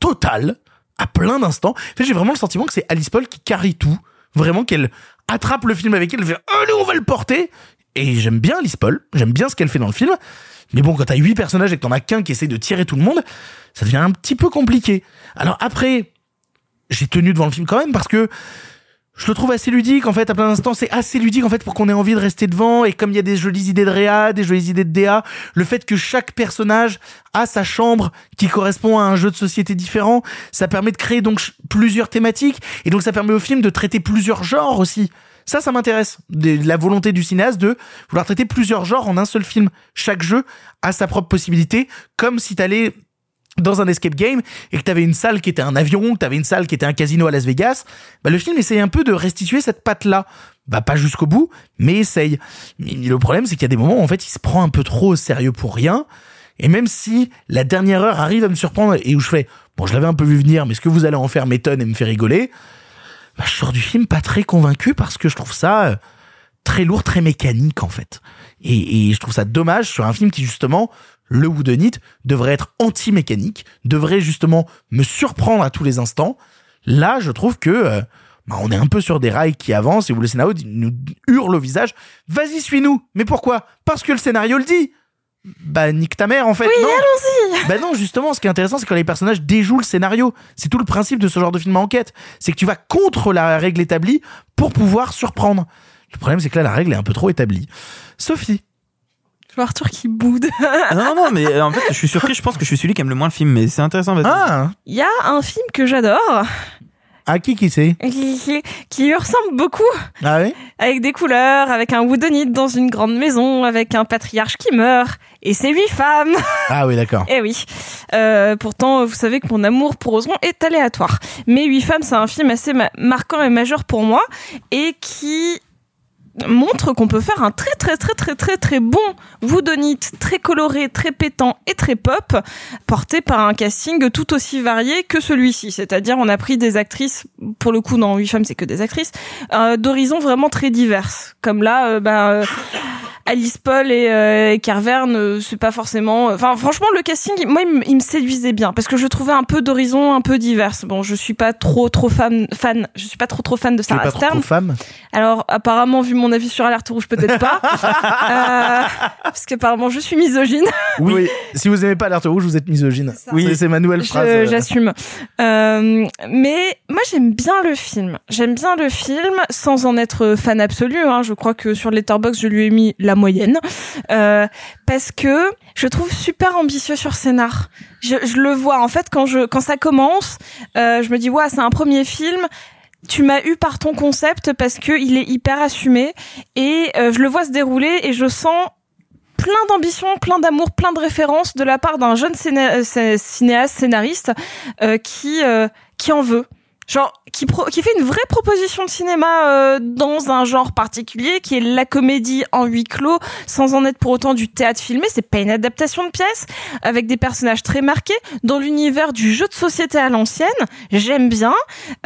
totale à plein d'instants. En fait, j'ai vraiment le sentiment que c'est Alice Paul qui carry tout. Vraiment qu'elle attrape le film avec elle, elle fait allez on va le porter. Et j'aime bien Alice Paul, j'aime bien ce qu'elle fait dans le film. Mais bon, quand t'as huit personnages et que t'en as qu'un qui essaie de tirer tout le monde, ça devient un petit peu compliqué. Alors après, j'ai tenu devant le film quand même parce que je le trouve assez ludique en fait à plein d'instants. C'est assez ludique en fait pour qu'on ait envie de rester devant. Et comme il y a des jolies idées de réa des jolies idées de DA le fait que chaque personnage a sa chambre qui correspond à un jeu de société différent ça permet de créer donc plusieurs thématiques. Et donc ça permet au film de traiter plusieurs genres aussi. Ça ça m'intéresse. La volonté du cinéaste de vouloir traiter plusieurs genres en un seul film. Chaque jeu a sa propre possibilité comme si t'allais dans un escape game et que t'avais une salle qui était un avion, que t'avais une salle qui était un casino à Las Vegas, bah le film essaye un peu de restituer cette patte-là. Bah pas jusqu'au bout, mais essaye. Mais le problème, c'est qu'il y a des moments où en fait il se prend un peu trop au sérieux pour rien. Et même si la dernière heure arrive à me surprendre et où je fais, bon, je l'avais un peu vu venir, mais ce que vous allez en faire m'étonne et me fait rigoler, bah, je sors du film pas très convaincu parce que je trouve ça euh, très lourd, très mécanique en fait. Et, et je trouve ça dommage sur un film qui justement, le Woodenite, devrait être anti-mécanique, devrait justement me surprendre à tous les instants. Là, je trouve que euh, bah, on est un peu sur des rails qui avancent et où le scénario nous hurle au visage Vas-y, suis-nous Mais pourquoi? Parce que le scénario le dit Bah, nique ta mère en fait Oui, non allons-y Bah non, justement, ce qui est intéressant, c'est quand les personnages déjouent le scénario. C'est tout le principe de ce genre de film à enquête. C'est que tu vas contre la règle établie pour pouvoir surprendre. Le problème, c'est que là, la règle est un peu trop établie. Sophie. Je vois Arthur qui boude. Ah non, non, non, mais euh, en fait, je suis surpris. Je pense que je suis celui qui aime le moins le film, mais c'est intéressant. vas-y. Ah Il y a un film que j'adore, À qui qui c'est? Qui, qui- qui lui ressemble beaucoup, Ah oui? Avec des couleurs, avec un woodenite dans une grande maison, avec un patriarche qui meurt, et c'est huit femmes. Ah oui, d'accord. Eh oui. Euh, pourtant, vous savez que mon amour pour Ozon est aléatoire. Mais Huit femmes, c'est un film assez ma- marquant et majeur pour moi, et qui montre qu'on peut faire un très très très très très très bon Woodonite, très coloré, très pétant et très pop, porté par un casting tout aussi varié que celui-ci. C'est-à-dire, on a pris des actrices, pour le coup, dans Huit femmes, c'est que des actrices, euh, d'horizons vraiment très diverses. Comme là, ben, Alice Paul et, euh, et Carverne, euh, c'est pas forcément. Enfin, franchement, le casting, moi, il, me- il me séduisait bien parce que je trouvais un peu d'horizons un peu diverses. Bon, je suis pas trop trop fan, fan. Je suis pas trop trop fan de Sarah pas Stern. trop femme? Alors, apparemment, vu mon avis sur Alerte Rouge, peut-être pas. Euh, parce qu'apparemment, je suis misogyne. Oui. Si vous aimez pas l'alerte rouge, vous êtes misogyne. Oui, c'est ma nouvelle phrase. euh. J'assume. Euh, mais moi, j'aime bien le film. J'aime bien le film sans en être fan absolu. Hein. Je crois que sur Letterboxd, je lui ai mis la moyenne. Euh, parce que je trouve super ambitieux sur scénar. Je, je le vois, en fait, quand, je, quand ça commence, euh, je me dis, ouais, c'est un premier film tu m'as eu par ton concept parce que il est hyper assumé et euh, je le vois se dérouler et je sens plein d'ambition, plein d'amour, plein de références de la part d'un jeune euh, cinéaste, scénariste euh, qui euh, qui en veut. Genre qui pro- qui fait une vraie proposition de cinéma euh, dans un genre particulier qui est la comédie en huis clos sans en être pour autant du théâtre filmé, c'est pas une adaptation de pièce avec des personnages très marqués dans l'univers du jeu de société à l'ancienne. J'aime bien.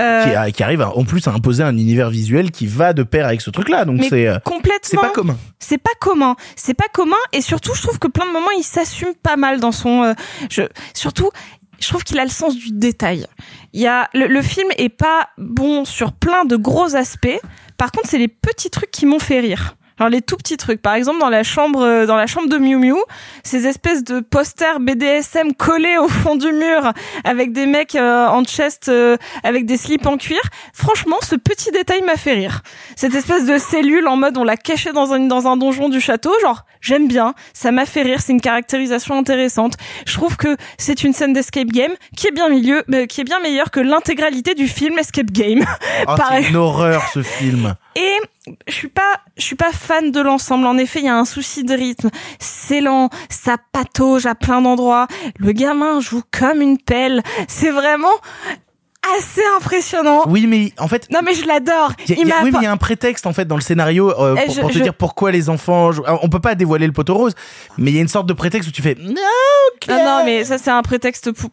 Euh, Qui, a- qui arrive à- en plus à imposer un univers visuel qui va de pair avec ce truc-là. Donc Mais c'est euh, complètement. c'est pas commun. C'est pas commun. C'est pas commun et surtout je trouve que plein de moments il s'assume pas mal dans son euh, je surtout je trouve qu'il a le sens du détail. Il y a le, le film est pas bon sur plein de gros aspects. Par contre, c'est les petits trucs qui m'ont fait rire. Genre les tout petits trucs. Par exemple, dans la chambre, euh, dans la chambre de Miu Miu, ces espèces de posters BDSM collés au fond du mur avec des mecs euh, en chest euh, avec des slips en cuir. Franchement, ce petit détail m'a fait rire. Cette espèce de cellule en mode on l'a cachée dans un dans un donjon du château, genre j'aime bien, ça m'a fait rire, c'est une caractérisation intéressante. Je trouve que c'est une scène d'escape game qui est bien milieu, euh, qui est bien meilleure que l'intégralité du film Escape Game. Oh, c'est une horreur ce film. Et je suis pas, je suis pas fan de l'ensemble. En effet, il y a un souci de rythme. C'est lent, ça patauge à plein d'endroits. Le gamin joue comme une pelle. C'est vraiment assez impressionnant. Oui, mais en fait, Non mais je l'adore. il y a- oui, mais il y a un prétexte en fait dans le scénario euh, Eh, pour, je- pour te je- dire pourquoi les enfants. jouent- On peut pas dévoiler le poteau rose, mais il y a une sorte de prétexte où tu fais. Non, ok. Non, non, mais ça c'est un prétexte pour.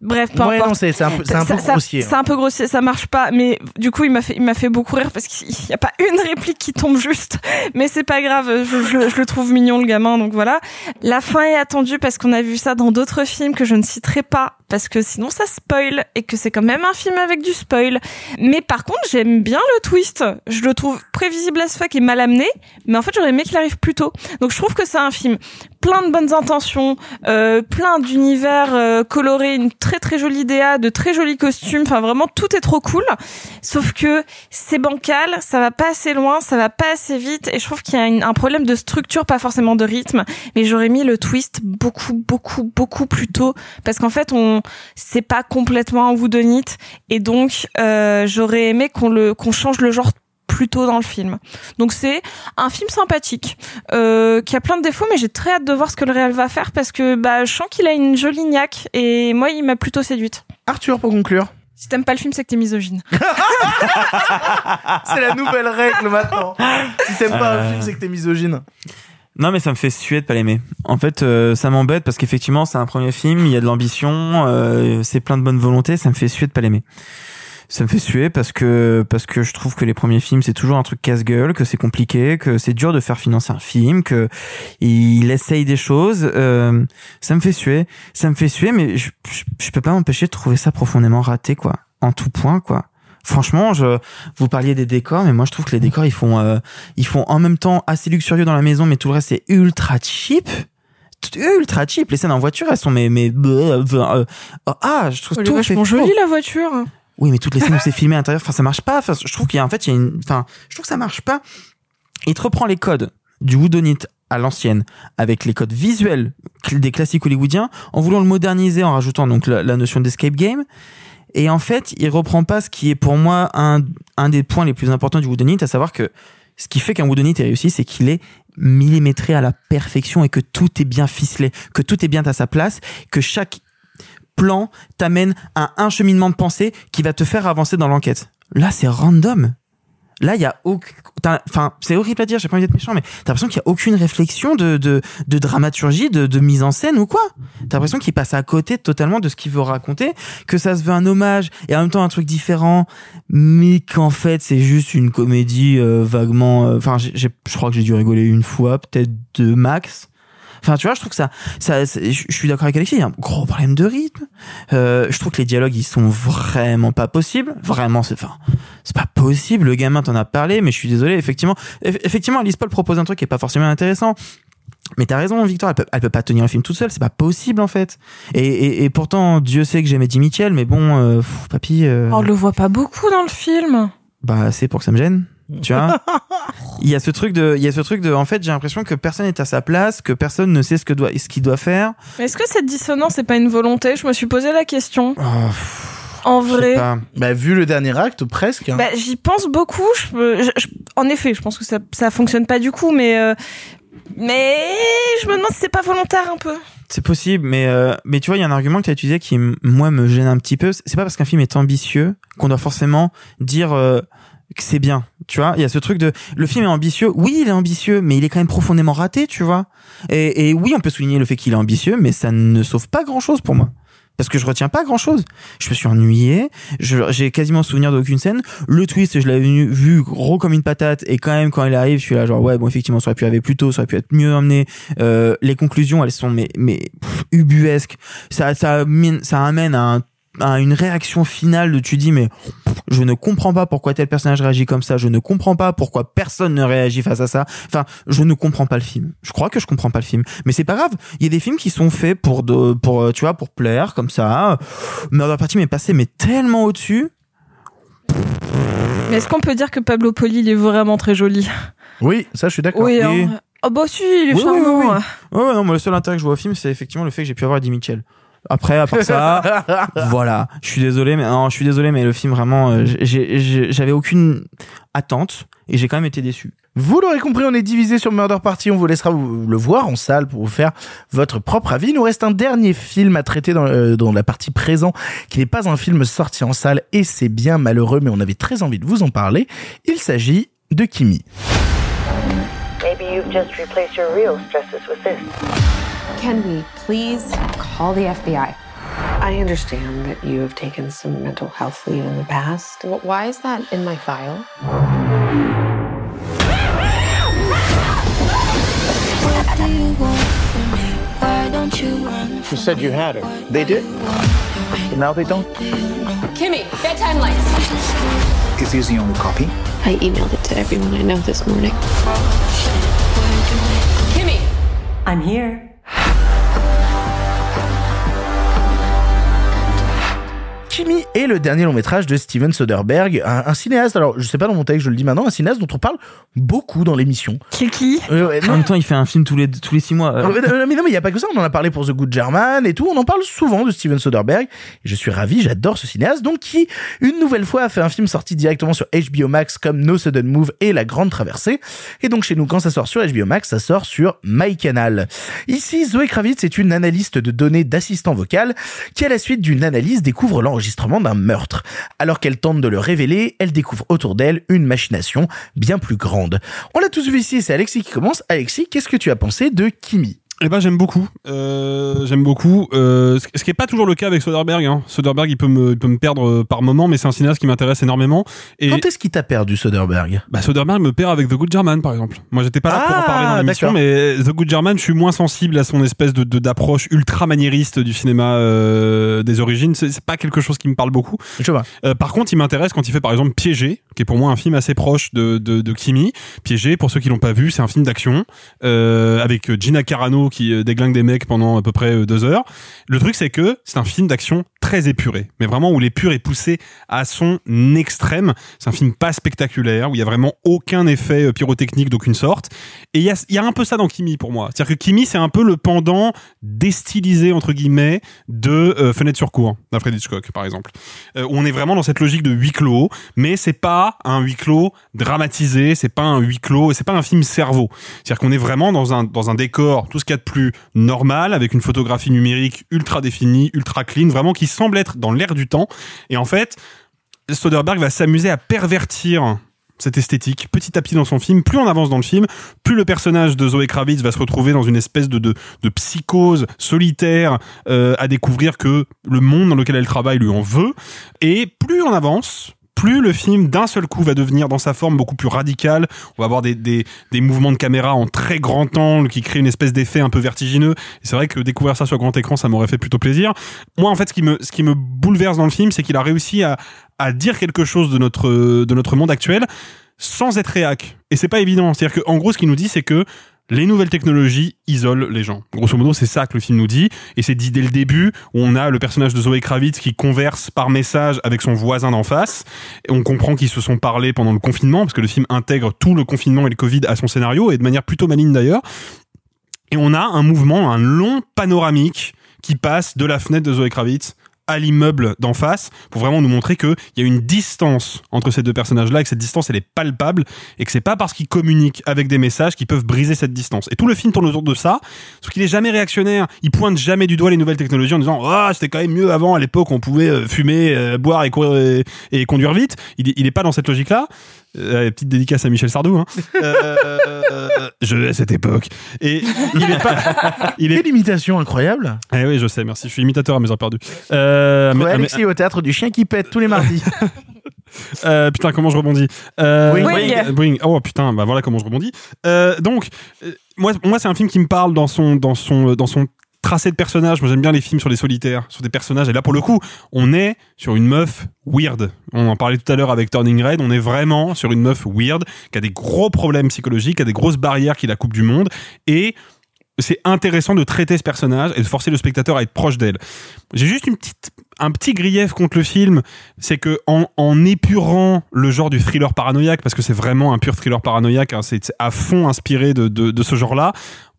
Bref, peu Ouais, importe. c'est un peu, c'est un peu Ça- ça- grossier. hein. C'est un peu grossier, ça marche pas. Mais du coup, il m'a fait, il m'a fait beaucoup rire parce qu'il y a pas une réplique qui tombe juste. Mais c'est pas grave, je, je- je le trouve mignon le gamin, donc voilà. La fin est attendue parce qu'on a vu ça dans d'autres films que je ne citerai pas parce que sinon ça spoil et que c'est quand même un film avec du spoil. Mais par contre, j'aime bien le twist. Je le trouve prévisible as fuck et mal amené, mais en fait j'aurais aimé qu'il arrive plus tôt. Donc je trouve que c'est un film plein de bonnes intentions, euh, plein d'univers euh, colorés, une très très jolie DA, de très jolis costumes. Enfin vraiment tout est trop cool. Sauf que c'est bancal, ça va pas assez loin, ça va pas assez vite, et je trouve qu'il y a un problème de structure, pas forcément de rythme. Mais j'aurais mis le twist beaucoup beaucoup beaucoup plus tôt parce qu'en fait on c'est pas complètement un whodunit et donc euh, j'aurais aimé qu'on le qu'on change le genre plus tôt dans le film. Donc c'est un film sympathique euh, qui a plein de défauts, mais j'ai très hâte de voir ce que le réel va faire parce que bah, je sens qu'il a une jolie niaque et moi il m'a plutôt séduite. Arthur pour conclure. Si t'aimes pas le film, c'est que t'es misogyne. C'est la nouvelle règle maintenant. Si t'aimes pas un film, c'est que t'es misogyne. Non, mais ça me fait suer de pas l'aimer. En fait, euh, ça m'embête parce qu'effectivement, c'est un premier film, il y a de l'ambition, euh, c'est plein de bonne volonté, ça me fait suer de pas l'aimer. Ça me fait suer parce que parce que je trouve que les premiers films c'est toujours un truc casse-gueule, que c'est compliqué, que c'est dur de faire financer un film, que il essaye des choses. euh, ça me fait suer, ça me fait suer, mais je, je, je peux pas m'empêcher de trouver ça profondément raté quoi, en tout point quoi. Franchement, je, vous parliez des décors, mais moi je trouve que les décors ils font, euh, ils font en même temps assez luxurieux dans la maison, mais tout le reste c'est ultra cheap. Ultra cheap. Les scènes en voiture, elles sont mais mais euh, euh, ah, je trouve Elle tout vachement jolie la voiture. Oui, mais toutes les scènes où c'est filmé à l'intérieur, enfin, ça marche pas. Enfin, je trouve qu'il y a, en fait, il y a une, enfin, je trouve que ça marche pas. Il te reprend les codes du Whodunit à l'ancienne, avec les codes visuels des classiques hollywoodiens, en voulant le moderniser, en rajoutant donc la, notion d'escape game. Et en fait, il reprend pas ce qui est pour moi un, un des points les plus importants du Whodunit, à savoir que ce qui fait qu'un Whodunit est réussi, c'est qu'il est millimétré à la perfection et que tout est bien ficelé, que tout est bien à sa place, que chaque plan t'amène à un cheminement de pensée qui va te faire avancer dans l'enquête. Là, c'est random. Là, il y a aucun, enfin, c'est horrible à dire, j'ai pas envie d'être méchant, mais t'as l'impression qu'il y a aucune réflexion de, de, de dramaturgie, de, de mise en scène ou quoi. T'as l'impression qu'il passe à côté totalement de ce qu'il veut raconter, que ça se veut un hommage et en même temps un truc différent, mais qu'en fait c'est juste une comédie euh, vaguement, euh, enfin, j'ai- je crois que j'ai dû rigoler une fois, peut-être deux max. Enfin, tu vois, je trouve que ça, ça, je suis d'accord avec Alexis, il y a un gros problème de rythme. Euh, je trouve que les dialogues, ils sont vraiment pas possibles. Vraiment, c'est, enfin, c'est pas possible. Le gamin t'en a parlé, mais je suis désolé. Effectivement, eff- effectivement, Alice Paul propose un truc qui est pas forcément intéressant. Mais t'as raison, Victor, elle peut, elle peut pas tenir un film toute seule, c'est pas possible en fait. Et, et, et pourtant, Dieu sait que j'aimais Eddie Mitchell, mais bon, euh, pff, papy, euh, On le voit pas beaucoup dans le film. bah c'est pour que ça me gêne. Tu vois Il y a ce truc de, il y a ce truc de, en fait, j'ai l'impression que personne n'est à sa place, que personne ne sait ce que doit, ce qu'il doit faire. Mais Est-ce que cette dissonance c'est pas une volonté? Je me suis posé la question. Oh, en vrai. Bah, vu le dernier acte, presque. hein. Bah, j'y pense beaucoup. Je, me- je- je- en effet, je pense que ça, ça fonctionne pas du coup, mais euh, mais je me demande si c'est pas volontaire un peu. C'est possible, mais euh, mais tu vois, il y a un argument que tu as utilisé qui moi me gêne un petit peu. C'est pas parce qu'un film est ambitieux qu'on doit forcément dire euh, que c'est bien. Tu vois, il y a ce truc de le film est ambitieux. Oui, il est ambitieux, mais il est quand même profondément raté. Tu vois. Et, et oui, on peut souligner le fait qu'il est ambitieux, mais ça ne sauve pas grand chose pour moi. Parce que je retiens pas grand chose. Je me suis ennuyé. J'ai quasiment souvenir d'aucune scène. Le twist, je l'avais vu, gros comme une patate. Et quand même, quand il arrive, je suis là genre ouais, bon effectivement, ça aurait pu arriver plus tôt, ça aurait pu être mieux amené. Euh, les conclusions, elles sont mais mais ubuesques. Ça ça ça amène à un un- une réaction finale de tu dis mais je ne comprends pas pourquoi tel personnage réagit comme ça, je ne comprends pas pourquoi personne ne réagit face à ça. Enfin, je ne comprends pas le film. Je crois que je comprends pas le film, mais c'est pas grave. Il y a des films qui sont faits pour de, pour euh, tu vois pour plaire comme ça. Murder Party m'est passé mais tellement au-dessus. Mais est-ce qu'on peut dire que Pablo Poli, il est vraiment très joli? Oui, ça, je suis d'accord. Oui, Et- hein. Ah bah si, il est Oui, charmant. oui, oui. Ouais, ouais, non, moi, le seul intérêt que je vois au film, c'est effectivement le fait que j'ai pu avoir Eddie Mitchell. Après, à part ça, voilà. Je suis désolé, mais non, je suis désolé, mais le film vraiment, euh, j'avais aucune attente et j'ai quand même été déçu. Vous l'aurez compris, on est divisé sur Murder Party. On vous laissera le voir en salle pour vous faire votre propre avis. Il nous reste un dernier film à traiter dans, euh, dans la partie présent, qui n'est pas un film sorti en salle, et c'est bien malheureux, mais on avait très envie de vous en parler. Il s'agit de Kimi. Maybe you've just replaced your real stresses with this. Can we please call the FBI? I understand that you have taken some mental health leave in the past. Wh- Why is that in my file? You said you had her. They did. But now they don't. Kimmy, bedtime lights. Is this the only copy? I emailed it to everyone I know this morning. Kimmy! I'm here. Ha! Kimi est le dernier long métrage de Steven Soderbergh, un, un cinéaste, alors je sais pas dans mon texte, je le dis maintenant, un cinéaste dont on parle beaucoup dans l'émission. Qui qui? Euh, ouais, En même temps, il fait un film tous les tous les six mois. euh. Euh, mais, non, mais il n'y a pas que ça. On en a parlé pour The Good German et tout. On en parle souvent de Steven Soderbergh. Et je suis ravi, j'adore ce cinéaste. Donc, qui, une nouvelle fois, a fait un film sorti directement sur HBO Max comme No Sudden Move et La Grande Traversée. Et donc, chez nous, quand ça sort sur HBO Max, ça sort sur MyCanal. Ici, Zoé Kravitz est une analyste de données d'assistant vocal qui, à la suite d'une analyse, découvre l'enregistrement d'un meurtre. Alors qu'elle tente de le révéler, elle découvre autour d'elle une machination bien plus grande. On l'a tous vu ici, c'est Alexis qui commence. Alexis, qu'est-ce que tu as pensé de Kimi? Eh ben j'aime beaucoup, euh, j'aime beaucoup. Euh, ce qui est pas toujours le cas avec Soderbergh. Hein. Soderbergh il peut me, il peut me perdre euh, par moment, mais c'est un cinéaste qui m'intéresse énormément. Et Quand est-ce qu'il t'a perdu, Soderbergh? Bah, Soderbergh me perd avec The Good German par exemple. Moi j'étais pas là pour en Ah, parler dans l'émission, mais The Good German, je suis moins sensible à son espèce de d'approche ultra maniériste du cinéma euh, des origines. C'est c'est pas quelque chose qui me parle beaucoup. Je vois. Euh, par contre, il m'intéresse quand il fait par exemple Piégé, qui est pour moi un film assez proche de, de, de Kimi. Piégé, pour ceux qui l'ont pas vu, c'est un film d'action euh, avec Gina Carano qui euh, déglingue des mecs pendant à peu près euh, deux heures. Le truc, c'est que c'est un film d'action très épuré, mais vraiment où l'épure est poussée à son extrême. C'est un film pas spectaculaire, où il y a vraiment aucun effet euh, pyrotechnique d'aucune sorte. Et il y a, un peu ça dans Kimi pour moi. C'est-à-dire que Kimi, c'est un peu le pendant déstylisé, entre guillemets, de Fenêtre sur cour, d'Alfred Hitchcock, par exemple. On est vraiment dans cette logique de huis clos, mais c'est pas un huis clos dramatisé, c'est pas un huis clos, c'est pas un film cerveau. C'est-à-dire qu'on est vraiment dans un, dans un décor, tout ce qu'il plus normal, avec une photographie numérique ultra définie, ultra clean, vraiment qui semble être dans l'air du temps. Et en fait, Soderbergh va s'amuser à pervertir cette esthétique petit à petit dans son film. Plus on avance dans le film, plus le personnage de Zoé Kravitz va se retrouver dans une espèce de, de, de psychose solitaire euh, à découvrir que le monde dans lequel elle travaille lui en veut. Et plus on avance, plus le film d'un seul coup va devenir dans sa forme beaucoup plus radicale. On va avoir des, des, des mouvements de caméra en très grand angle qui créent une espèce d'effet un peu vertigineux. C'est vrai que découvrir ça sur grand écran, ça m'aurait fait plutôt plaisir. Moi, en fait, ce qui me, ce qui me bouleverse dans le film, c'est qu'il a réussi à, à dire quelque chose de notre, de notre monde actuel sans être réac. Et c'est pas évident. C'est-à-dire qu'en gros, ce qu'il nous dit, c'est que les nouvelles technologies isolent les gens. Grosso modo, c'est ça que le film nous dit. Et c'est dit dès le début, où on a le personnage de Zoé Kravitz qui converse par message avec son voisin d'en face. Et on comprend qu'ils se sont parlé pendant le confinement, parce que le film intègre tout le confinement et le Covid à son scénario, et de manière plutôt maligne d'ailleurs. Et on a un mouvement, un long panoramique qui passe de la fenêtre de Zoé Kravitz à l'immeuble d'en face pour vraiment nous montrer qu'il y a une distance entre ces deux personnages-là et que cette distance elle est palpable et que c'est pas parce qu'ils communiquent avec des messages qu'ils peuvent briser cette distance. Et tout le film tourne autour de ça, sauf qu'il est jamais réactionnaire. Il pointe jamais du doigt les nouvelles technologies en disant ah c'était quand même mieux avant à l'époque on pouvait euh, fumer, euh, boire et courir et, conduire vite. Il il est pas dans cette logique-là. Euh, petite dédicace à Michel Sardou. Hein. Euh, je hais cette époque. Et il est pas. Il est... Quelle imitation incroyable Eh oui, je sais, merci. Je suis imitateur à mes heures perdues. Euh, Ouais, mais- Alexis au théâtre du chien qui pète tous les mardis. euh, putain, comment je rebondis euh, Boing. Boing. Oh putain, bah voilà comment je rebondis. Euh, donc, euh, moi, moi, c'est un film qui me parle dans son, dans son, dans son tracé de personnages. Moi, j'aime bien les films sur les solitaires, sur des personnages. Et là, pour le coup, on est sur une meuf weird. On en parlait tout à l'heure avec Turning Red. On est vraiment sur une meuf weird qui a des gros problèmes psychologiques, qui a des grosses barrières qui la coupent du monde. Et c'est intéressant de traiter ce personnage et de forcer le spectateur à être proche d'elle. J'ai juste une petite, un petit grief contre le film, c'est que en, en épurant le genre du thriller paranoïaque, parce que c'est vraiment un pur thriller paranoïaque, hein, c'est à fond inspiré de, de ce genre-là,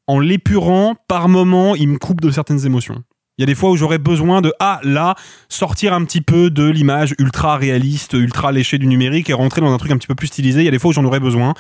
en l'épurant, par moment, il me coupe de certaines émotions. Il y a des fois où j'aurais besoin de ah là sortir un petit peu de l'image ultra réaliste, ultra léchée du numérique et rentrer dans un truc un petit peu plus stylisé. Il y a des fois où j'en aurais besoin,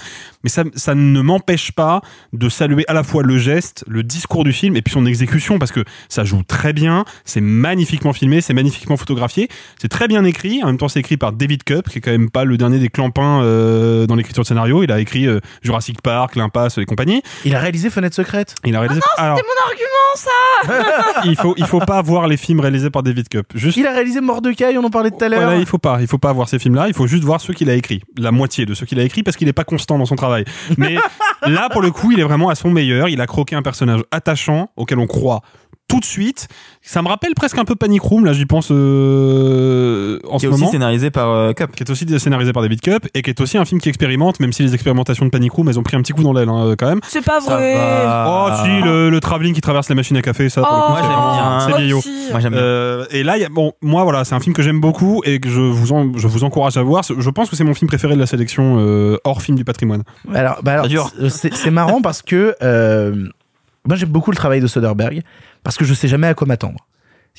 mais ça ça ne m'empêche pas de saluer à la fois le geste, le discours du film et puis son exécution parce que ça joue très bien, c'est magnifiquement filmé, c'est magnifiquement photographié, c'est très bien écrit. En même temps, c'est écrit par David Cup qui est quand même pas le dernier des clampins euh, dans l'écriture de scénario. Il a écrit euh, Jurassic Park, L'Impasse et compagnie. Il a réalisé Fenêtre secrète. Il a réalisé. Ah non, c'était mon argument, ça il faut il faut pas voir les films réalisés par David Cup. Juste Il a réalisé Mordecai, on en parlait tout à l'heure. voilà, il faut pas, il faut pas voir ces films-là. Il faut juste voir ceux qu'il a écrits, la moitié de ceux qu'il a écrits, parce qu'il est pas constant dans son travail. Mais là, pour le coup, il est vraiment à son meilleur. Il a croqué un personnage attachant auquel on croit tout de suite. Ça me rappelle presque un peu Panic Room, là j'y pense euh, en Qui ce est aussi scénarisé par euh, Cup. Qui est aussi scénarisé par David Cup et qui est aussi un film qui expérimente, même si les expérimentations de Panic Room, elles ont pris un petit coup dans l'aile hein, quand même. C'est pas Ça vrai. va. Oh si, le, le travelling qui traverse les machines à café, ça. pour le Oh, coup, Moi, j'aime bien. C'est vieillot. Moi j'aime bien. Euh, et là, il y a, bon, moi voilà, c'est un film que j'aime beaucoup et que je vous, en- je vous encourage à voir. Je pense que c'est mon film préféré de la sélection euh, hors film du patrimoine. Alors, bah alors, c'est- marrant parce que euh, moi j'aime beaucoup le travail de Soderbergh parce que je sais jamais à quoi m'attendre.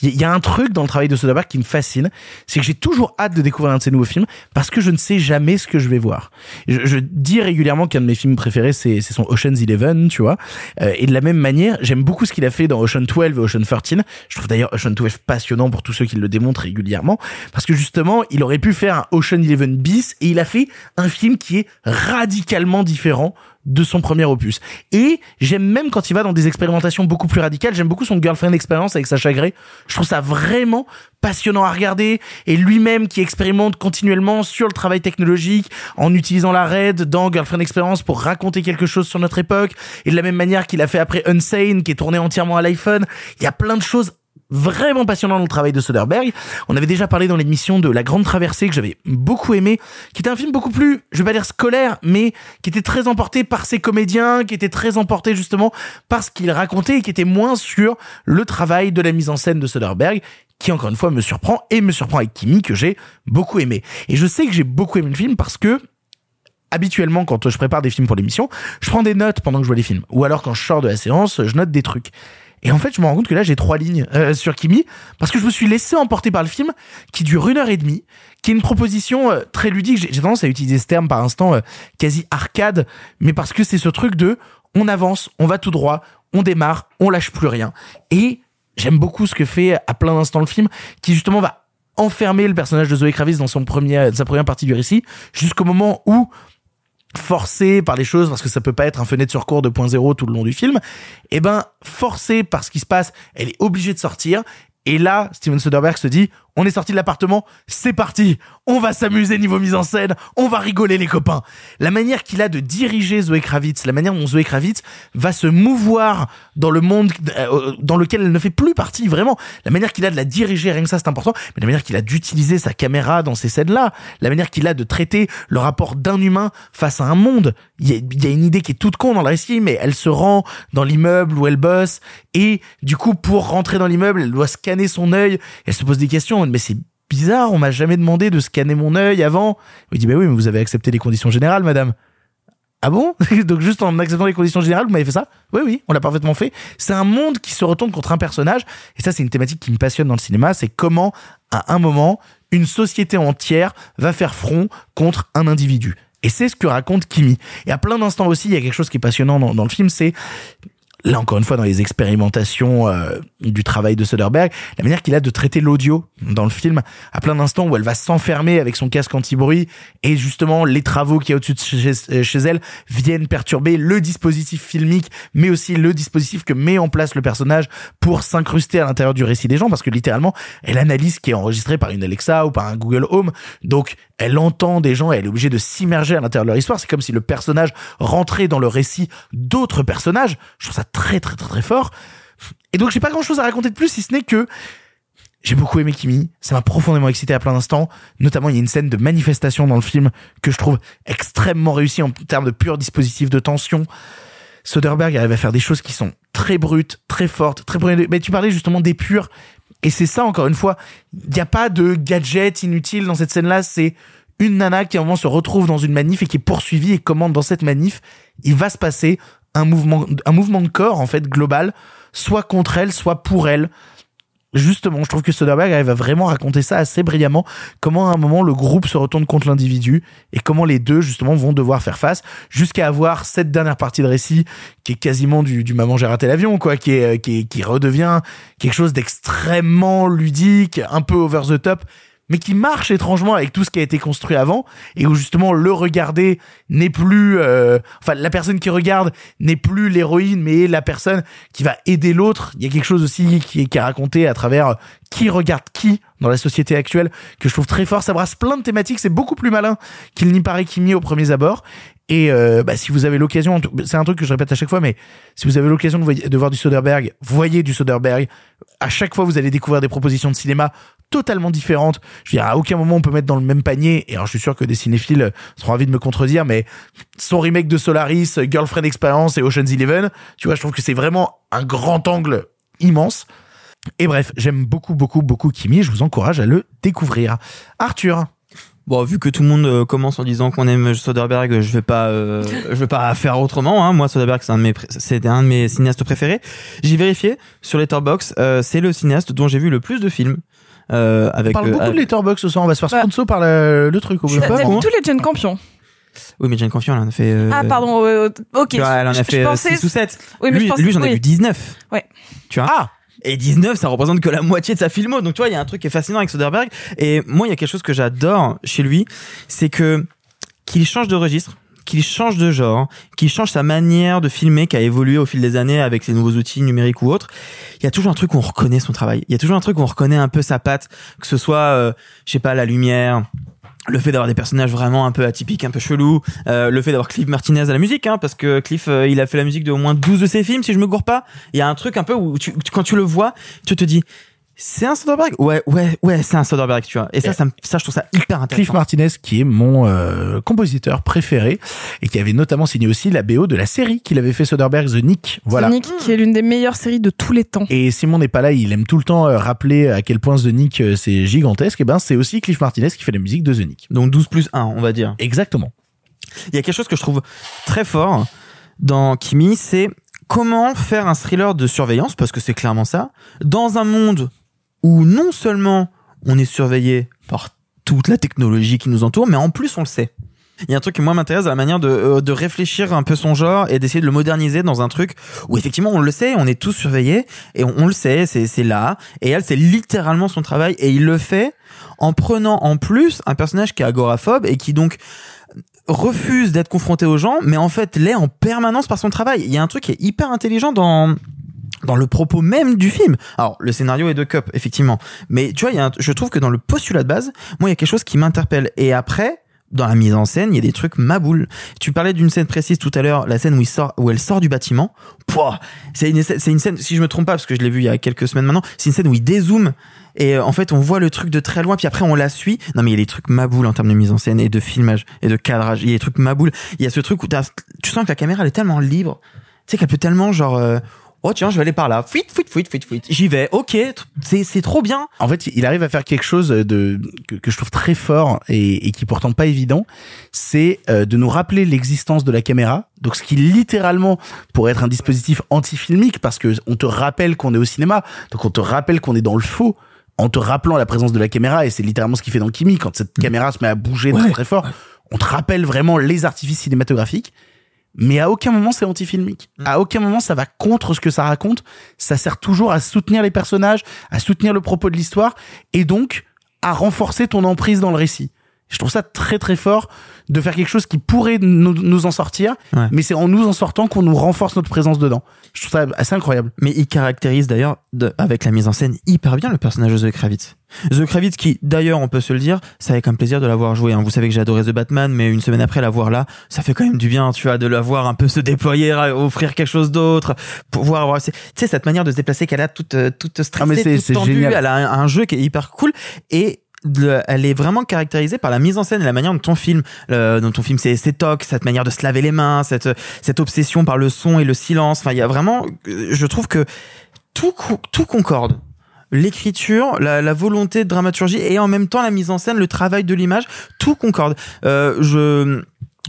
Il y a un truc dans le travail de Soderbergh qui me fascine, c'est que j'ai toujours hâte de découvrir un de ses nouveaux films parce que je ne sais jamais ce que je vais voir. Je, dis régulièrement qu'un de mes films préférés c'est son Ocean's Eleven, tu vois. Euh, et de la même manière, j'aime beaucoup ce qu'il a fait dans Ocean 12 et Ocean 13. Je trouve d'ailleurs Ocean 12 passionnant pour tous ceux qui le démontrent régulièrement parce que justement, il aurait pu faire un Ocean 11 bis et il a fait un film qui est radicalement différent de son premier opus. Et j'aime même quand il va dans des expérimentations beaucoup plus radicales, j'aime beaucoup son Girlfriend Experience avec Sacha Grey. Je trouve ça vraiment passionnant à regarder et lui-même qui expérimente continuellement sur le travail technologique en utilisant la RAID dans Girlfriend Experience pour raconter quelque chose sur notre époque et de la même manière qu'il a fait après Unsane qui est tourné entièrement à l'iPhone. Il y a plein de choses vraiment passionnant dans le travail de Soderbergh. On avait déjà parlé dans l'émission de La Grande Traversée que j'avais beaucoup aimé, qui était un film beaucoup plus, je vais pas dire scolaire, mais qui était très emporté par ses comédiens, qui était très emporté justement par ce qu'il racontait et qui était moins sur le travail de la mise en scène de Soderbergh qui encore une fois me surprend et me surprend avec Kimi que j'ai beaucoup aimé. Et je sais que j'ai beaucoup aimé le film parce que habituellement quand je prépare des films pour l'émission, je prends des notes pendant que je vois les films ou alors quand je sors de la séance, je note des trucs. Et en fait, je me rends compte que là, j'ai trois lignes euh, sur Kimi parce que je me suis laissé emporter par le film qui dure une heure et demie, qui est une proposition euh, très ludique. J'ai tendance à utiliser ce terme par instant euh, quasi arcade, mais parce que c'est ce truc de on avance, on va tout droit, on démarre, on lâche plus rien. Et j'aime beaucoup ce que fait à plein d'instants le film, qui justement va enfermer le personnage de Zoé Kravitz dans son premier, sa première partie du récit, jusqu'au moment où forcé par les choses parce que ça peut pas être un fenêtre sur cours 2.0 tout le long du film et ben forcé par ce qui se passe elle est obligée de sortir. Et là Steven Soderbergh se dit on est sorti de l'appartement, c'est parti, on va s'amuser niveau mise en scène, on va rigoler les copains. La manière qu'il a de diriger Zoé Kravitz, la manière dont Zoé Kravitz va se mouvoir dans le monde euh, dans lequel elle ne fait plus partie vraiment, la manière qu'il a de la diriger, rien que ça c'est important, mais la manière qu'il a d'utiliser sa caméra dans ces scènes-là, la manière qu'il a de traiter le rapport d'un humain face à un monde. Il y, a, il y a une idée qui est toute con dans le récit, mais elle se rend dans l'immeuble où elle bosse et du coup pour rentrer dans l'immeuble, elle doit scanner son œil, elle se pose des questions mais c'est bizarre, on m'a jamais demandé de scanner mon œil avant. Il dit, bah oui, mais vous avez accepté les conditions générales, madame. Ah bon? Donc juste en acceptant les conditions générales, vous m'avez fait ça? Oui, oui, on l'a parfaitement fait. C'est un monde qui se retourne contre un personnage. Et ça, c'est une thématique qui me passionne dans le cinéma. C'est comment, à un moment, une société entière va faire front contre un individu. Et c'est ce que raconte Kimi. Et à plein d'instants aussi, il y a quelque chose qui est passionnant dans, dans le film, c'est là encore une fois dans les expérimentations euh, du travail de Soderbergh, la manière qu'il a de traiter l'audio dans le film, à plein d'instants où elle va s'enfermer avec son casque anti-bruit et justement les travaux qui y a au-dessus de chez, chez elle viennent perturber le dispositif filmique, mais aussi le dispositif que met en place le personnage pour s'incruster à l'intérieur du récit des gens, parce que littéralement, elle analyse ce qui est enregistré par une Alexa ou par un Google Home, donc elle entend des gens et elle est obligée de s'immerger à l'intérieur de leur histoire. C'est comme si le personnage rentrait dans le récit d'autres personnages. Je trouve ça très très très très fort. Et donc j'ai pas grand chose à raconter de plus si ce n'est que j'ai beaucoup aimé Kimi, ça m'a profondément excité à plein d'instants, notamment il y a une scène de manifestation dans le film que je trouve extrêmement réussie en termes de pur dispositif de tension. Soderbergh arrive à faire des choses qui sont très brutes, très fortes, très mais tu parlais justement des purs et c'est ça encore une fois, il n'y a pas de gadget inutile dans cette scène là, c'est une nana qui à un se retrouve dans une manif et qui est poursuivie et commande dans cette manif, il va se passer un mouvement, un mouvement de corps en fait global, soit contre elle, soit pour elle. Justement, je trouve que Soderbergh arrive à vraiment raconter ça assez brillamment, comment à un moment le groupe se retourne contre l'individu et comment les deux justement vont devoir faire face jusqu'à avoir cette dernière partie de récit qui est quasiment du, maman j'ai raté l'avion quoi, qui, qui redevient quelque chose d'extrêmement ludique, un peu over the top mais qui marche étrangement avec tout ce qui a été construit avant et où justement le regarder n'est plus euh, enfin la personne qui regarde n'est plus l'héroïne mais la personne qui va aider l'autre. Il y a quelque chose aussi qui est, qui est raconté à travers qui regarde qui dans la société actuelle que je trouve très fort. Ça brasse plein de thématiques c'est beaucoup plus malin qu'il n'y paraît qu'il mis au premier abord. Et euh, bah, si vous avez l'occasion, c'est un truc que je répète à chaque fois, mais si vous avez l'occasion de, de, voir du Soderbergh, voyez du Soderbergh. À chaque fois, vous allez découvrir des propositions de cinéma totalement différentes. Je veux dire, à aucun moment on peut mettre dans le même panier. Et alors, je suis sûr que des cinéphiles seront envie de me contredire, mais son remake de Solaris, Girlfriend Experience et Ocean's Eleven, tu vois, je trouve que c'est vraiment un grand angle immense. Et bref, j'aime beaucoup, beaucoup, beaucoup Kimi. Je vous encourage à le découvrir. Arthur. Bon, vu que tout le monde euh, commence en disant qu'on aime Soderbergh, je vais pas, euh, je vais pas faire autrement. Hein. Moi, Soderbergh, c'est un de mes, cinéastes préférés. J'ai vérifié sur Letterboxd, euh, c'est le cinéaste dont j'ai vu le plus de films. Euh, avec, on parle beaucoup euh, de Letterboxd ce soir. On va se faire sponsor par le, le truc. T'as vu tous les Jane Campion Oui, mais Jane Campion, elle en a fait. euh, Ah, pardon, euh, ok. Tu vois, elle en a Je- je fait pensais- 6 ou 7. Oui, mais lui, je pensais- lui, j'en ai oui. vu 19. Ouais. Tu vois Ah et 19, ça représente que la moitié de sa filmo. Donc, tu vois, il y a un truc qui est fascinant avec Soderbergh. Et moi, il y a quelque chose que j'adore chez lui, c'est que qu'il change de registre, qu'il change de genre, qu'il change sa manière de filmer qui a évolué au fil des années avec ses nouveaux outils numériques ou autres. Il y a toujours un truc où on reconnaît son travail. Il y a toujours un truc où on reconnaît un peu sa patte, que ce soit, euh, je sais pas, la lumière, le fait d'avoir des personnages vraiment un peu atypiques, un peu chelous, euh, le fait d'avoir Cliff Martinez à la musique, hein, parce que Cliff, euh, il a fait la musique de au moins 12 de ses films, si je me gourre pas. Il y a un truc un peu où quand tu le vois, tu te dis, c'est un Soderbergh? Ouais, ouais, ouais, c'est un Soderbergh, tu vois. Et ça, ça, je trouve ça hyper intéressant. Cliff Martinez, qui est mon euh, compositeur préféré et qui avait notamment signé aussi la BO de la série qu'il avait fait Soderbergh, The Nick. Voilà. Sonic, qui est l'une des meilleures séries de tous les temps. Et Simon n'est pas là, il aime tout le temps euh, rappeler à quel point The Nick euh, c'est gigantesque. Et ben c'est aussi Cliff Martinez qui fait la musique de The Nick. Donc 12 plus 1, on va dire. Exactement. Il y a quelque chose que je trouve très fort dans Kimi, c'est comment faire un thriller de surveillance, parce que c'est clairement ça, dans un monde où non seulement on est surveillé par toute la technologie qui nous entoure, mais en plus on le sait. Il y a un truc qui moi m'intéresse dans la manière de, euh, de réfléchir un peu son genre et d'essayer de le moderniser dans un truc où effectivement on le sait, on est tous surveillés et on, on le sait, c'est là. Et elle, c'est littéralement son travail et il le fait en prenant en plus un personnage qui est agoraphobe et qui donc refuse d'être confronté aux gens, mais en fait l'est en permanence par son travail. Il y a un truc qui est hyper intelligent dans dans le propos même du film. Alors, le scénario est de Cup, effectivement. Mais tu vois, y a un- je trouve que dans le postulat de base, moi, il y a quelque chose qui m'interpelle. Et après, dans la mise en scène, il y a des trucs maboules. Tu parlais d'une scène précise tout à l'heure, la scène où, il sort, où elle sort du bâtiment. C'est une, scène, si je me trompe pas, parce que je l'ai vu il y a quelques semaines maintenant, c'est une scène où il dézoome et euh, en fait on voit le truc de très loin puis après on la suit non mais il y a des trucs maboules en termes de mise en scène et de filmage et de cadrage il y a des trucs maboules il y a ce truc où tu sens que la caméra elle est tellement libre tu sais qu'elle peut tellement genre euh, oh tiens je vais aller par là. Fuit fuit fuit fuit fuit. J'y vais. Ok c'est c'est trop bien. En fait, il arrive à faire quelque chose de que, que je trouve très fort et, et qui est pourtant pas évident, c'est euh, de nous rappeler l'existence de la caméra. Donc, ce qui littéralement pourrait être un dispositif anti-filmique parce que on te rappelle qu'on est au cinéma, donc on te rappelle qu'on est dans le faux en te rappelant la présence de la caméra et c'est littéralement ce qu'il fait dans Kimi. Quand cette caméra se met à bouger très très fort. On te rappelle vraiment les artifices cinématographiques. Mais à aucun moment c'est anti-filmique. À aucun moment ça va contre ce que ça raconte. Ça sert toujours à soutenir les personnages, à soutenir le propos de l'histoire et donc à renforcer ton emprise dans le récit. Je trouve ça très très fort de faire quelque chose qui pourrait nous, nous en sortir, Ouais. mais c'est en nous en sortant qu'on nous renforce notre présence dedans. Je trouve ça assez incroyable. Mais il caractérise d'ailleurs, avec la mise en scène, hyper bien le personnage de Zoe Kravitz. Zoe Kravitz qui, d'ailleurs, on peut se le dire, ça avait comme plaisir de l'avoir joué. hein. Vous savez que j'ai adoré The Batman, mais une semaine après la voir là, ça fait quand même du bien, tu vois, de la voir un peu se déployer, offrir quelque chose d'autre, pouvoir avoir, tu sais, cette manière de se déplacer qu'elle a toute, euh, toute stressée, Ah, mais c'est- toute tendue. génial. Elle a un, un jeu qui est hyper cool et le- elle est vraiment caractérisée par la mise en scène et la manière dont ton film, euh, dont ton film c'est cette manière de se laver les mains, cette cette obsession par le son et le silence. Enfin, il y a vraiment, euh, je trouve que tout co- tout concorde. L'écriture, la, la volonté de dramaturgie et en même temps la mise en scène, le travail de l'image, tout concorde. Euh, je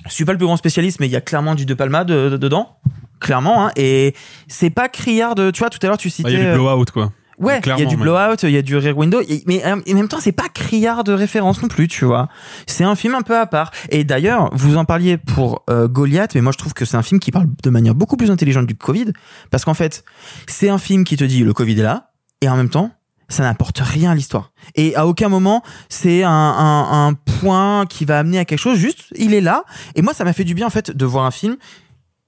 suis pas le plus grand spécialiste, mais il y a clairement du De Palma de- de- dedans, clairement. Hein, et c'est pas criard de, tu vois, tout à l'heure tu citais. Ah, Il y a euh, du blowout, quoi. Ouais, il y a du blowout, il y a du rear window, et- mais euh, en même temps, c'est pas criard de référence non plus, tu vois. C'est un film un peu à part. Et d'ailleurs, vous en parliez pour euh, Goliath, mais moi je trouve que c'est un film qui parle de manière beaucoup plus intelligente du Covid, parce qu'en fait, c'est un film qui te dit le Covid est là, et en même temps, ça n'apporte rien à l'histoire. Et à aucun moment, c'est un, un, un point qui va amener à quelque chose, juste, il est là. Et moi, ça m'a fait du bien, en fait, de voir un film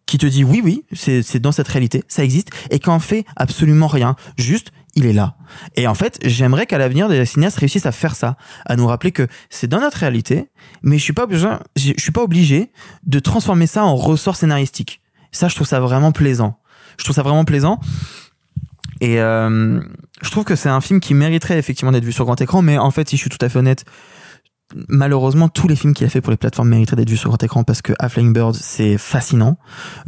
qui te dit oui, oui, c'est dans cette réalité, ça existe, et qui en fait absolument rien. Juste, il est là. Et en fait, j'aimerais qu'à l'avenir, des cinéastes réussissent à faire ça, à nous rappeler que c'est dans notre réalité, mais je suis pas obligé, je suis pas obligé de transformer ça en ressort scénaristique. Ça, je trouve ça vraiment plaisant. Je trouve ça vraiment plaisant. Et euh, je trouve que c'est un film qui mériterait effectivement d'être vu sur grand écran, mais en fait, si je suis tout à fait honnête, malheureusement, tous les films qu'il a fait pour les plateformes mériteraient d'être vus sur grand écran parce que A Flying Bird, c'est fascinant.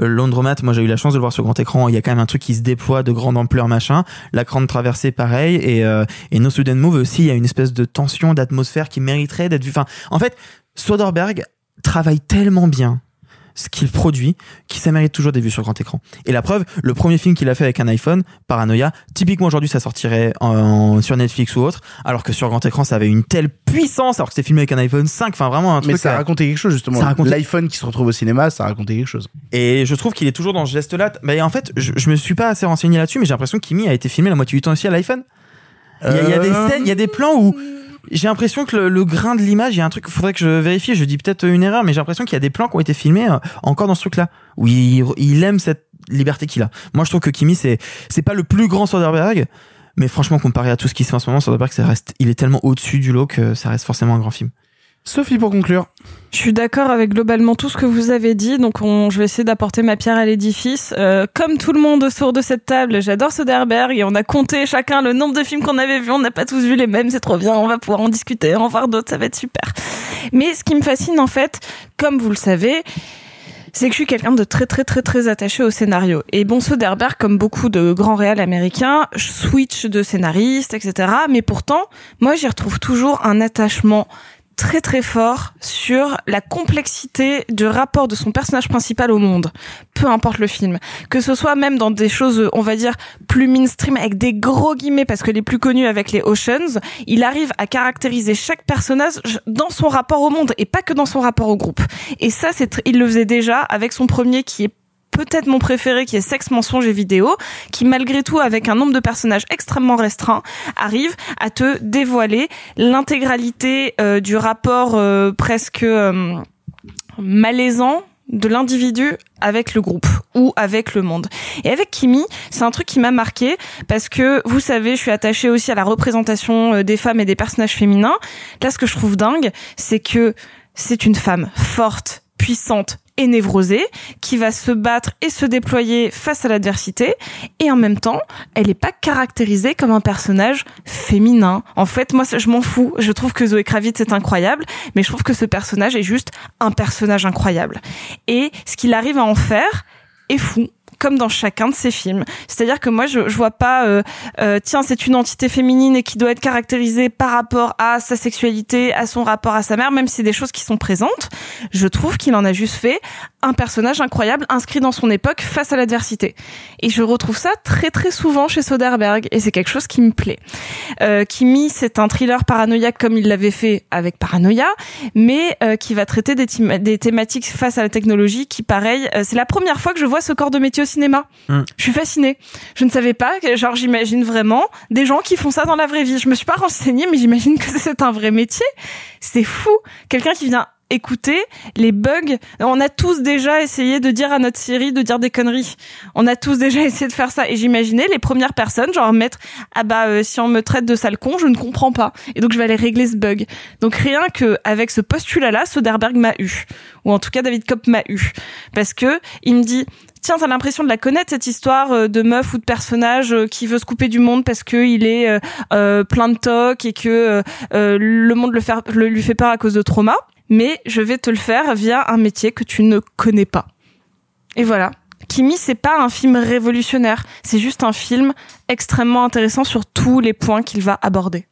Euh, Laundromat, moi j'ai eu la chance de le voir sur grand écran. Il y a quand même un truc qui se déploie de grande ampleur, machin. La grande traversée, pareil. Et, euh, et No Sudden Move aussi, il y a une espèce de tension, d'atmosphère qui mériterait d'être vue. Enfin, en fait, Soderbergh travaille tellement bien ce qu'il produit, qui ça mérite toujours d'être vu sur grand écran. Et la preuve, le premier film qu'il a fait avec un iPhone, Paranoia, typiquement aujourd'hui ça sortirait en- sur Netflix ou autre, alors que sur grand écran ça avait une telle puissance, alors que c'était filmé avec un iPhone 5, enfin vraiment un truc. Mais ça euh, racontait quelque chose justement. ça racontait- L'iPhone qui se retrouve au cinéma, ça racontait quelque chose. Et je trouve qu'il est toujours dans ce geste-là. Mais en fait, je, je me suis pas assez renseigné là-dessus, mais j'ai l'impression que Kimi a été filmé la moitié du temps aussi à l'iPhone. Il y, a- il y a des Euh. scènes, il y a des plans où j'ai l'impression que le, le grain de l'image, il y a un truc, faudrait que je vérifie, je dis peut-être une erreur, mais j'ai l'impression qu'il y a des plans qui ont été filmés euh, encore dans ce truc-là, où il, il aime cette liberté qu'il a. Moi, je trouve que Kimi, c'est, c'est pas le plus grand Soderbergh, mais franchement, comparé à tout ce qui se fait en ce moment, Soderbergh, ça reste, il est tellement au-dessus du lot que ça reste forcément un grand film. Sophie, pour conclure. Je suis d'accord avec globalement tout ce que vous avez dit, donc on, je vais essayer d'apporter ma pierre à l'édifice. Euh, comme tout le monde autour de cette table, j'adore Soderbergh et on a compté chacun le nombre de films qu'on avait vus. On n'a pas tous vu les mêmes, c'est trop bien. On va pouvoir en discuter, en voir d'autres, ça va être super. Mais ce qui me fascine en fait, comme vous le savez, c'est que je suis quelqu'un de très très très très attaché au scénario. Et bon, Soderbergh, comme beaucoup de grands réals américains, switch de scénariste, etc. Mais pourtant, moi, j'y retrouve toujours un attachement très très fort sur la complexité du rapport de son personnage principal au monde, peu importe le film. Que ce soit même dans des choses, on va dire, plus mainstream, avec des gros guillemets, parce que les plus connus avec les Oceans, il arrive à caractériser chaque personnage dans son rapport au monde, et pas que dans son rapport au groupe. Et ça, c'est il le faisait déjà avec son premier qui est peut-être mon préféré qui est Sexe, mensonge et vidéo, qui malgré tout avec un nombre de personnages extrêmement restreint arrive à te dévoiler l'intégralité euh, du rapport euh, presque euh, malaisant de l'individu avec le groupe ou avec le monde. Et avec Kimi, c'est un truc qui m'a marqué parce que vous savez, je suis attachée aussi à la représentation euh, des femmes et des personnages féminins. Là, ce que je trouve dingue, c'est que c'est une femme forte, puissante et névrosée qui va se battre et se déployer face à l'adversité. Et en même temps elle n'est pas caractérisée comme un personnage féminin. En fait moi je m'en fous. Je trouve que Zoé Kravitz est incroyable mais je trouve que ce personnage est juste un personnage incroyable. Et ce qu'il arrive à en faire est fou comme dans chacun de ses films. C'est-à-dire que moi, je, je vois pas, euh, euh, tiens, c'est une entité féminine et qui doit être caractérisée par rapport à sa sexualité, à son rapport à sa mère, même si c'est des choses qui sont présentes. Je trouve qu'il en a juste fait un personnage incroyable inscrit dans son époque face à l'adversité. Et je retrouve ça très très souvent chez Soderbergh et c'est quelque chose qui me plaît. Euh, Kimi, c'est un thriller paranoïaque comme il l'avait fait avec Paranoia, mais euh, qui va traiter des, thém- des thématiques face à la technologie qui, pareil, euh, c'est la première fois que je vois ce corps de métier au cinéma. Mm. Je suis fascinée. Je ne savais pas, que, genre j'imagine vraiment des gens qui font ça dans la vraie vie. Je me suis pas renseignée, mais j'imagine que c'est un vrai métier. C'est fou. Quelqu'un qui vient écouter les bugs. On a tous déjà essayé de dire à notre Siri de dire des conneries. On a tous déjà essayé de faire ça. Et j'imaginais les premières personnes, genre mettre ah bah euh, si on me traite de sale con, je ne comprends pas. Et donc je vais aller régler ce bug. Donc rien que avec ce postulat-là, Soderbergh m'a eu, ou en tout cas David Kopp m'a eu, parce que il me dit Tiens, t'as l'impression de la connaître cette histoire euh, de meuf ou de personnage euh, qui veut se couper du monde parce que il est euh, euh, plein de tocs et que euh, le monde le, fait, le lui fait peur à cause de trauma. Mais je vais te le faire via un métier que tu ne connais pas. Et voilà. Kimi, c'est pas un film révolutionnaire, c'est juste un film extrêmement intéressant sur tous les points qu'il va aborder.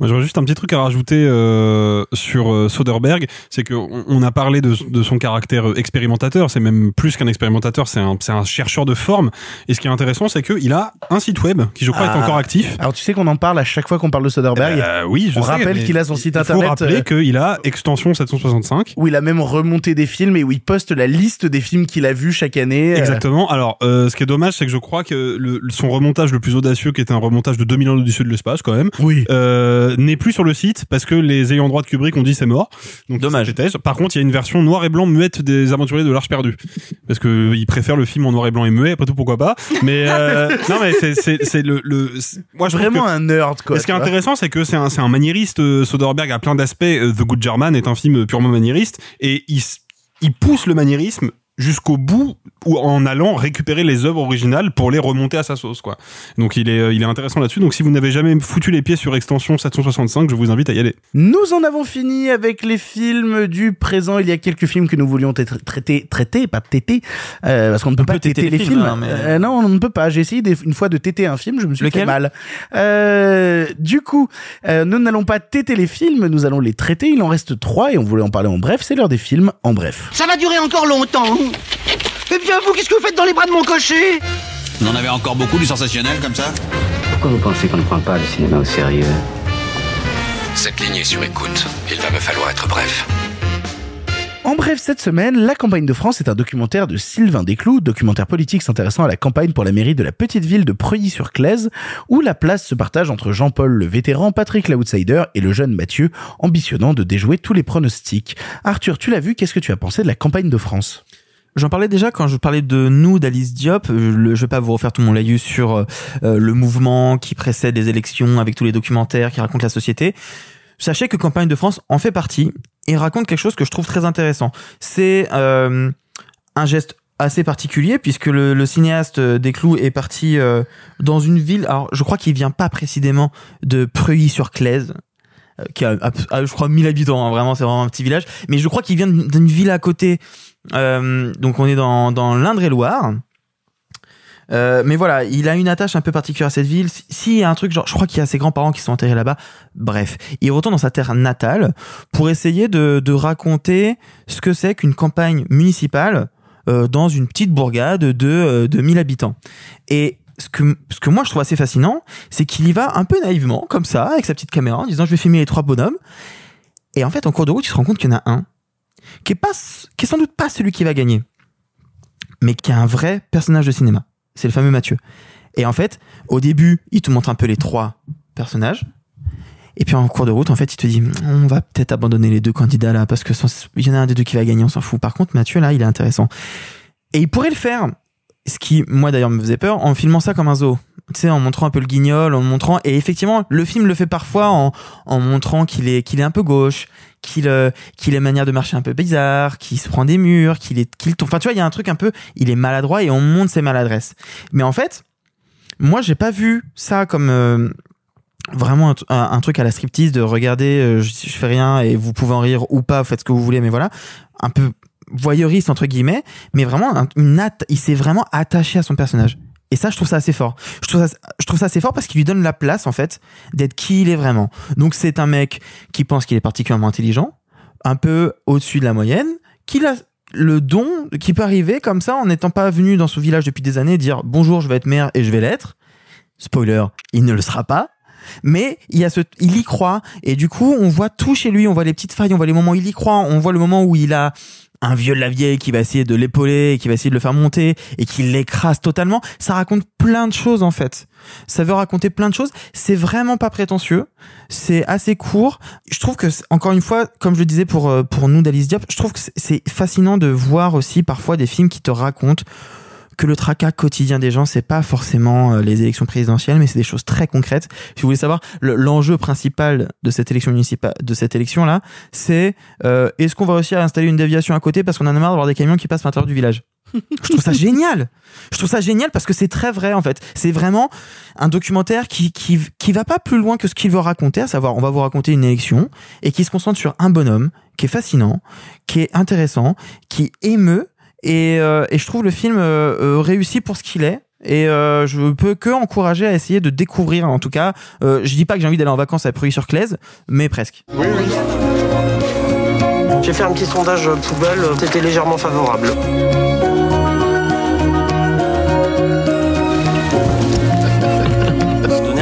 Moi, j'aurais juste un petit truc à rajouter euh, sur euh, Soderbergh, c'est que on, on a parlé de, de son caractère euh, expérimentateur. C'est même plus qu'un expérimentateur, c'est un, chercheur de forme. Et ce qui est intéressant, c'est qu'il a un site web qui, je crois, est Ah. encore actif. Alors tu sais qu'on en parle à chaque fois qu'on parle de Soderbergh. Euh, oui, je On sais, rappelle qu'il a son site Il internet. faut rappeler euh, qu'il a extension 765. où il a même remonté des films et où il poste la liste des films qu'il a vus chaque année. Exactement. Alors, ce qui est dommage, c'est que je crois que le- son remontage le plus audacieux, qui était un remontage de 2000 ans au-dessus de l'espace, quand même, oui. euh, n'est plus sur le site parce que les ayants droit de Kubrick ont dit c'est mort. Donc dommage. Par contre, il y a une version noir et blanc muette des Aventuriers de l'Arche perdue parce que ils préfèrent le film en noir et blanc et muet. Après tout, pourquoi pas Mais euh, non, mais c'est c'est c'est le le. Moi, je trouve Vraiment que- un nerd quoi. ce qui est intéressant, c'est que c'est un, c'est un maniériste. euh, Soderbergh à plein d'aspects. Euh, The Good German est un film purement maniériste et il, il pousse le maniérisme jusqu'au bout ou en allant récupérer les œuvres originales pour les remonter à sa sauce quoi. Donc il est euh, il est intéressant là-dessus. Donc si vous n'avez jamais foutu les pieds sur extension 765, je vous invite à y aller. Nous en avons fini avec les films du présent. Il y a quelques films que nous voulions tra- traiter, traiter, pas téter, euh, parce qu'on ne peut pas peut téter téter les les films. films, hein, mais- Euh, non, on ne peut pas. J'ai essayé des- une fois de téter un film, je me suis fait mal. Euh, du coup, euh, nous n'allons pas téter les films, nous allons les traiter. Il en reste trois et on voulait en parler en bref. C'est l'heure des films en bref. Ça va durer encore longtemps. Eh bien, vous, qu'est-ce que vous faites dans les bras de mon cocher? Vous en avez encore beaucoup du sensationnel comme ça Pourquoi vous pensez qu'on ne prend pas le cinéma au sérieux? Cette ligne est sur écoute. Il va me falloir être bref. En bref, cette semaine, La campagne de France est un documentaire de Sylvain Desclous, documentaire politique s'intéressant à la campagne pour la mairie de la petite ville de Preuilly-sur-Claise, où la place se partage entre Jean-Paul le vétéran, Patrick l'outsider et le jeune Mathieu, ambitionnant de déjouer tous les pronostics. Arthur, tu l'as vu, qu'est-ce que tu as pensé de la campagne de France? J'en parlais déjà quand je parlais de nous d'Alice Diop. Je, le- je vais pas vous refaire tout mon laïus sur euh, euh, le mouvement qui précède les élections avec tous les documentaires qui racontent la société. Sachez que Campagne de France en fait partie et raconte quelque chose que je trouve très intéressant. C'est euh, un geste assez particulier puisque le, cinéaste euh, Desclous est parti euh, dans une ville. Alors je crois qu'il vient pas précisément de Preuilly-sur-Claise euh, qui a, je crois 1000 habitants, hein, vraiment c'est vraiment un petit village, mais je crois qu'il vient d'une ville à côté euh, donc on est dans, dans l'Indre-et-Loire. Euh, mais voilà, il a une attache un peu particulière à cette ville. Si- S'il y a un truc, genre, je crois qu'il y a ses grands-parents qui sont enterrés là-bas. Bref, il retourne dans sa terre natale pour essayer de, de raconter ce que c'est qu'une campagne municipale euh, dans une petite bourgade de, euh, de 1000 habitants. Et ce que, ce que moi je trouve assez fascinant, c'est qu'il y va un peu naïvement, comme ça, avec sa petite caméra, en disant je vais filmer les trois bonhommes. Et en fait, en cours de route, il se rend compte qu'il y en a un qui est pas, qui est sans doute pas celui qui va gagner, mais qui est un vrai personnage de cinéma. C'est le fameux Mathieu. Et en fait, au début, il te montre un peu les trois personnages. Et puis en cours de route, en fait, il te dit, on va peut-être abandonner les deux candidats là, parce que il y en a un des deux qui va gagner, on s'en fout. Par contre, Mathieu là, il est intéressant. Et il pourrait le faire. Ce qui, moi d'ailleurs, me faisait peur en filmant ça comme un zoo. Tu sais, en montrant un peu le guignol, en montrant. Et effectivement, le film le fait parfois en, en montrant qu'il est, qu'il est un peu gauche, qu'il, euh, a une manière de marcher un peu bizarre, qu'il se prend des murs, qu'il est, qu'il tombe. Enfin, tu vois, il y a un truc un peu, il est maladroit et on montre ses maladresses. Mais en fait, moi, j'ai pas vu ça comme, euh, vraiment un, truc à la striptease de regarder, euh, je, fais rien et vous pouvez en rire ou pas, faites ce que vous voulez, mais voilà. Un peu voyeuriste, entre guillemets, mais vraiment, un- il s'est vraiment attaché à son personnage. Et ça, je trouve ça assez fort. Je trouve ça, je trouve ça assez fort parce qu'il lui donne la place, en fait, d'être qui il est vraiment. Donc, c'est un mec qui pense qu'il est particulièrement intelligent, un peu au-dessus de la moyenne, qu'il a le don qui peut arriver comme ça en n'étant pas venu dans ce village depuis des années dire bonjour, je vais être maire et je vais l'être. Spoiler, il ne le sera pas. Mais il y a ce, il y croit et du coup on voit tout chez lui, on voit les petites failles, on voit les moments où il y croit, on voit le moment où il a un vieux de la vieille qui va essayer de l'épauler, qui va essayer de le faire monter et qui l'écrase totalement. Ça raconte plein de choses en fait. Ça veut raconter plein de choses. C'est vraiment pas prétentieux. C'est assez court. Je trouve que encore une fois, comme je le disais pour euh, pour nous d'Alice Diop, je trouve que c'est fascinant de voir aussi parfois des films qui te racontent que le tracas quotidien des gens, c'est pas forcément euh, les élections présidentielles, mais c'est des choses très concrètes. Si vous voulez savoir, le- l'enjeu principal de cette élection municipale, de cette élection là, c'est euh, est-ce qu'on va réussir à installer une déviation à côté parce qu'on en a marre d'avoir des camions qui passent à l'intérieur du village? Je trouve ça génial. Je trouve ça génial parce que c'est très vrai en fait. C'est vraiment un documentaire qui, qui qui va pas plus loin que ce qu'il veut raconter, à savoir on va vous raconter une élection et qui se concentre sur un bonhomme qui est fascinant, qui est intéressant, qui émeut et, euh, et je trouve le film euh, euh, réussi pour ce qu'il est. Et euh, je peux que encourager à essayer de découvrir. En tout cas, euh, je dis pas que j'ai envie d'aller en vacances à Preuilly-sur-Claise, mais presque. J'ai fait un petit sondage poubelle, c'était légèrement favorable.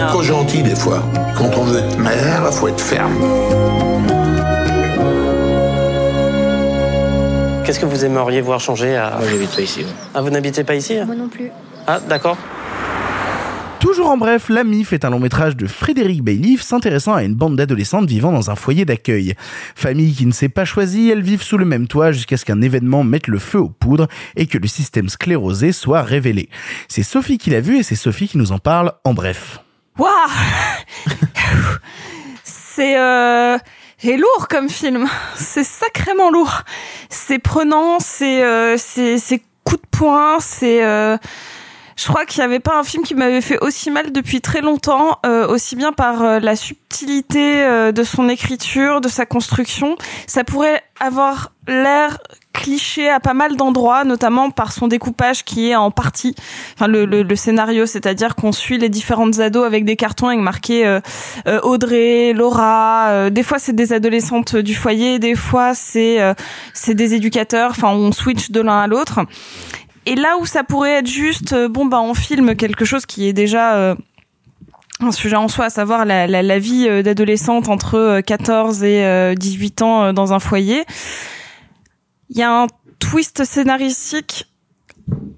Trop gentil des fois. Quand on veut être maire, faut être ferme. Qu'est-ce que vous aimeriez voir changer à... Moi, j'habite pas ici. Ah, vous n'habitez pas ici Moi non plus. Ah, d'accord. Toujours en bref, La Mif est un long métrage de Frédéric Bailiff s'intéressant à une bande d'adolescentes vivant dans un foyer d'accueil. Famille qui ne s'est pas choisie, elles vivent sous le même toit jusqu'à ce qu'un événement mette le feu aux poudres et que le système sclérosé soit révélé. C'est Sophie qui l'a vu et c'est Sophie qui nous en parle en bref. Waouh C'est euh, c'est lourd comme film. C'est sacrément lourd. C'est prenant, c'est euh, c'est coup de poing, c'est euh, je crois qu'il n'y avait pas un film qui m'avait fait aussi mal depuis très longtemps, euh, aussi bien par euh, la subtilité euh, de son écriture, de sa construction. Ça pourrait avoir l'air cliché à pas mal d'endroits, notamment par son découpage qui est en partie, enfin le, le, le scénario, c'est-à-dire qu'on suit les différentes ados avec des cartons avec marqué euh, euh, Audrey, Laura. euh, des fois c'est des adolescentes du foyer, des fois c'est euh, c'est des éducateurs. Enfin on switch de l'un à l'autre. Et là où ça pourrait être juste, euh, bon bah on filme quelque chose qui est déjà euh, un sujet en soi, à savoir la, la, vie euh, d'adolescente entre euh, 14 et euh, 18 ans dans un foyer. Il y a un twist scénaristique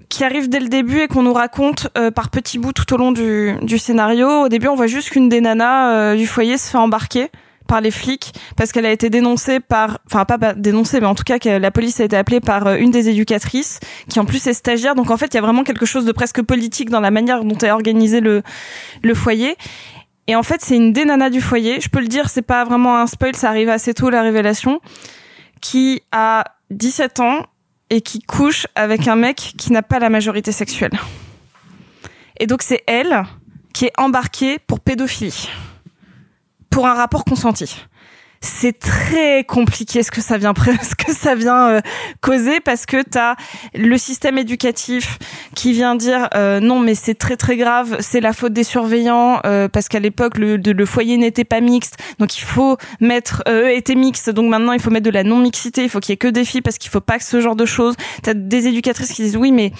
qui arrive dès le début et qu'on nous raconte par petits bouts tout au long du, du scénario. Au début, on voit juste qu'une des nanas du foyer se fait embarquer par les flics parce qu'elle a été dénoncée par, enfin pas, dénoncée, mais en tout cas la police a été appelée par euh, une des éducatrices qui en plus est stagiaire. Donc en fait, il y a vraiment quelque chose de presque politique dans la manière dont est organisé le le foyer. Et en fait, c'est une des nanas du foyer. Je peux le dire, c'est pas vraiment un spoil, ça arrive assez tôt la révélation, qui a 17 ans et qui couche avec un mec qui n'a pas la majorité sexuelle. Et donc c'est elle qui est embarquée pour pédophilie, pour un rapport consenti. C'est très compliqué ce que ça vient ce que ça vient euh, causer parce que t'as le système éducatif qui vient dire euh, non mais c'est très très grave c'est la faute des surveillants euh, parce qu'à l'époque le, le foyer n'était pas mixte. Donc il faut mettre euh, eux étaient mixtes. Donc maintenant il faut mettre de la non mixité il faut qu'il y ait que des filles parce qu'il faut pas que ce genre de choses. T'as des éducatrices qui disent oui mais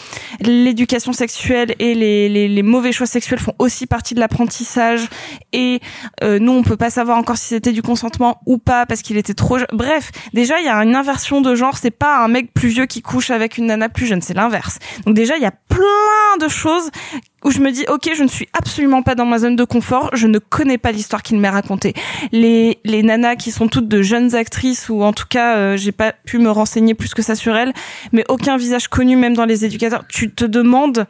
l'éducation sexuelle et les, les, les mauvais choix sexuels font aussi partie de l'apprentissage. Et euh, nous on peut pas savoir encore si c'était du consentement ou pas parce qu'il était trop jeune. bref déjà il y a une inversion de genre c'est pas un mec plus vieux qui couche avec une nana plus jeune c'est l'inverse donc déjà il y a plein de choses où je me dis ok je ne suis absolument pas dans ma zone de confort je ne connais pas l'histoire qu'il m'a racontée les les nanas qui sont toutes de jeunes actrices ou en tout cas euh, j'ai pas pu me renseigner plus que ça sur elles mais aucun visage connu même dans les éducateurs tu te demandes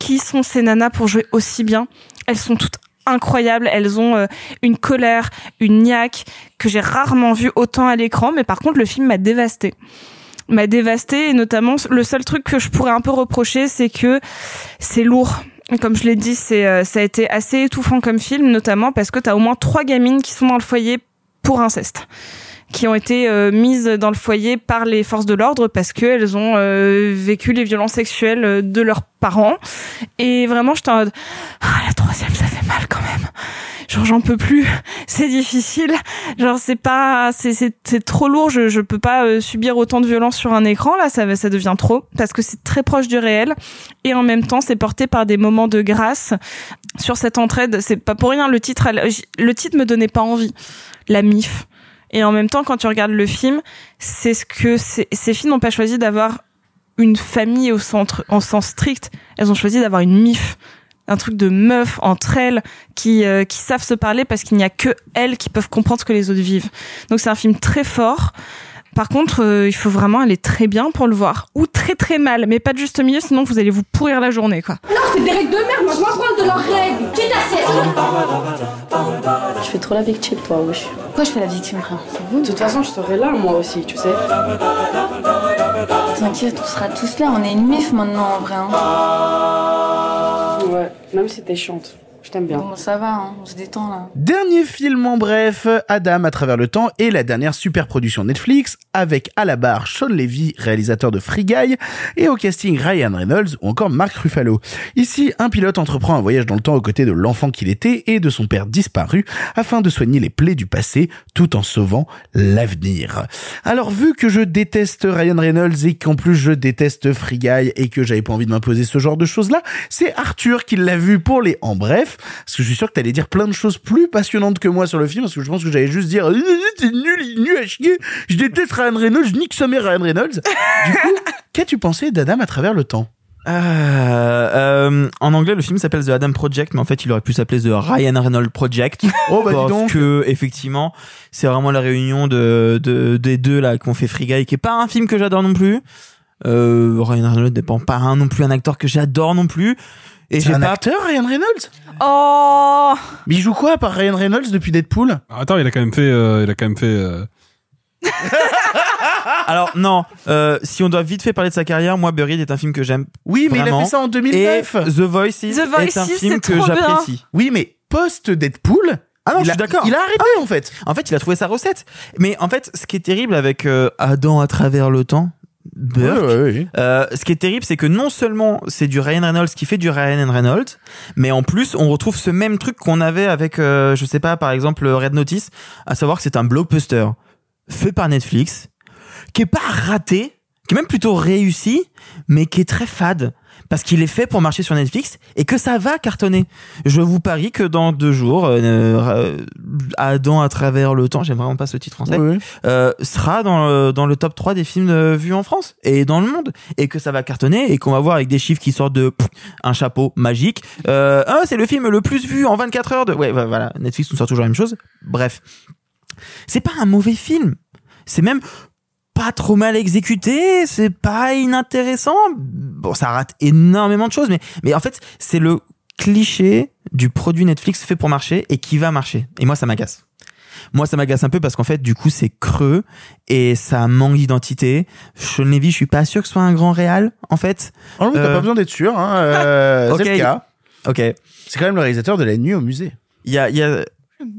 qui sont ces nanas pour jouer aussi bien elles sont toutes incroyables. Elles ont euh, une colère une niaque que j'ai rarement vue autant à l'écran mais par contre le film m'a dévasté m'a dévasté et notamment le seul truc que je pourrais un peu reprocher c'est que c'est lourd. Comme je l'ai dit c'est euh, ça a été assez étouffant comme film notamment parce que t'as au moins trois gamines qui sont dans le foyer pour inceste qui ont été euh, mises dans le foyer par les forces de l'ordre parce qu'elles ont euh, vécu les violences sexuelles euh, de leurs parents. Et vraiment, j'étais en mode, ah, la troisième, ça fait mal quand même. Genre, j'en peux plus. C'est difficile. Genre, c'est pas, c'est, c'est, c'est trop lourd. Je, je peux pas euh, subir autant de violence sur un écran. Là, ça, ça devient trop parce que c'est très proche du réel. Et en même temps, c'est porté par des moments de grâce sur cette entraide. C'est pas pour rien. Le titre, le titre me donnait pas envie. La MIF. Et en même temps, quand tu regardes le film, c'est ce que ces filles n'ont pas choisi d'avoir une famille au centre, en sens strict. Elles ont choisi d'avoir une MIF. Un truc de meufs entre elles qui, euh, qui savent se parler parce qu'il n'y a que elles qui peuvent comprendre ce que les autres vivent. Donc c'est un film très fort. Par contre, euh, il faut vraiment aller très bien pour le voir. Ou très très mal, mais pas de juste milieu, sinon vous allez vous pourrir la journée, quoi. Non, c'est des règles de merde, moi je m'en de leurs règles. Tu Tu fais trop la victime, toi, wesh. Pourquoi je fais la victime, frère? De toute façon, je serai là, moi aussi, tu sais. T'inquiète, on sera tous là, on est une mif maintenant en vrai. Hein. Ouais, même si t'es chiante. Je t'aime bien. Bon, ça va, hein, on se détend là. Dernier film en bref, Adam à travers le temps et la dernière super production Netflix avec à la barre Sean Levy, réalisateur de Free Guy, et au casting Ryan Reynolds ou encore Mark Ruffalo. Ici, un pilote entreprend un voyage dans le temps aux côtés de l'enfant qu'il était et de son père disparu afin de soigner les plaies du passé tout en sauvant l'avenir. Alors vu que je déteste Ryan Reynolds et qu'en plus je déteste Free Guy et que j'avais pas envie de m'imposer ce genre de choses là, c'est Arthur qui l'a vu pour les en bref, parce que je suis sûr que t'allais dire plein de choses plus passionnantes que moi sur le film, parce que je pense que j'allais juste dire Euh, c'est nul, il est nul à chier, je déteste Ryan Reynolds, je nique sa mère Ryan Reynolds. Du coup, qu'as-tu pensé d'Adam à travers le temps? Euh, euh, en anglais, le film s'appelle The Adam Project, mais en fait, il aurait pu s'appeler The Ryan Reynolds Project. Oh, bah, dis parce donc. que effectivement, c'est vraiment la réunion de, de des deux là qu'on fait Free Guy, qui est pas un film que j'adore non plus. Euh, Ryan Reynolds n'est pas un non plus un acteur que j'adore non plus. Et C'est j'ai un pas acteur, Ryan Reynolds Oh Mais il joue quoi à part Ryan Reynolds depuis Deadpool? Attends, il a quand même fait, euh, il a quand même fait. euh, Alors non, euh, si on doit vite fait parler de sa carrière, moi Buried est un film que j'aime. Oui, mais il a vraiment. fait ça en 2009. Et The Voices The est un Voices, film c'est que trop bien. j'apprécie. Oui, mais post Deadpool. Ah non, il je a- suis d'accord. Il a arrêté en fait. En fait, il a trouvé sa recette. Mais en fait, ce qui est terrible avec euh, Adam à travers le temps, Burke, euh, ce qui est terrible, c'est que non seulement c'est du Ryan Reynolds qui fait du Ryan Reynolds, mais en plus, on retrouve ce même truc qu'on avait avec, euh, je sais pas, par exemple, Red Notice, à savoir que c'est un blockbuster fait par Netflix, qui est pas raté, qui est même plutôt réussi, mais qui est très fade. Parce qu'il est fait pour marcher sur Netflix et que ça va cartonner. Je vous parie que dans deux jours, euh, euh, Adam à travers le temps, j'aime vraiment pas ce titre français, Ouais. euh, sera dans le, dans le top 3 des films euh, vus en France et dans le monde. Et que ça va cartonner et qu'on va voir avec des chiffres qui sortent de pff, un chapeau magique. Euh, ah, c'est le film le plus vu en 24 heures de... Ouais, bah, voilà, Netflix nous sort toujours la même chose. Bref. C'est pas un mauvais film. C'est même pas trop mal exécuté, c'est pas inintéressant. Bon, ça rate énormément de choses, mais, mais en fait, c'est le cliché du produit Netflix fait pour marcher et qui va marcher. Et moi, ça m'agace. Moi, ça m'agace un peu parce qu'en fait, du coup, c'est creux et ça manque d'identité. Sean Levy, je suis pas sûr que ce soit un grand réal, en fait. Oh non, t'as Euh, pas besoin d'être sûr. Hein. euh. C'est le cas. Ok. C'est quand même le réalisateur de La Nuit au musée. Il y a, y a...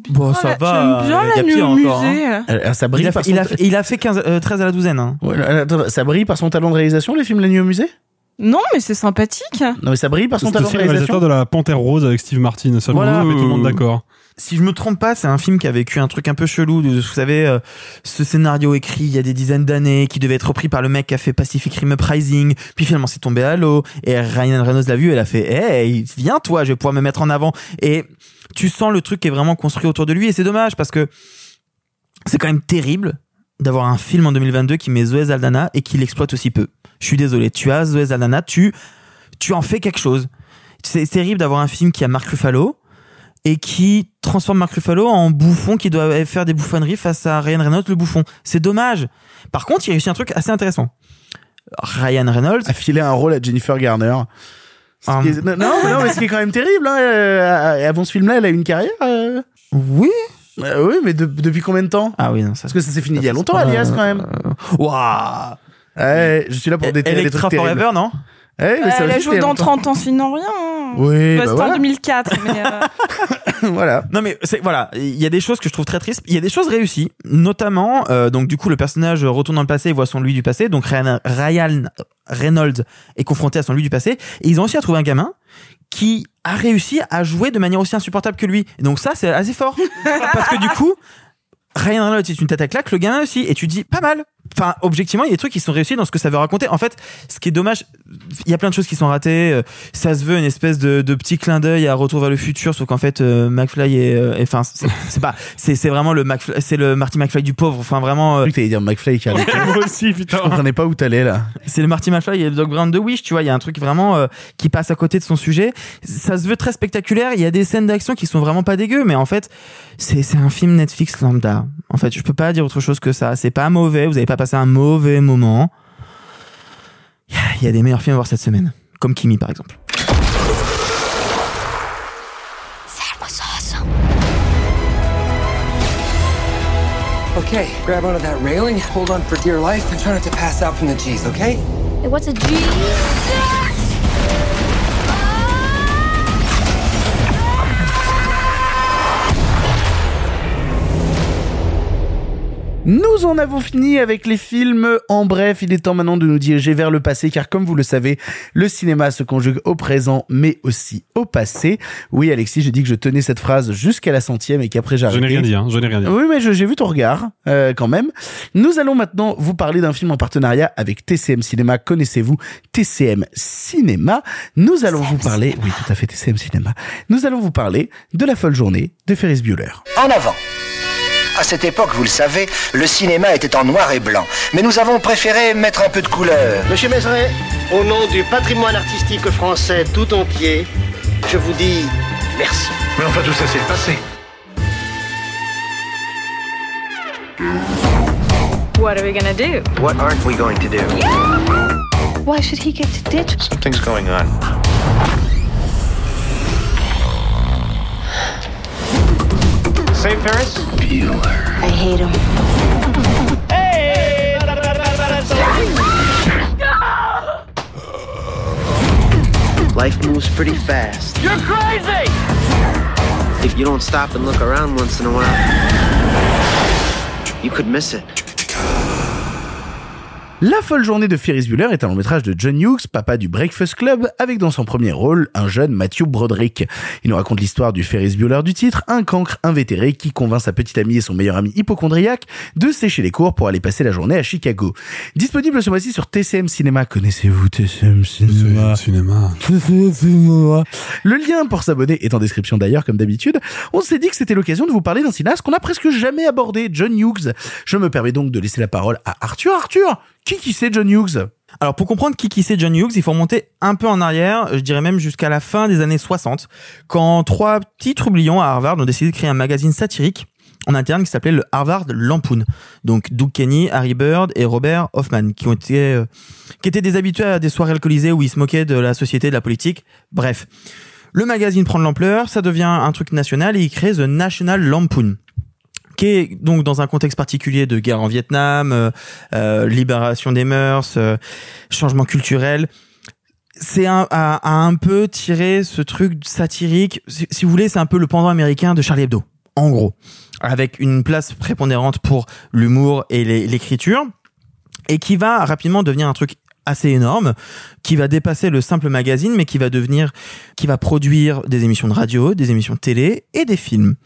Bon, ça J'aime va. bien la nuit pire au encore, hein. musée. Euh, Ça Il brille a, par fait, son... il, a, fait- il a fait 15, euh, 13 à la douzaine. Hein. Ouais, attends, ça brille par son talent de réalisation, les films La Nuit au musée? Non, mais c'est sympathique. Non, mais ça brille par son C'est talent de le réalisateur réalisation. de la Panthère Rose avec Steve Martin. Ça, Voilà. met tout le monde d'accord. Si je me trompe pas, c'est un film qui a vécu un truc un peu chelou. de- Vous savez, euh, ce scénario écrit il y a des dizaines d'années, qui devait être repris par le mec qui a fait Pacific Rim Uprising, puis finalement c'est tombé à l'eau, et Ryan Reynolds l'a vu, elle a fait, hey, viens toi, je vais pouvoir me mettre en avant. Et tu sens le truc qui est vraiment construit autour de lui, et c'est dommage parce que c'est quand même terrible d'avoir un film en 2022 qui met Zoé Saldana et qui l'exploite aussi peu. Je suis désolé, tu as Zoé Saldana, tu, tu en fais quelque chose. C'est terrible d'avoir un film qui a Mark Ruffalo, et qui transforme Mark Ruffalo en bouffon qui doit faire des bouffonneries face à Ryan Reynolds le bouffon. C'est dommage. Par contre, il réussit un truc assez intéressant. Ryan Reynolds A filé un rôle à Jennifer Garner. Est- Non, non, mais ce qui est quand même terrible. Hein, euh, avant ce film-là, elle a eu une carrière. euh. Oui. Euh, oui, mais de- depuis combien de temps? Ah oui, non, ça. Parce que ça s'est fini il y a longtemps, Alias, quand même. Waouh. Ouais, je suis là pour déterrer les Electra trucs terribles. Forever, non? Eh, mais ça Elle joué c'était dans longtemps. 30 ans, sinon rien. hein. Oui, Bah, bah voilà. en 2004, mais euh, voilà. Non mais c'est voilà, il y a des choses que je trouve très tristes. Il y a des choses réussies, notamment euh, donc du coup le personnage retourne dans le passé et voit son lui du passé. Donc Ryan, Ryan Reynolds est confronté à son lui du passé et ils ont aussi à trouver un gamin qui a réussi à jouer de manière aussi insupportable que lui. Et donc ça c'est assez fort parce que du coup Ryan Reynolds est une tête à claque, le gamin aussi, et tu dis pas mal. Enfin, objectivement, il y a des trucs qui sont réussis dans ce que ça veut raconter. En fait, ce qui est dommage, il y a plein de choses qui sont ratées. euh, Ça se veut une espèce de, de petit clin d'œil à Retour vers le futur, sauf qu'en fait, euh, McFly est, euh, enfin, c'est c'est pas, c'est c'est vraiment le McFly, c'est le Marty McFly du pauvre. Enfin, vraiment. Je que t'allais dire McFly qui a Moi aussi, putain. Je comprenais pas où t'allais là. C'est le Marty McFly et le Doc Brown de Wish, tu vois, il y a un truc vraiment euh, qui passe à côté de son sujet. Ça se veut très spectaculaire, il y a des scènes d'action qui sont vraiment pas dégueu, mais en fait, c'est c'est un film Netflix lambda. En fait, je peux pas dire autre chose que ça. C'est pas mauvais, vous avez pas passé un mauvais moment. Il y a- des meilleurs films à voir cette semaine, comme Kimi par exemple. Okay, grab onto that railing, hold on for dear life, and try not to pass out from the G's, okay? What's a G? Nous en avons fini avec les films. En bref, il est temps maintenant de nous diriger vers le passé, car comme vous le savez, le cinéma se conjugue au présent, mais aussi au passé. Oui, Alexis, j'ai dit que je tenais cette phrase jusqu'à la centième et qu'après j'ai Je n'ai rien dit, hein, je n'ai rien dit. Oui, mais je- j'ai vu ton regard, euh, quand même. Nous allons maintenant vous parler d'un film en partenariat avec TCM Cinéma. Connaissez-vous TCM Cinéma? Nous allons vous parler, oui, tout à fait, TCM Cinéma. Nous allons vous parler de la folle journée de Ferris Bueller. En avant. À cette époque, vous le savez, le cinéma était en noir et blanc. Mais nous avons préféré mettre un peu de couleur. Monsieur Mézeret, au nom du patrimoine artistique français tout entier, je vous dis merci. Mais enfin, tout ça, c'est le passé. What are we gonna do? What aren't we going to do? Why should he get to ditch? Something's going on. Say Ferris? I hate him. Hey! Life moves pretty fast. You're crazy! If you don't stop and look around once in a while, you could miss it. La folle journée de Ferris Bueller est un long métrage de John Hughes, papa du Breakfast Club, avec dans son premier rôle un jeune Matthew Broderick. Il nous raconte l'histoire du Ferris Bueller du titre, un cancre invétéré qui convainc sa petite amie et son meilleur ami hypochondriaque de sécher les cours pour aller passer la journée à Chicago. Disponible ce mois-ci sur TCM Cinéma. Connaissez-vous TCM Cinéma Cinéma. Le lien pour s'abonner est en description d'ailleurs, comme d'habitude. On s'est dit que c'était l'occasion de vous parler d'un cinéaste qu'on a presque jamais abordé, John Hughes. Je me permets donc de laisser la parole à Arthur. Arthur, qui qui c'est John Hughes? Alors pour comprendre qui qui c'est John Hughes, il faut remonter un peu en arrière, je dirais même jusqu'à la fin des années 60, quand trois petits troublions à Harvard ont décidé de créer un magazine satirique en interne qui s'appelait le Harvard Lampoon. Donc Doug Kenny, Harry Bird et Robert Hoffman, qui ont été, euh, qui étaient des habitués à des soirées alcoolisées où ils se moquaient de la société, de la politique. Bref. Le magazine prend de l'ampleur, ça devient un truc national et il crée The National Lampoon qui est donc dans un contexte particulier de guerre en Vietnam, euh, euh, libération des mœurs, euh, changement culturel. C'est un, un peu tirer ce truc satirique. Si, vous voulez, c'est un peu le pendant américain de Charlie Hebdo, en gros, avec une place prépondérante pour l'humour et l'écriture, et qui va rapidement devenir un truc assez énorme, qui va dépasser le simple magazine, mais qui va devenir, qui va produire des émissions de radio, des émissions de télé et des films.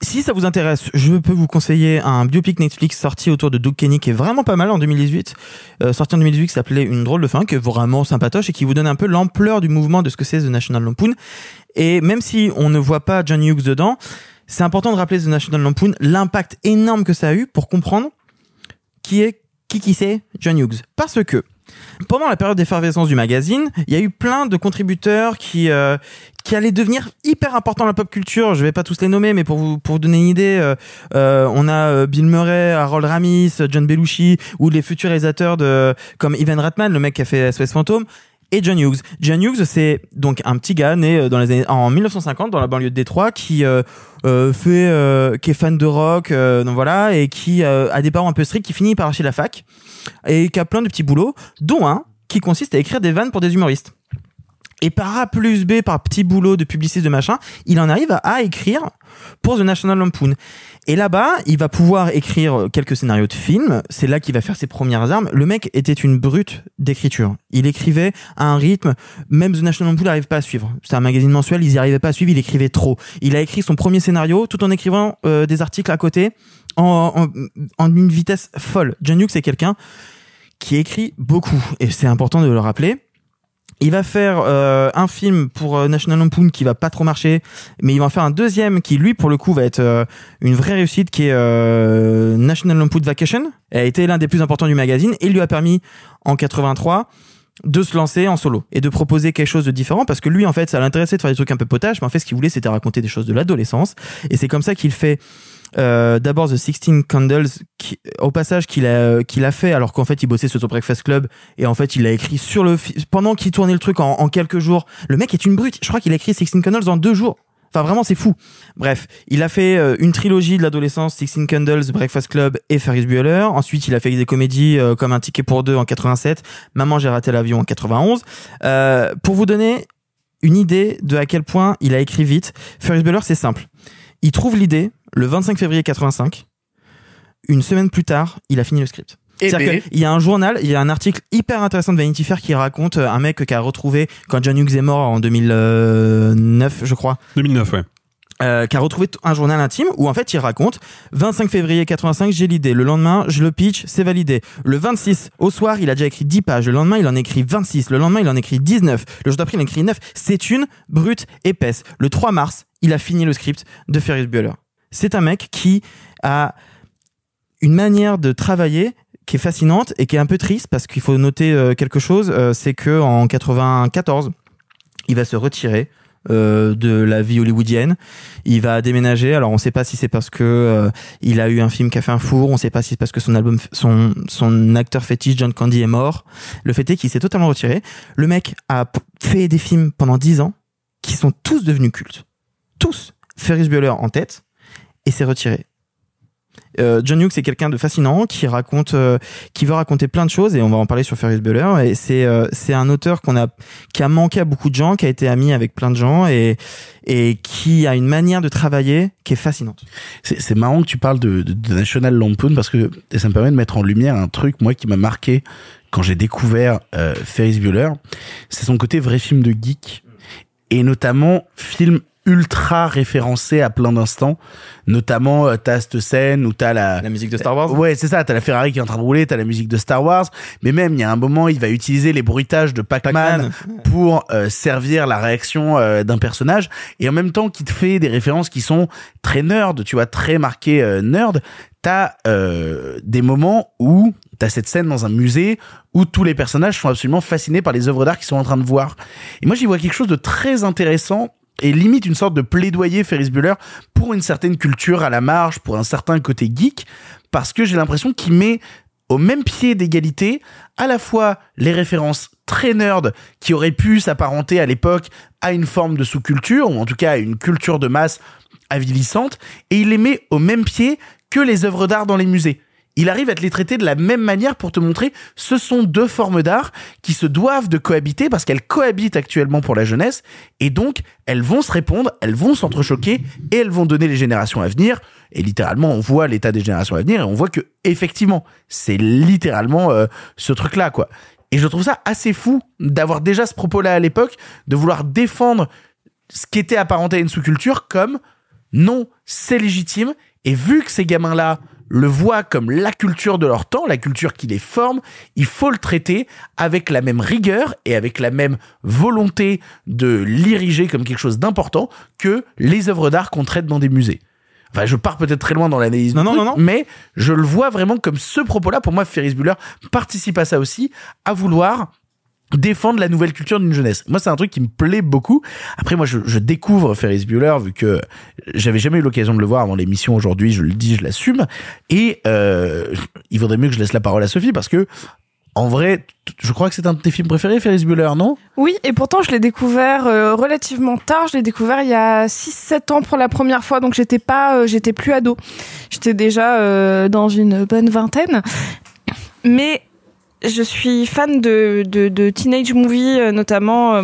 Si ça vous intéresse, je peux vous conseiller un biopic Netflix sorti autour de Doug Kenny qui est vraiment pas mal en 2018, euh, sorti en 2018 qui s'appelait Une drôle de fin, qui est vraiment sympatoche et qui vous donne un peu l'ampleur du mouvement de ce que c'est The National Lampoon. Et même si on ne voit pas John Hughes dedans, c'est important de rappeler The National Lampoon, l'impact énorme que ça a eu pour comprendre qui est qui qui c'est John Hughes. Parce que pendant la période d'effervescence du magazine, il y a eu plein de contributeurs qui euh, qui allaient devenir hyper importants dans la pop culture. Je vais pas tous les nommer, mais pour vous pour vous donner une idée, euh, euh, on a euh, Bill Murray, Harold Ramis, John Belushi ou les futurs réalisateurs de comme Ivan Ratman, le mec qui a fait SOS Fantôme. Et John Hughes. John Hughes, c'est donc un petit gars né euh, dans les années, en 1950 dans la banlieue de Détroit qui euh, fait, euh, qui est fan de rock, donc voilà, et qui a des parents un peu stricts, qui finit par arracher la fac et qui a plein de petits boulots, dont un qui consiste à écrire des vannes pour des humoristes. Et par A plus B, par petit boulot de publiciste de machin, il en arrive à, écrire pour The National Lampoon. Et là-bas, il va pouvoir écrire quelques scénarios de films. C'est là qu'il va faire ses premières armes. Le mec était une brute d'écriture. Il écrivait à un rythme, même The National Lampoon n'arrive pas à suivre. C'est un magazine mensuel, ils n'y arrivaient pas à suivre, il écrivait trop. Il a écrit son premier scénario tout en écrivant euh, des articles à côté en, une vitesse folle. John Hughes, c'est quelqu'un qui écrit beaucoup. Et c'est important de le rappeler. Il va faire euh, un film pour euh, National Lampoon qui va pas trop marcher, mais il va en faire un deuxième qui lui pour le coup va être euh, une vraie réussite qui est National Lampoon Vacation. Elle a été l'un des plus importants du magazine et il lui a permis en 83 de se lancer en solo et de proposer quelque chose de différent parce que lui en fait ça l'intéressait de faire des trucs un peu potages mais en fait ce qu'il voulait c'était raconter des choses de l'adolescence et c'est comme ça qu'il fait euh, d'abord The 16 Candles qui, au passage qu'il a qu'il a fait alors qu'en fait il bossait sur son Breakfast Club et en fait il l'a écrit sur le pendant qu'il tournait le truc en, en quelques jours le mec est une brute je crois qu'il a écrit 16 Candles en deux jours Enfin, vraiment, c'est fou. Bref, il a fait euh, une trilogie de l'adolescence, Sixteen Candles, Breakfast Club et Ferris Bueller. Ensuite, il a fait des comédies euh, comme Un ticket pour deux en 87, Maman, j'ai raté l'avion en 91. Euh, pour vous donner une idée de à quel point il a écrit vite, Ferris Bueller, c'est simple. Il trouve l'idée le 25 février 85. Une semaine plus tard, il a fini le script. Eh C'est-à-dire ben. qu'il y a un journal, il y a un article hyper intéressant de Vanity Fair qui raconte euh, un mec qui a retrouvé quand John Hughes est mort en 2009, je crois. 2009, ouais. Euh, qui a retrouvé un journal intime où en fait il raconte 25 février 85 j'ai l'idée le lendemain je le pitch c'est validé le 26 au soir il a déjà écrit 10 pages le lendemain il en écrit 26 le lendemain il en écrit 19 le jour d'après il en écrit 9 c'est une brute épaisse le 3 mars il a fini le script de Ferris Bueller c'est un mec qui a une manière de travailler qui est fascinante et qui est un peu triste parce qu'il faut noter euh, quelque chose, euh, c'est que en 94, il va se retirer euh, de la vie hollywoodienne. Il va déménager. Alors on ne sait pas si c'est parce que euh, il a eu un film qui a fait un four. On ne sait pas si c'est parce que son acteur fétiche John Candy est mort. Le fait est qu'il s'est totalement retiré. Le mec a fait des films pendant 10 ans qui sont tous devenus cultes. Tous. Ferris Bueller en tête et s'est retiré. Euh, John Hughes c'est quelqu'un de fascinant qui raconte, euh, qui veut raconter plein de choses et on va en parler sur Ferris Bueller. Et c'est euh, c'est un auteur qu'on a qui a manqué à beaucoup de gens, qui a été ami avec plein de gens et et qui a une manière de travailler qui est fascinante. C'est c'est marrant que tu parles de, de, de National Lampoon parce que ça me permet de mettre en lumière un truc moi qui m'a marqué quand j'ai découvert euh, Ferris Bueller. C'est son côté vrai film de geek et notamment film ultra référencé à plein d'instants. Notamment, euh, t'as cette scène où t'as la... La musique de Star Wars Ouais, c'est ça. T'as la Ferrari qui est en train de rouler, t'as la musique de Star Wars. Mais même, il y a un moment, il va utiliser les bruitages de Pac-Man pour euh, servir la réaction euh, d'un personnage. Et en même temps, qui te fait des références qui sont très nerd, tu vois, très marquées euh, nerd. T'as euh, des moments où t'as cette scène dans un musée où tous les personnages sont absolument fascinés par les œuvres d'art qu'ils sont en train de voir. Et moi, j'y vois quelque chose de très intéressant et limite une sorte de plaidoyer Ferris Bueller pour une certaine culture à la marge, pour un certain côté geek, parce que j'ai l'impression qu'il met au même pied d'égalité à la fois les références très nerd qui auraient pu s'apparenter à l'époque à une forme de sous-culture, ou en tout cas à une culture de masse avilissante, et il les met au même pied que les œuvres d'art dans les musées. Il arrive à te les traiter de la même manière pour te montrer ce sont deux formes d'art qui se doivent de cohabiter parce qu'elles cohabitent actuellement pour la jeunesse et donc elles vont se répondre, elles vont s'entrechoquer et elles vont donner les générations à venir. Et littéralement, on voit l'état des générations à venir et on voit que effectivement, c'est littéralement euh, ce truc-là quoi. Et je trouve ça assez fou d'avoir déjà ce propos-là à l'époque, de vouloir défendre ce qui était apparenté à une sous-culture comme non, c'est légitime. Et vu que ces gamins-là le voient comme la culture de leur temps, la culture qui les forme, il faut le traiter avec la même rigueur et avec la même volonté de l'iriger comme quelque chose d'important que les œuvres d'art qu'on traite dans des musées. Enfin, je pars peut-être très loin dans l'analyse, Non, non, non, non. mais je le vois vraiment comme ce propos-là. Pour moi, Ferris Bueller participe à ça aussi, à vouloir défendre la nouvelle culture d'une jeunesse. Moi, c'est un truc qui me plaît beaucoup. Après, moi, je, découvre Ferris Bueller vu que j'avais jamais eu l'occasion de le voir avant l'émission aujourd'hui. Je le dis, je l'assume. Et euh, il vaudrait mieux que je laisse la parole à Sophie parce que, en vrai, je crois que c'est un de tes films préférés, Ferris Bueller, non? Oui, et pourtant je l'ai découvert euh, relativement tard. Je l'ai découvert il y a 6-7 ans pour la première fois, donc j'étais pas, euh, j'étais plus ado. J'étais déjà dans une bonne vingtaine. Mais je suis fan de, de, de teenage movies, euh, notamment euh,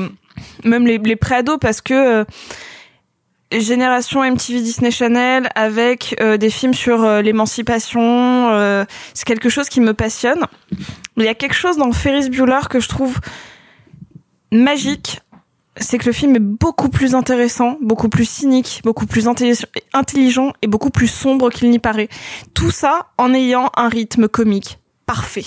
même les, les pré-ados, parce que euh, génération MTV Disney Channel avec euh, des films sur l'émancipation, euh, c'est quelque chose qui me passionne. Il y a quelque chose dans Ferris Bueller que je trouve magique, c'est que le film est beaucoup plus intéressant, beaucoup plus cynique, beaucoup plus intelli- intelligent et beaucoup plus sombre qu'il n'y paraît. Tout ça en ayant un rythme comique parfait.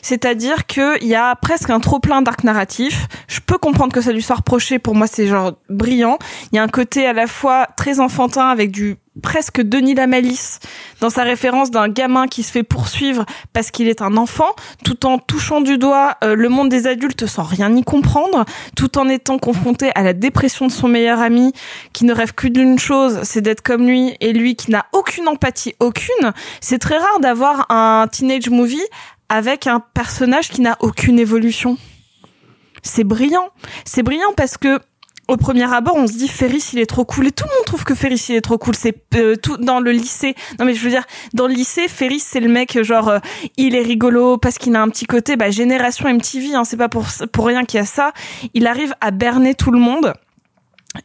C'est-à-dire qu'il y a presque un trop plein d'arcs narratifs. Je peux comprendre que ça lui soit reproché. Pour moi, c'est genre brillant. Il y a un côté à la fois très enfantin avec du presque Denis la malice dans sa référence d'un gamin qui se fait poursuivre parce qu'il est un enfant, tout en touchant du doigt euh, le monde des adultes sans rien y comprendre, tout en étant confronté à la dépression de son meilleur ami qui ne rêve que d'une chose, c'est d'être comme lui, et lui qui n'a aucune empathie, aucune. C'est très rare d'avoir un teenage movie avec un personnage qui n'a aucune évolution. C'est brillant. C'est brillant parce que au premier abord, on se dit Ferris, il est trop cool. Et tout le monde trouve que Ferris, il est trop cool. C'est euh, tout dans le lycée. Non, mais je veux dire, dans le lycée, Ferris, c'est le mec, genre, euh, il est rigolo parce qu'il a un petit côté, bah, génération MTV, hein, c'est pas pour, pour rien qu'il y a ça. Il arrive à berner tout le monde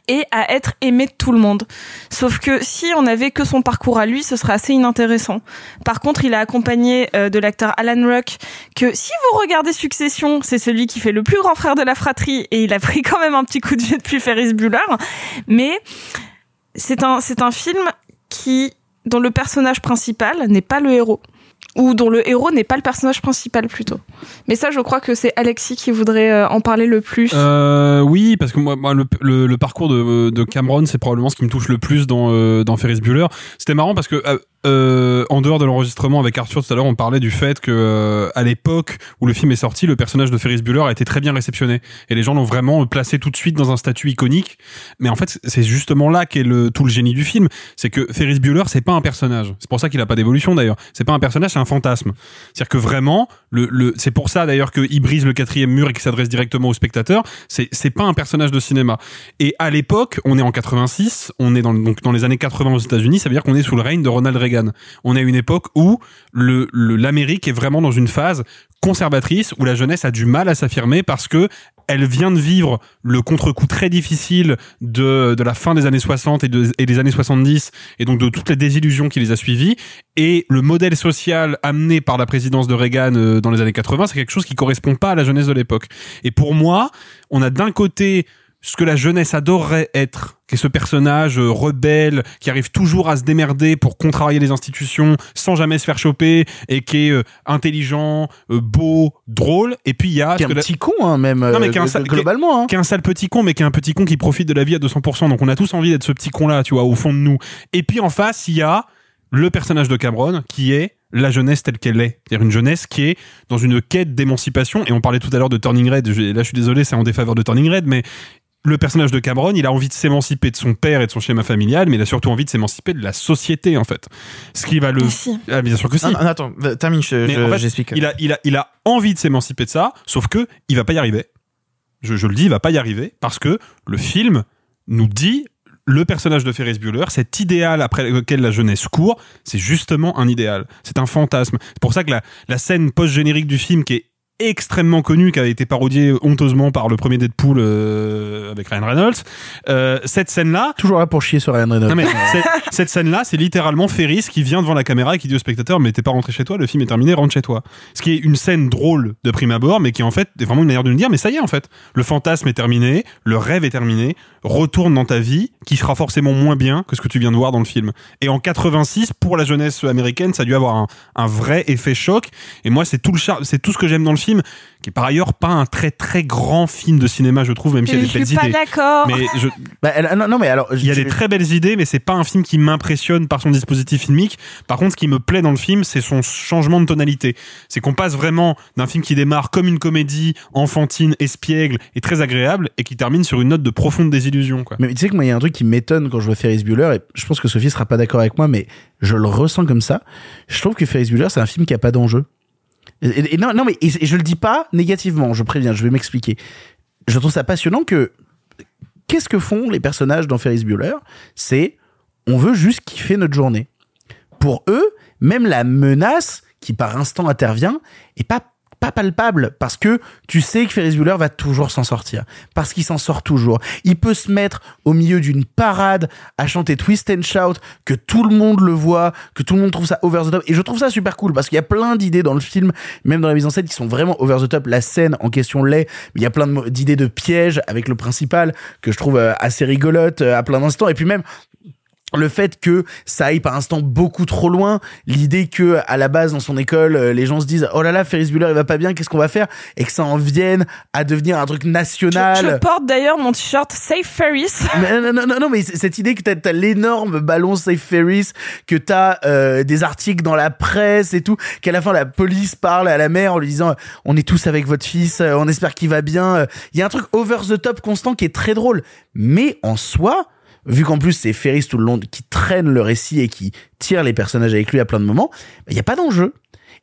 et à être aimé de tout le monde. Sauf que si on avait que son parcours à lui, ce serait assez inintéressant. Par contre, il est accompagné euh, de l'acteur Alan Ruck, que si vous regardez Succession, c'est celui qui fait le plus grand frère de la fratrie, et il a pris quand même un petit coup de vieux depuis Ferris Bueller. Mais c'est un, c'est un film qui, dont le personnage principal n'est pas le héros. Ou dont le héros n'est pas le personnage principal plutôt. Mais ça, je crois que c'est Alexis qui voudrait euh, en parler le plus. Euh, oui, parce que moi, le, parcours de, de Cameron, c'est probablement ce qui me touche le plus dans, euh, dans Ferris Bueller. C'était marrant parce que euh, en dehors de l'enregistrement avec Arthur tout à l'heure, on parlait du fait que euh, à l'époque où le film est sorti, le personnage de Ferris Bueller a été très bien réceptionné et les gens l'ont vraiment placé tout de suite dans un statut iconique. Mais en fait, c'est justement là qu'est le tout le génie du film, c'est que Ferris Bueller, c'est pas un personnage. C'est pour ça qu'il a pas d'évolution d'ailleurs. C'est pas un personnage, c'est un fantasme. C'est-à-dire que vraiment, le, le c'est pour ça d'ailleurs qu'il brise le quatrième mur et qu'il s'adresse directement au spectateur. C'est c'est pas un personnage de cinéma. Et à l'époque, on est en 86, on est dans donc dans les années 80 aux États-Unis, ça veut dire qu'on est sous le règne de Ronald Reagan. On est à une époque où l'Amérique est vraiment dans une phase conservatrice où la jeunesse a du mal à s'affirmer parce que elle vient de vivre le contre-coup très difficile de, la fin des années 60 et, de, et des années 70 et donc de toutes les désillusions qui les a suivies. Et le modèle social amené par la présidence de Reagan euh, dans les années 80 c'est quelque chose qui correspond pas à la jeunesse de l'époque. Et pour moi on a d'un côté ce que la jeunesse adorerait être, qui est ce personnage euh, rebelle, qui arrive toujours à se démerder pour contrarier les institutions sans jamais se faire choper, et qui est euh, intelligent, euh, beau, drôle. Et puis il y a... Qui est un la- petit con, hein, même, Non, mais qui est un sale- globalement. hein. qui est un sale petit con, mais qui est un petit con qui profite de la vie à 200%. Donc on a tous envie d'être ce petit con-là, tu vois, au fond de nous. Et puis en face, il y a le personnage de Cameron, qui est la jeunesse telle qu'elle est. C'est-à-dire une jeunesse qui est dans une quête d'émancipation. Et on parlait tout à l'heure de Turning Red. Là, je suis désolé, c'est en défaveur de Turning Red, mais le personnage de Cameron, il a envie de s'émanciper de son père et de son schéma familial, mais il a surtout envie de s'émanciper de la société, en fait. Ce qui va le... Ah, bien sûr que si. Non, non, attends, termine, je- Mais je- en fait, j'explique. Il a, il a, il a envie de s'émanciper de ça, sauf que il va pas y arriver. Je, je le dis, il va pas y arriver parce que le film nous dit le personnage de Ferris Bueller, cet idéal après lequel la jeunesse court, c'est justement un idéal. C'est un fantasme. C'est pour ça que la, la scène post-générique du film qui est extrêmement connue, qui a été parodiée honteusement par le premier Deadpool euh, avec Ryan Reynolds, euh, cette scène-là... Toujours là pour chier sur Ryan Reynolds. Non, mais cette, cette scène-là, c'est littéralement Ferris qui vient devant la caméra et qui dit au spectateur Mais t'es pas rentré chez toi, le film est terminé, rentre chez toi. Ce qui est une scène drôle de prime abord, mais qui en fait est vraiment une manière de nous dire Mais ça y est, en fait, le fantasme est terminé, le rêve est terminé, retourne dans ta vie, qui sera forcément moins bien que ce que tu viens de voir dans le film. Et en 86, pour la jeunesse américaine, ça a dû avoir un, un vrai effet choc. Et moi, c'est tout le c'est tout ce que j'aime dans le film, qui est par ailleurs pas un très très grand film de cinéma, je trouve, même s'il y a Je des belles suis pas idées. d'accord. Mais je, Bah, elle- non, non, mais alors. il y a des très belles idées, mais c'est pas un film qui m'impressionne par son dispositif filmique. Par contre, ce qui me plaît dans le film, c'est son changement de tonalité. C'est qu'on passe vraiment d'un film qui démarre comme une comédie enfantine, espiègle et très agréable, et qui termine sur une note de profonde désillusion, quoi. Mais tu sais que moi, il y a un truc qui m'étonne quand je vois Ferris Bueller, et je pense que Sophie sera pas d'accord avec moi, mais je le ressens comme ça. Je trouve que Ferris Bueller, c'est un film qui a pas d'enjeu. Et, non, non, mais je le dis pas négativement, je préviens, je vais m'expliquer. Je trouve ça passionnant que qu'est-ce que font les personnages dans Ferris Bueller? C'est on veut juste kiffer notre journée. Pour eux, même la menace qui par instant intervient est pas pas palpable parce que tu sais que Ferris Bueller va toujours s'en sortir parce qu'il s'en sort toujours. Il peut se mettre au milieu d'une parade à chanter Twist and Shout que tout le monde le voit, que tout le monde trouve ça over the top et je trouve ça super cool parce qu'il y a plein d'idées dans le film, même dans la mise en scène qui sont vraiment over the top. La scène en question l'est, mais il y a plein d'idées de pièges avec le principal que je trouve euh, assez rigolote euh, à plein d'instants et puis même le fait que ça aille par instant beaucoup trop loin, l'idée que à la base dans son école euh, les gens se disent oh là là Ferris Bueller il va pas bien qu'est-ce qu'on va faire? Et que ça en vienne à devenir un truc national. Je porte d'ailleurs mon t-shirt Safe Ferris. Mais non, non, non, non, mais cette idée que t'as, t'as l'énorme ballon Safe Ferris, que t'as euh, des articles dans la presse et tout, qu'à la fin la police parle à la mère en lui disant on est tous avec votre fils, euh, on espère qu'il va bien. euh. Il y a un truc over the top constant qui est très drôle, mais en soi, vu qu'en plus c'est Ferris tout le long qui traîne le récit et qui tire les personnages avec lui à plein de moments, il n'y a pas d'enjeu.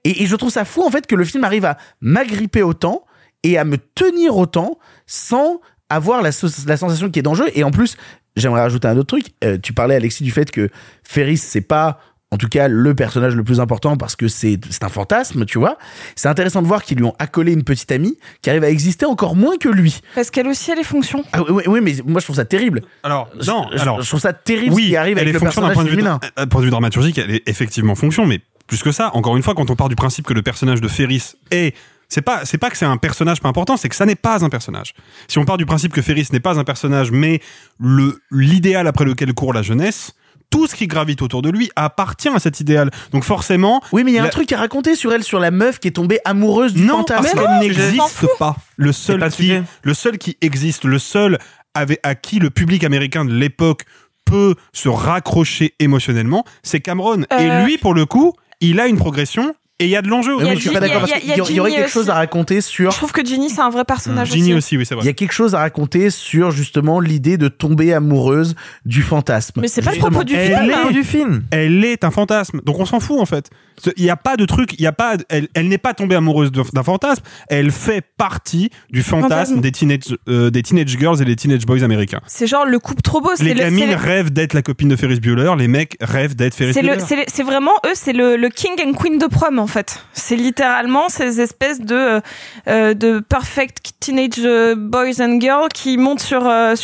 Et, je trouve ça fou en fait que le film arrive à m'agripper autant et à me tenir autant sans avoir la, so- la sensation qu'il y ait d'enjeu. Et en plus, j'aimerais rajouter un autre truc. Euh, tu parlais Alexis du fait que Ferris c'est pas en tout cas le personnage le plus important parce que c'est c'est un fantasme, tu vois. C'est intéressant de voir qu'ils lui ont accolé une petite amie qui arrive à exister encore moins que lui. Parce qu'elle aussi a les fonctions. Ah oui, mais moi je trouve ça terrible. Alors, non, je, alors. je trouve ça terrible oui, ce qui arrive elle avec est le fonction d'un personnage point de vue, féminin. d'un point de vue dramaturgique, elle est effectivement fonction, mais plus que ça, encore une fois, quand on part du principe que le personnage de Ferris est c'est pas c'est pas que c'est un personnage pas important, c'est que ça n'est pas un personnage. Si on part du principe que Ferris n'est pas un personnage, mais le l'idéal après lequel court la jeunesse, tout ce qui gravite autour de lui appartient à cet idéal. Donc forcément, Oui, mais il y a un truc à raconter sur elle, sur la meuf qui est tombée amoureuse du non, fantasme. parce qu'elle n'existe pas. Le seul pas qui, le seul qui existe, le seul avec, à qui le public américain de l'époque peut se raccrocher émotionnellement, c'est Cameron. Euh. Et lui, pour le coup, il a une progression et il y a de l'enjeu. Oui, Il suis Ginny- pas d'accord parce il y a qu'il y, y aurait quelque chose à raconter sur. Je trouve que Ginny c'est un vrai personnage Ginny aussi. aussi, oui, c'est Il y vrai. a quelque chose à raconter sur justement l'idée de tomber amoureuse du fantasme. Mais c'est pas le propos du Elle film. est- du film. Elle est un fantasme. Donc on s'en fout en fait. Il n'y a pas de truc, il y a pas, elle, elle n'est pas tombée amoureuse d'un fantasme. Elle fait partie du fantasme Fantasme. des teenage, euh, des teenage girls et des teenage boys américains. C'est genre le couple trop beau. c'est Les le- gamines rêvent d'être la copine de Ferris Bueller, les mecs rêvent d'être Ferris Bueller. le, c'est le- c'est vraiment eux, c'est le, le king and queen de prom C'est littéralement ces espèces de euh, euh, perfect teenage euh, boys and girls qui montent sur la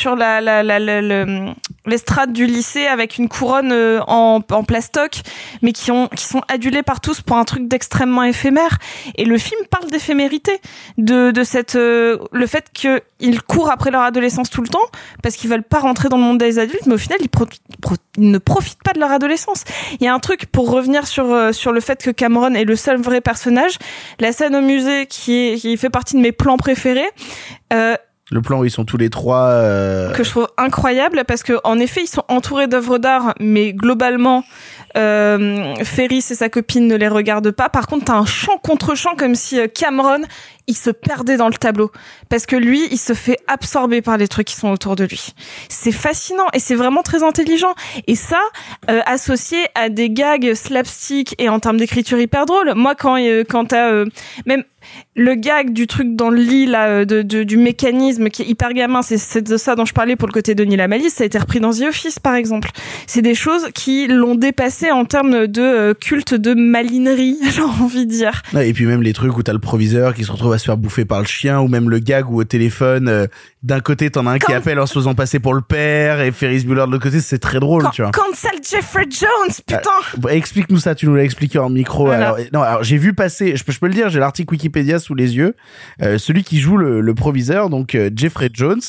l'estrade du lycée avec une couronne euh, en en plastoc, mais qui ont qui sont adulés par tous pour un truc d'extrêmement éphémère. Et le film parle d'éphémérité, de de cette euh, le fait que ils courent après leur adolescence tout le temps parce qu'ils veulent pas rentrer dans le monde des adultes, mais au final ils, pro- ils ne profitent pas de leur adolescence. Il y a un truc pour revenir sur euh, sur le fait que Cameron est le seul vrai personnage. La scène au musée qui qui fait partie de mes plans préférés. Euh, Le plan où ils sont tous les trois. euh, que je trouve incroyable parce que en effet ils sont entourés d'œuvres d'art mais globalement euh, Ferris et sa copine ne les regardent pas par contre t'as un chant contre chant comme si euh, Cameron il se perdait dans le tableau. Parce que lui il se fait absorber par les trucs qui sont autour de lui. C'est fascinant et c'est vraiment très intelligent. Et ça euh, associé à des gags slapstick et en termes d'écriture hyper drôle. Moi quand euh, quand t'as euh, même le gag du truc dans le lit là de, du mécanisme qui est hyper gamin c'est de ça dont je parlais pour le côté de Neil Malice ça a été repris dans The Office par exemple. C'est des choses qui l'ont dépassé en termes de culte de malinerie j'ai envie de dire. Et puis même les trucs où t'as le proviseur qui se retrouve à se faire bouffer par le chien, ou même le gag où au téléphone, euh, d'un côté t'en as un qui appelle en se faisant passer pour le père, et Ferris Bueller de l'autre côté, c'est très drôle, Quand, tu vois. cancel Jeffrey Jones putain Bah, Explique-nous ça, tu nous l'as expliqué en micro. Voilà. Alors, non, alors j'ai vu passer, je peux, je peux le dire, j'ai l'article Wikipédia sous les yeux. Euh, celui qui joue le, le proviseur, donc euh, Jeffrey Jones,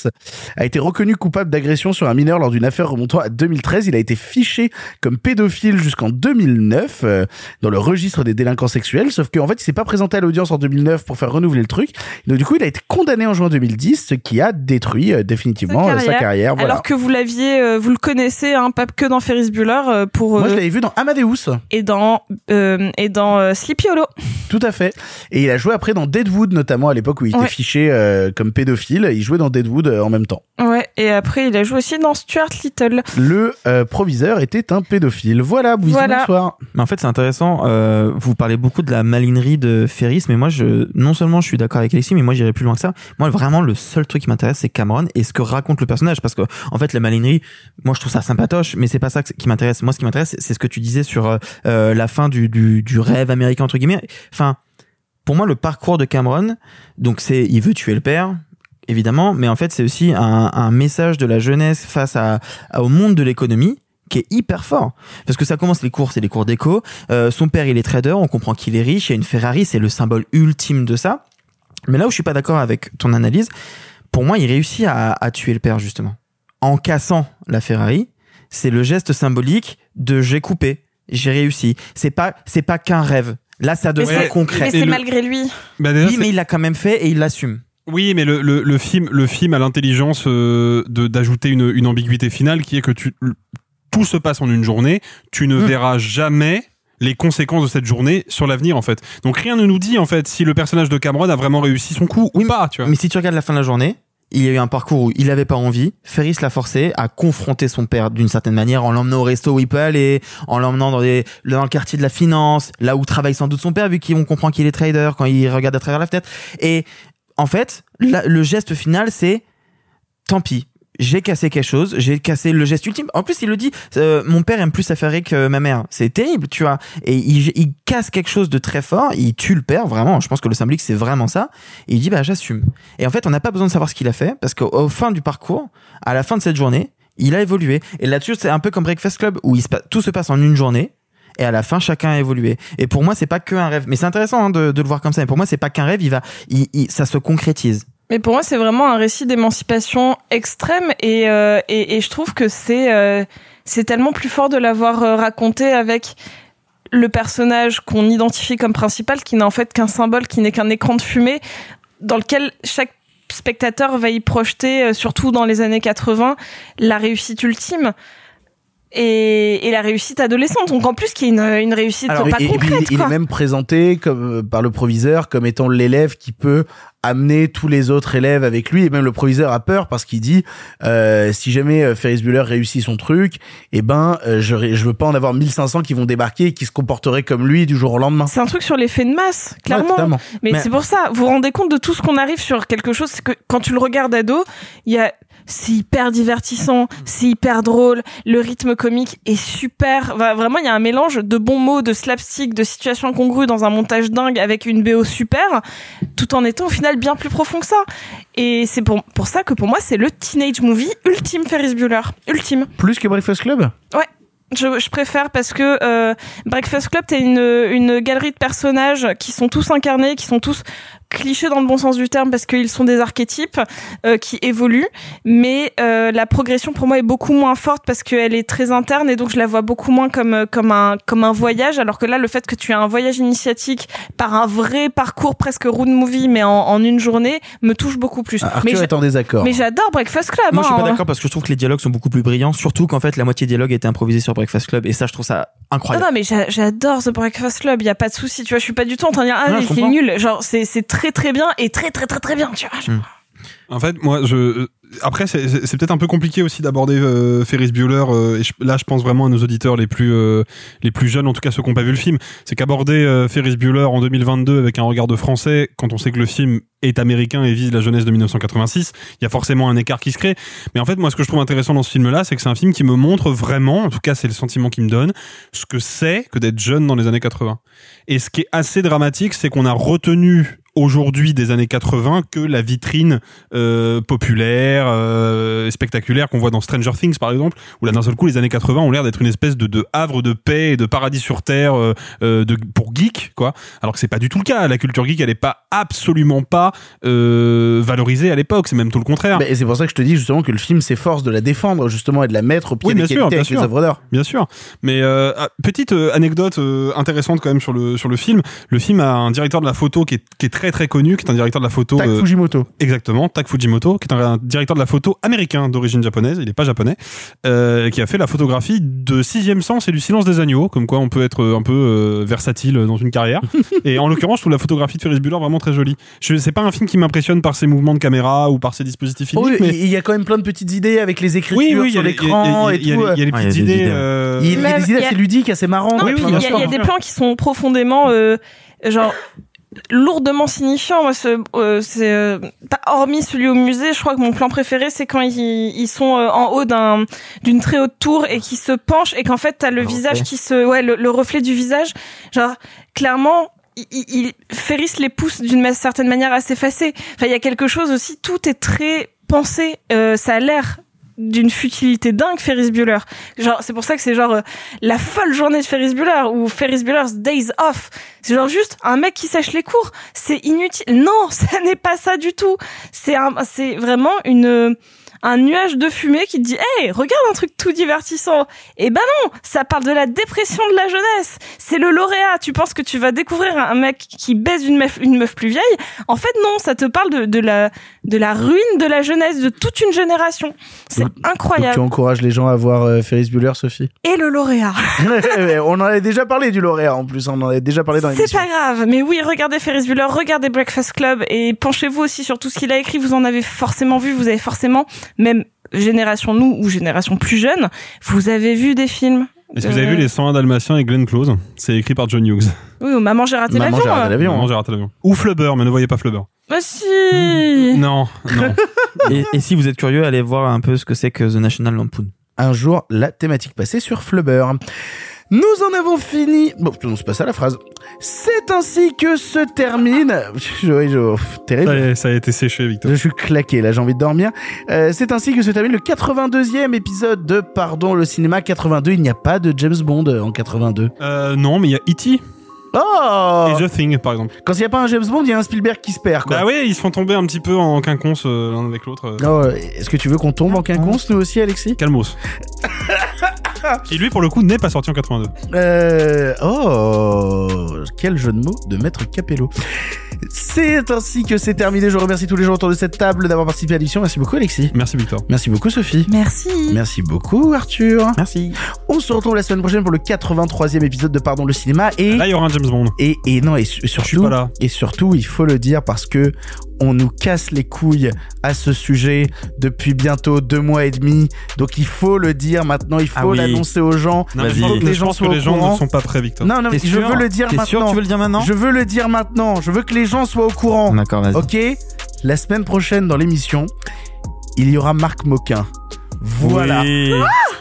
a été reconnu coupable d'agression sur un mineur lors d'une affaire remontant à 2013. Il a été fiché comme pédophile jusqu'en 2009 euh, dans le registre des délinquants sexuels. Sauf qu'en fait, il s'est pas présenté à l'audience en 2009 pour faire renouveler le truc. Donc du coup, il a été condamné en juin 2010, ce qui a détruit euh, définitivement euh, sa carrière. Voilà. alors que vous l'aviez euh, vous le connaissez hein, pas que dans Ferris Bueller euh, pour Moi, je l'avais vu dans Amadeus. et dans euh, et dans euh, Sleepy Hollow Tout à fait. Et il a joué après dans Deadwood, notamment à l'époque où il Ouais. était fiché euh, comme pédophile. Il jouait dans Deadwood euh, en même temps. ouais et après il a joué aussi dans Stuart Little Le euh, proviseur était un pédophile. Voilà, Bouzy, Voilà. bonsoir. Mais en fait, c'est intéressant. euh, vous parlez beaucoup de la malinerie de Ferris, mais moi, je, non seulement je suis d'accord avec Alexis, mais moi, j'irai plus loin que ça. Moi, vraiment, le seul truc qui m'intéresse, c'est Cameron et ce que raconte le personnage. Parce que, en fait, la malinerie, moi, je trouve ça sympatoche, mais c'est pas ça qui m'intéresse. Moi, ce qui m'intéresse, c'est ce que tu disais sur euh, euh, la fin du, du, rêve américain, entre guillemets. Enfin, pour moi, le parcours de Cameron, donc c'est, il veut tuer le père, évidemment, mais en fait, c'est aussi un, message de la jeunesse face au monde de l'économie qui est hyper fort parce que ça commence les cours c'est les cours d'éco Euh, son père il est trader on comprend qu'il est riche il y a une Ferrari c'est le symbole ultime de ça mais là où je suis pas d'accord avec ton analyse pour moi il réussit à, à tuer le père justement. En cassant la Ferrari c'est le geste symbolique de j'ai coupé j'ai réussi c'est pas c'est pas qu'un rêve. Là ça devient concret. Mais c'est malgré lui. Bah, déjà, oui mais il l'a quand même fait et il l'assume. Oui, mais le, le, le film, le film a l'intelligence euh, de d'ajouter une, une ambiguïté finale qui est que tu, tout se passe en une journée. Tu ne verras jamais les conséquences de cette journée sur l'avenir en fait. Donc rien ne nous dit en fait si le personnage de Cameron a vraiment réussi son coup ou pas, tu vois. Mais si tu regardes la fin de la journée, il y a eu un parcours où il avait pas envie. Ferris l'a forcé à confronter son père d'une certaine manière en l'emmenant au resto où il peut aller, en l'emmenant dans, des- dans le quartier de la finance, là où travaille sans doute son père vu qu'on comprend qu'il est trader quand il regarde à travers la fenêtre. Et en fait, la- le geste final, c'est tant pis. J'ai cassé quelque chose, j'ai cassé le geste ultime. En plus, il le dit, euh, mon père aime plus sa Ferrari que ma mère. C'est terrible, tu vois. Et il, il casse quelque chose de très fort, il tue le père, vraiment. Je pense que le symbolique, c'est vraiment ça. Et il dit, bah, j'assume. Et en fait, on n'a pas besoin de savoir ce qu'il a fait, parce qu'au au fin du parcours, à la fin de cette journée, il a évolué. Et là-dessus, c'est un peu comme Breakfast Club, où il se tout se passe en une journée. Et à la fin, chacun a évolué. Et pour moi, c'est pas que un rêve. Mais c'est intéressant hein, de, de le voir comme ça. Mais pour moi, c'est pas qu'un rêve. Il va, il, il- ça se concrétise. Mais pour moi, c'est vraiment un récit d'émancipation extrême et, euh, et, et je trouve que c'est euh, c'est tellement plus fort de l'avoir euh, raconté avec le personnage qu'on identifie comme principal, qui n'est en fait qu'un symbole, qui n'est qu'un écran de fumée, dans lequel chaque spectateur va y projeter, surtout dans les années 80, la réussite ultime. Et, et la réussite adolescente, donc en plus qui est une, une réussite Alors, pas et- et puis, concrète. il, est même présenté comme par le proviseur comme étant l'élève qui peut amener tous les autres élèves avec lui. Et même le proviseur a peur parce qu'il dit euh, si jamais euh, Ferris Bueller réussit son truc eh ben euh, je je veux pas en avoir 1500 qui vont débarquer et qui se comporteraient comme lui du jour au lendemain. C'est un truc sur l'effet de masse, clairement. mais Mais- c'est pour ça, vous vous rendez compte de tout ce qu'on arrive sur quelque chose, c'est que quand tu le regardes ado, il y a c'est hyper divertissant, c'est hyper drôle, le rythme comique est super. Vraiment, il y a un mélange de bons mots, de slapstick, de situations incongrues dans un montage dingue avec une BO super, tout en étant au final bien plus profond que ça. Et c'est pour, pour ça que pour moi, c'est le teenage movie ultime Ferris Bueller. Ultime. plus que Breakfast Club? Ouais. Je, je préfère parce que euh, Breakfast Club, une, une galerie de personnages qui sont tous incarnés, qui sont tous clichés dans le bon sens du terme parce qu'ils sont des archétypes euh, qui évoluent. Mais euh, la progression pour moi est beaucoup moins forte parce qu'elle est très interne et donc je la vois beaucoup moins comme euh, comme un comme un voyage. Alors que là, le fait que tu aies un voyage initiatique par un vrai parcours presque road movie mais en, en une journée me touche beaucoup plus. Ah, mais Arthur j'a- est en désaccord Mais j'adore Breakfast Club. Moi, je suis hein. pas d'accord parce que je trouve que les dialogues sont beaucoup plus brillants, surtout qu'en fait, la moitié des dialogues étaient improvisés sur Breakfast Club, et ça, je trouve ça incroyable. non mais j'a- j'adore The Breakfast Club, il y a pas de souci, tu vois, je suis pas du tout en train de dire ah Non, mais c'est comprends. nul, genre c'est c'est très très bien et très très très très bien, tu vois. En fait, moi, je après c'est peut-être un peu compliqué aussi d'aborder euh, Ferris Bueller. euh, et je- là, je pense vraiment à nos auditeurs les plus euh, les plus jeunes, en tout cas ceux qui n'ont pas vu le film. C'est qu'aborder euh, Ferris Bueller en 2022 avec un regard de français, quand on sait que le film est américain et vise la jeunesse de 1986, il y a forcément un écart qui se crée. Mais en fait, moi, ce que je trouve intéressant dans ce film-là, c'est que c'est un film qui me montre vraiment, en tout cas, c'est le sentiment qu'il me donne, ce que c'est que d'être jeune dans les années 80. Et ce qui est assez dramatique, c'est qu'on a retenu aujourd'hui des années 80 que la vitrine euh, populaire, euh, spectaculaire qu'on voit dans Stranger Things par exemple, où là d'un seul coup les années 80 ont l'air d'être une espèce de, de havre de paix et de paradis sur terre euh, euh, de, pour geeks quoi. Alors que c'est pas du tout le cas. La culture geek elle est pas absolument pas valorisée à l'époque. C'est même tout le contraire. Bah, et c'est pour ça que je te dis justement que le film s'efforce de la défendre justement et de la mettre au pied Oui, bien des sûr, bien avec les sûr. œuvres d'art. Bien sûr. Mais ah, petite anecdote intéressante quand même sur le sur le film. Le film a un directeur de la photo qui est, qui est très très connu, qui est un directeur de la photo. Tak euh, Fujimoto. Exactement, Tak Fujimoto, qui est un, un directeur de la photo américain d'origine japonaise. Il n'est pas japonais, euh, qui a fait la photographie de Sixième Sens et du Silence des agneaux. Comme quoi, on peut être euh, un peu euh, versatile dans une carrière. et en l'occurrence, je trouve la photographie de Ferris Bueller vraiment très jolie. Je c'est pas un film qui m'impressionne par ses mouvements de caméra ou par ses dispositifs filmiques, Oui, mais il y a quand même plein de petites idées avec les écritures oui, oui, il y sur l'écran il et tout. il y a les Ah, petites des idées. euh, Il y a des idées assez ludiques, assez marrantes. Il y, a- des plans qui sont profondément euh, genre lourdement signifiants. Moi, ce, euh, c'est euh, hormis celui au musée. Je crois que mon plan préféré, c'est quand ils, ils sont euh, en haut d'un d'une très haute tour et qui se penchent et qu'en fait t'as le visage qui se ouais le, le reflet du visage. Genre clairement. il, il- les pousse d'une certaine manière à s'effacer. Enfin, il y a quelque chose aussi, tout est très pensé. Euh, ça a l'air d'une futilité dingue Ferris Bueller. Genre c'est pour ça que c'est genre euh, la folle journée de Ferris Bueller ou Ferris Bueller's Days Off. C'est genre juste un mec qui sèche les cours. C'est inutile. Non, ça n'est pas ça du tout. C'est un c'est vraiment une un nuage de fumée qui te dit "Hey, regarde un truc tout divertissant." Eh ben non, ça parle de la dépression de la jeunesse. C'est le lauréat. Tu penses que tu vas découvrir un mec qui baise une meuf, une meuf plus vieille? En fait, non, ça te parle de, de la de la ruine de la jeunesse de toute une génération. C'est Donc, tu incroyable. encourages les gens à voir euh, Ferris Bueller, Sophie? Et le lauréat. On en avait déjà parlé du lauréat en plus, on en avait déjà parlé dans C'est pas grave, mais oui, regardez Ferris Bueller, regardez Breakfast Club et penchez-vous aussi sur tout ce qu'il a écrit. Vous en avez forcément vu, vous avez forcément, même génération nous ou génération plus jeune, vous avez vu des films. Est-ce que vous Euh, avez vu Les 101 Dalmatiens et Glenn Close? C'est écrit par John Hughes. Oui, ou Maman j'ai raté Maman, l'avion. j'ai raté euh. l'avion. Maman, j'ai raté l'avion. Ou Flubber, mais ne voyez pas Flubber. Bah si. Non, non. et, et si vous êtes curieux, allez voir un peu ce que c'est que The National Lampoon. Un jour, la thématique passée sur Flubber. Nous en avons fini. Bon, non, c'est pas ça la phrase. C'est ainsi que se termine. Je- pff, Ça, terrible. ça a été séché, Victor. Je suis claqué, là j'ai envie de dormir. Euh, c'est ainsi que se termine le 82e épisode de Pardon le cinéma 82. Il n'y a pas de James Bond euh, en 82. Euh, non, mais il y a E.T. Oh et The Thing, par exemple. Quand il n'y a pas un James Bond, il y a un Spielberg qui se perd, quoi. Bah oui, ils se font tomber un petit peu en quinconce euh, l'un avec l'autre. euh. Oh, Est-ce que tu veux qu'on tombe en quinconce, nous aussi, Alexis? Calmos. Qui lui, pour le coup, n'est pas sorti en 82. Euh... Oh, quel jeu de mots de Maître Capello. C'est ainsi que c'est terminé. Je remercie tous les gens autour de cette table d'avoir participé à l'émission. Merci beaucoup, Alexis. Merci, Victor. Merci beaucoup, Sophie. Merci. Merci beaucoup, Arthur. Merci. On se retrouve la semaine prochaine pour le 83e épisode de Pardon le cinéma. Et, Là, il y aura un James Bond. et, et non, et surtout, pas là. et surtout, il faut le dire parce que on nous casse les couilles à ce sujet depuis bientôt deux mois et demi. Donc il faut le dire maintenant, il faut Ah oui. l'annoncer aux gens. Non, mais il je faut pense- que les je gens pense que soient les au gens courant. ne sont pas prêts, Victor. Non, non, mais je sûr veux le dire T'es maintenant. sûr que tu veux le dire maintenant Je veux le dire maintenant. Je veux que les gens soient au courant. D'accord, vas-y. Ok? La semaine prochaine dans l'émission, il y aura Marc Moquin. Voilà. Oui.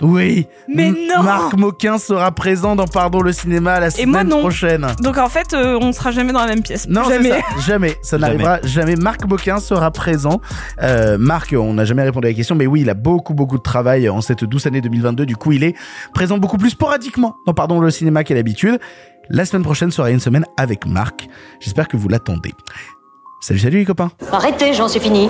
Oui. Mais M- non Marc Moquin sera présent dans Pardon le cinéma la Et moi, semaine non. prochaine. Donc en fait, euh, on sera jamais dans la même pièce. Non, jamais. ça. Jamais. Ça n'arrivera jamais. Marc Moquin sera présent. Euh, Marc, on n'a jamais répondu à la question, mais oui, il a beaucoup, beaucoup de travail en cette douce année 2022. Du coup, il est présent beaucoup plus sporadiquement dans Pardon le cinéma qu'à l'habitude. La semaine prochaine sera une semaine avec Marc. J'espère que vous l'attendez. Salut, salut les copains. Arrêtez, j'en suis fini.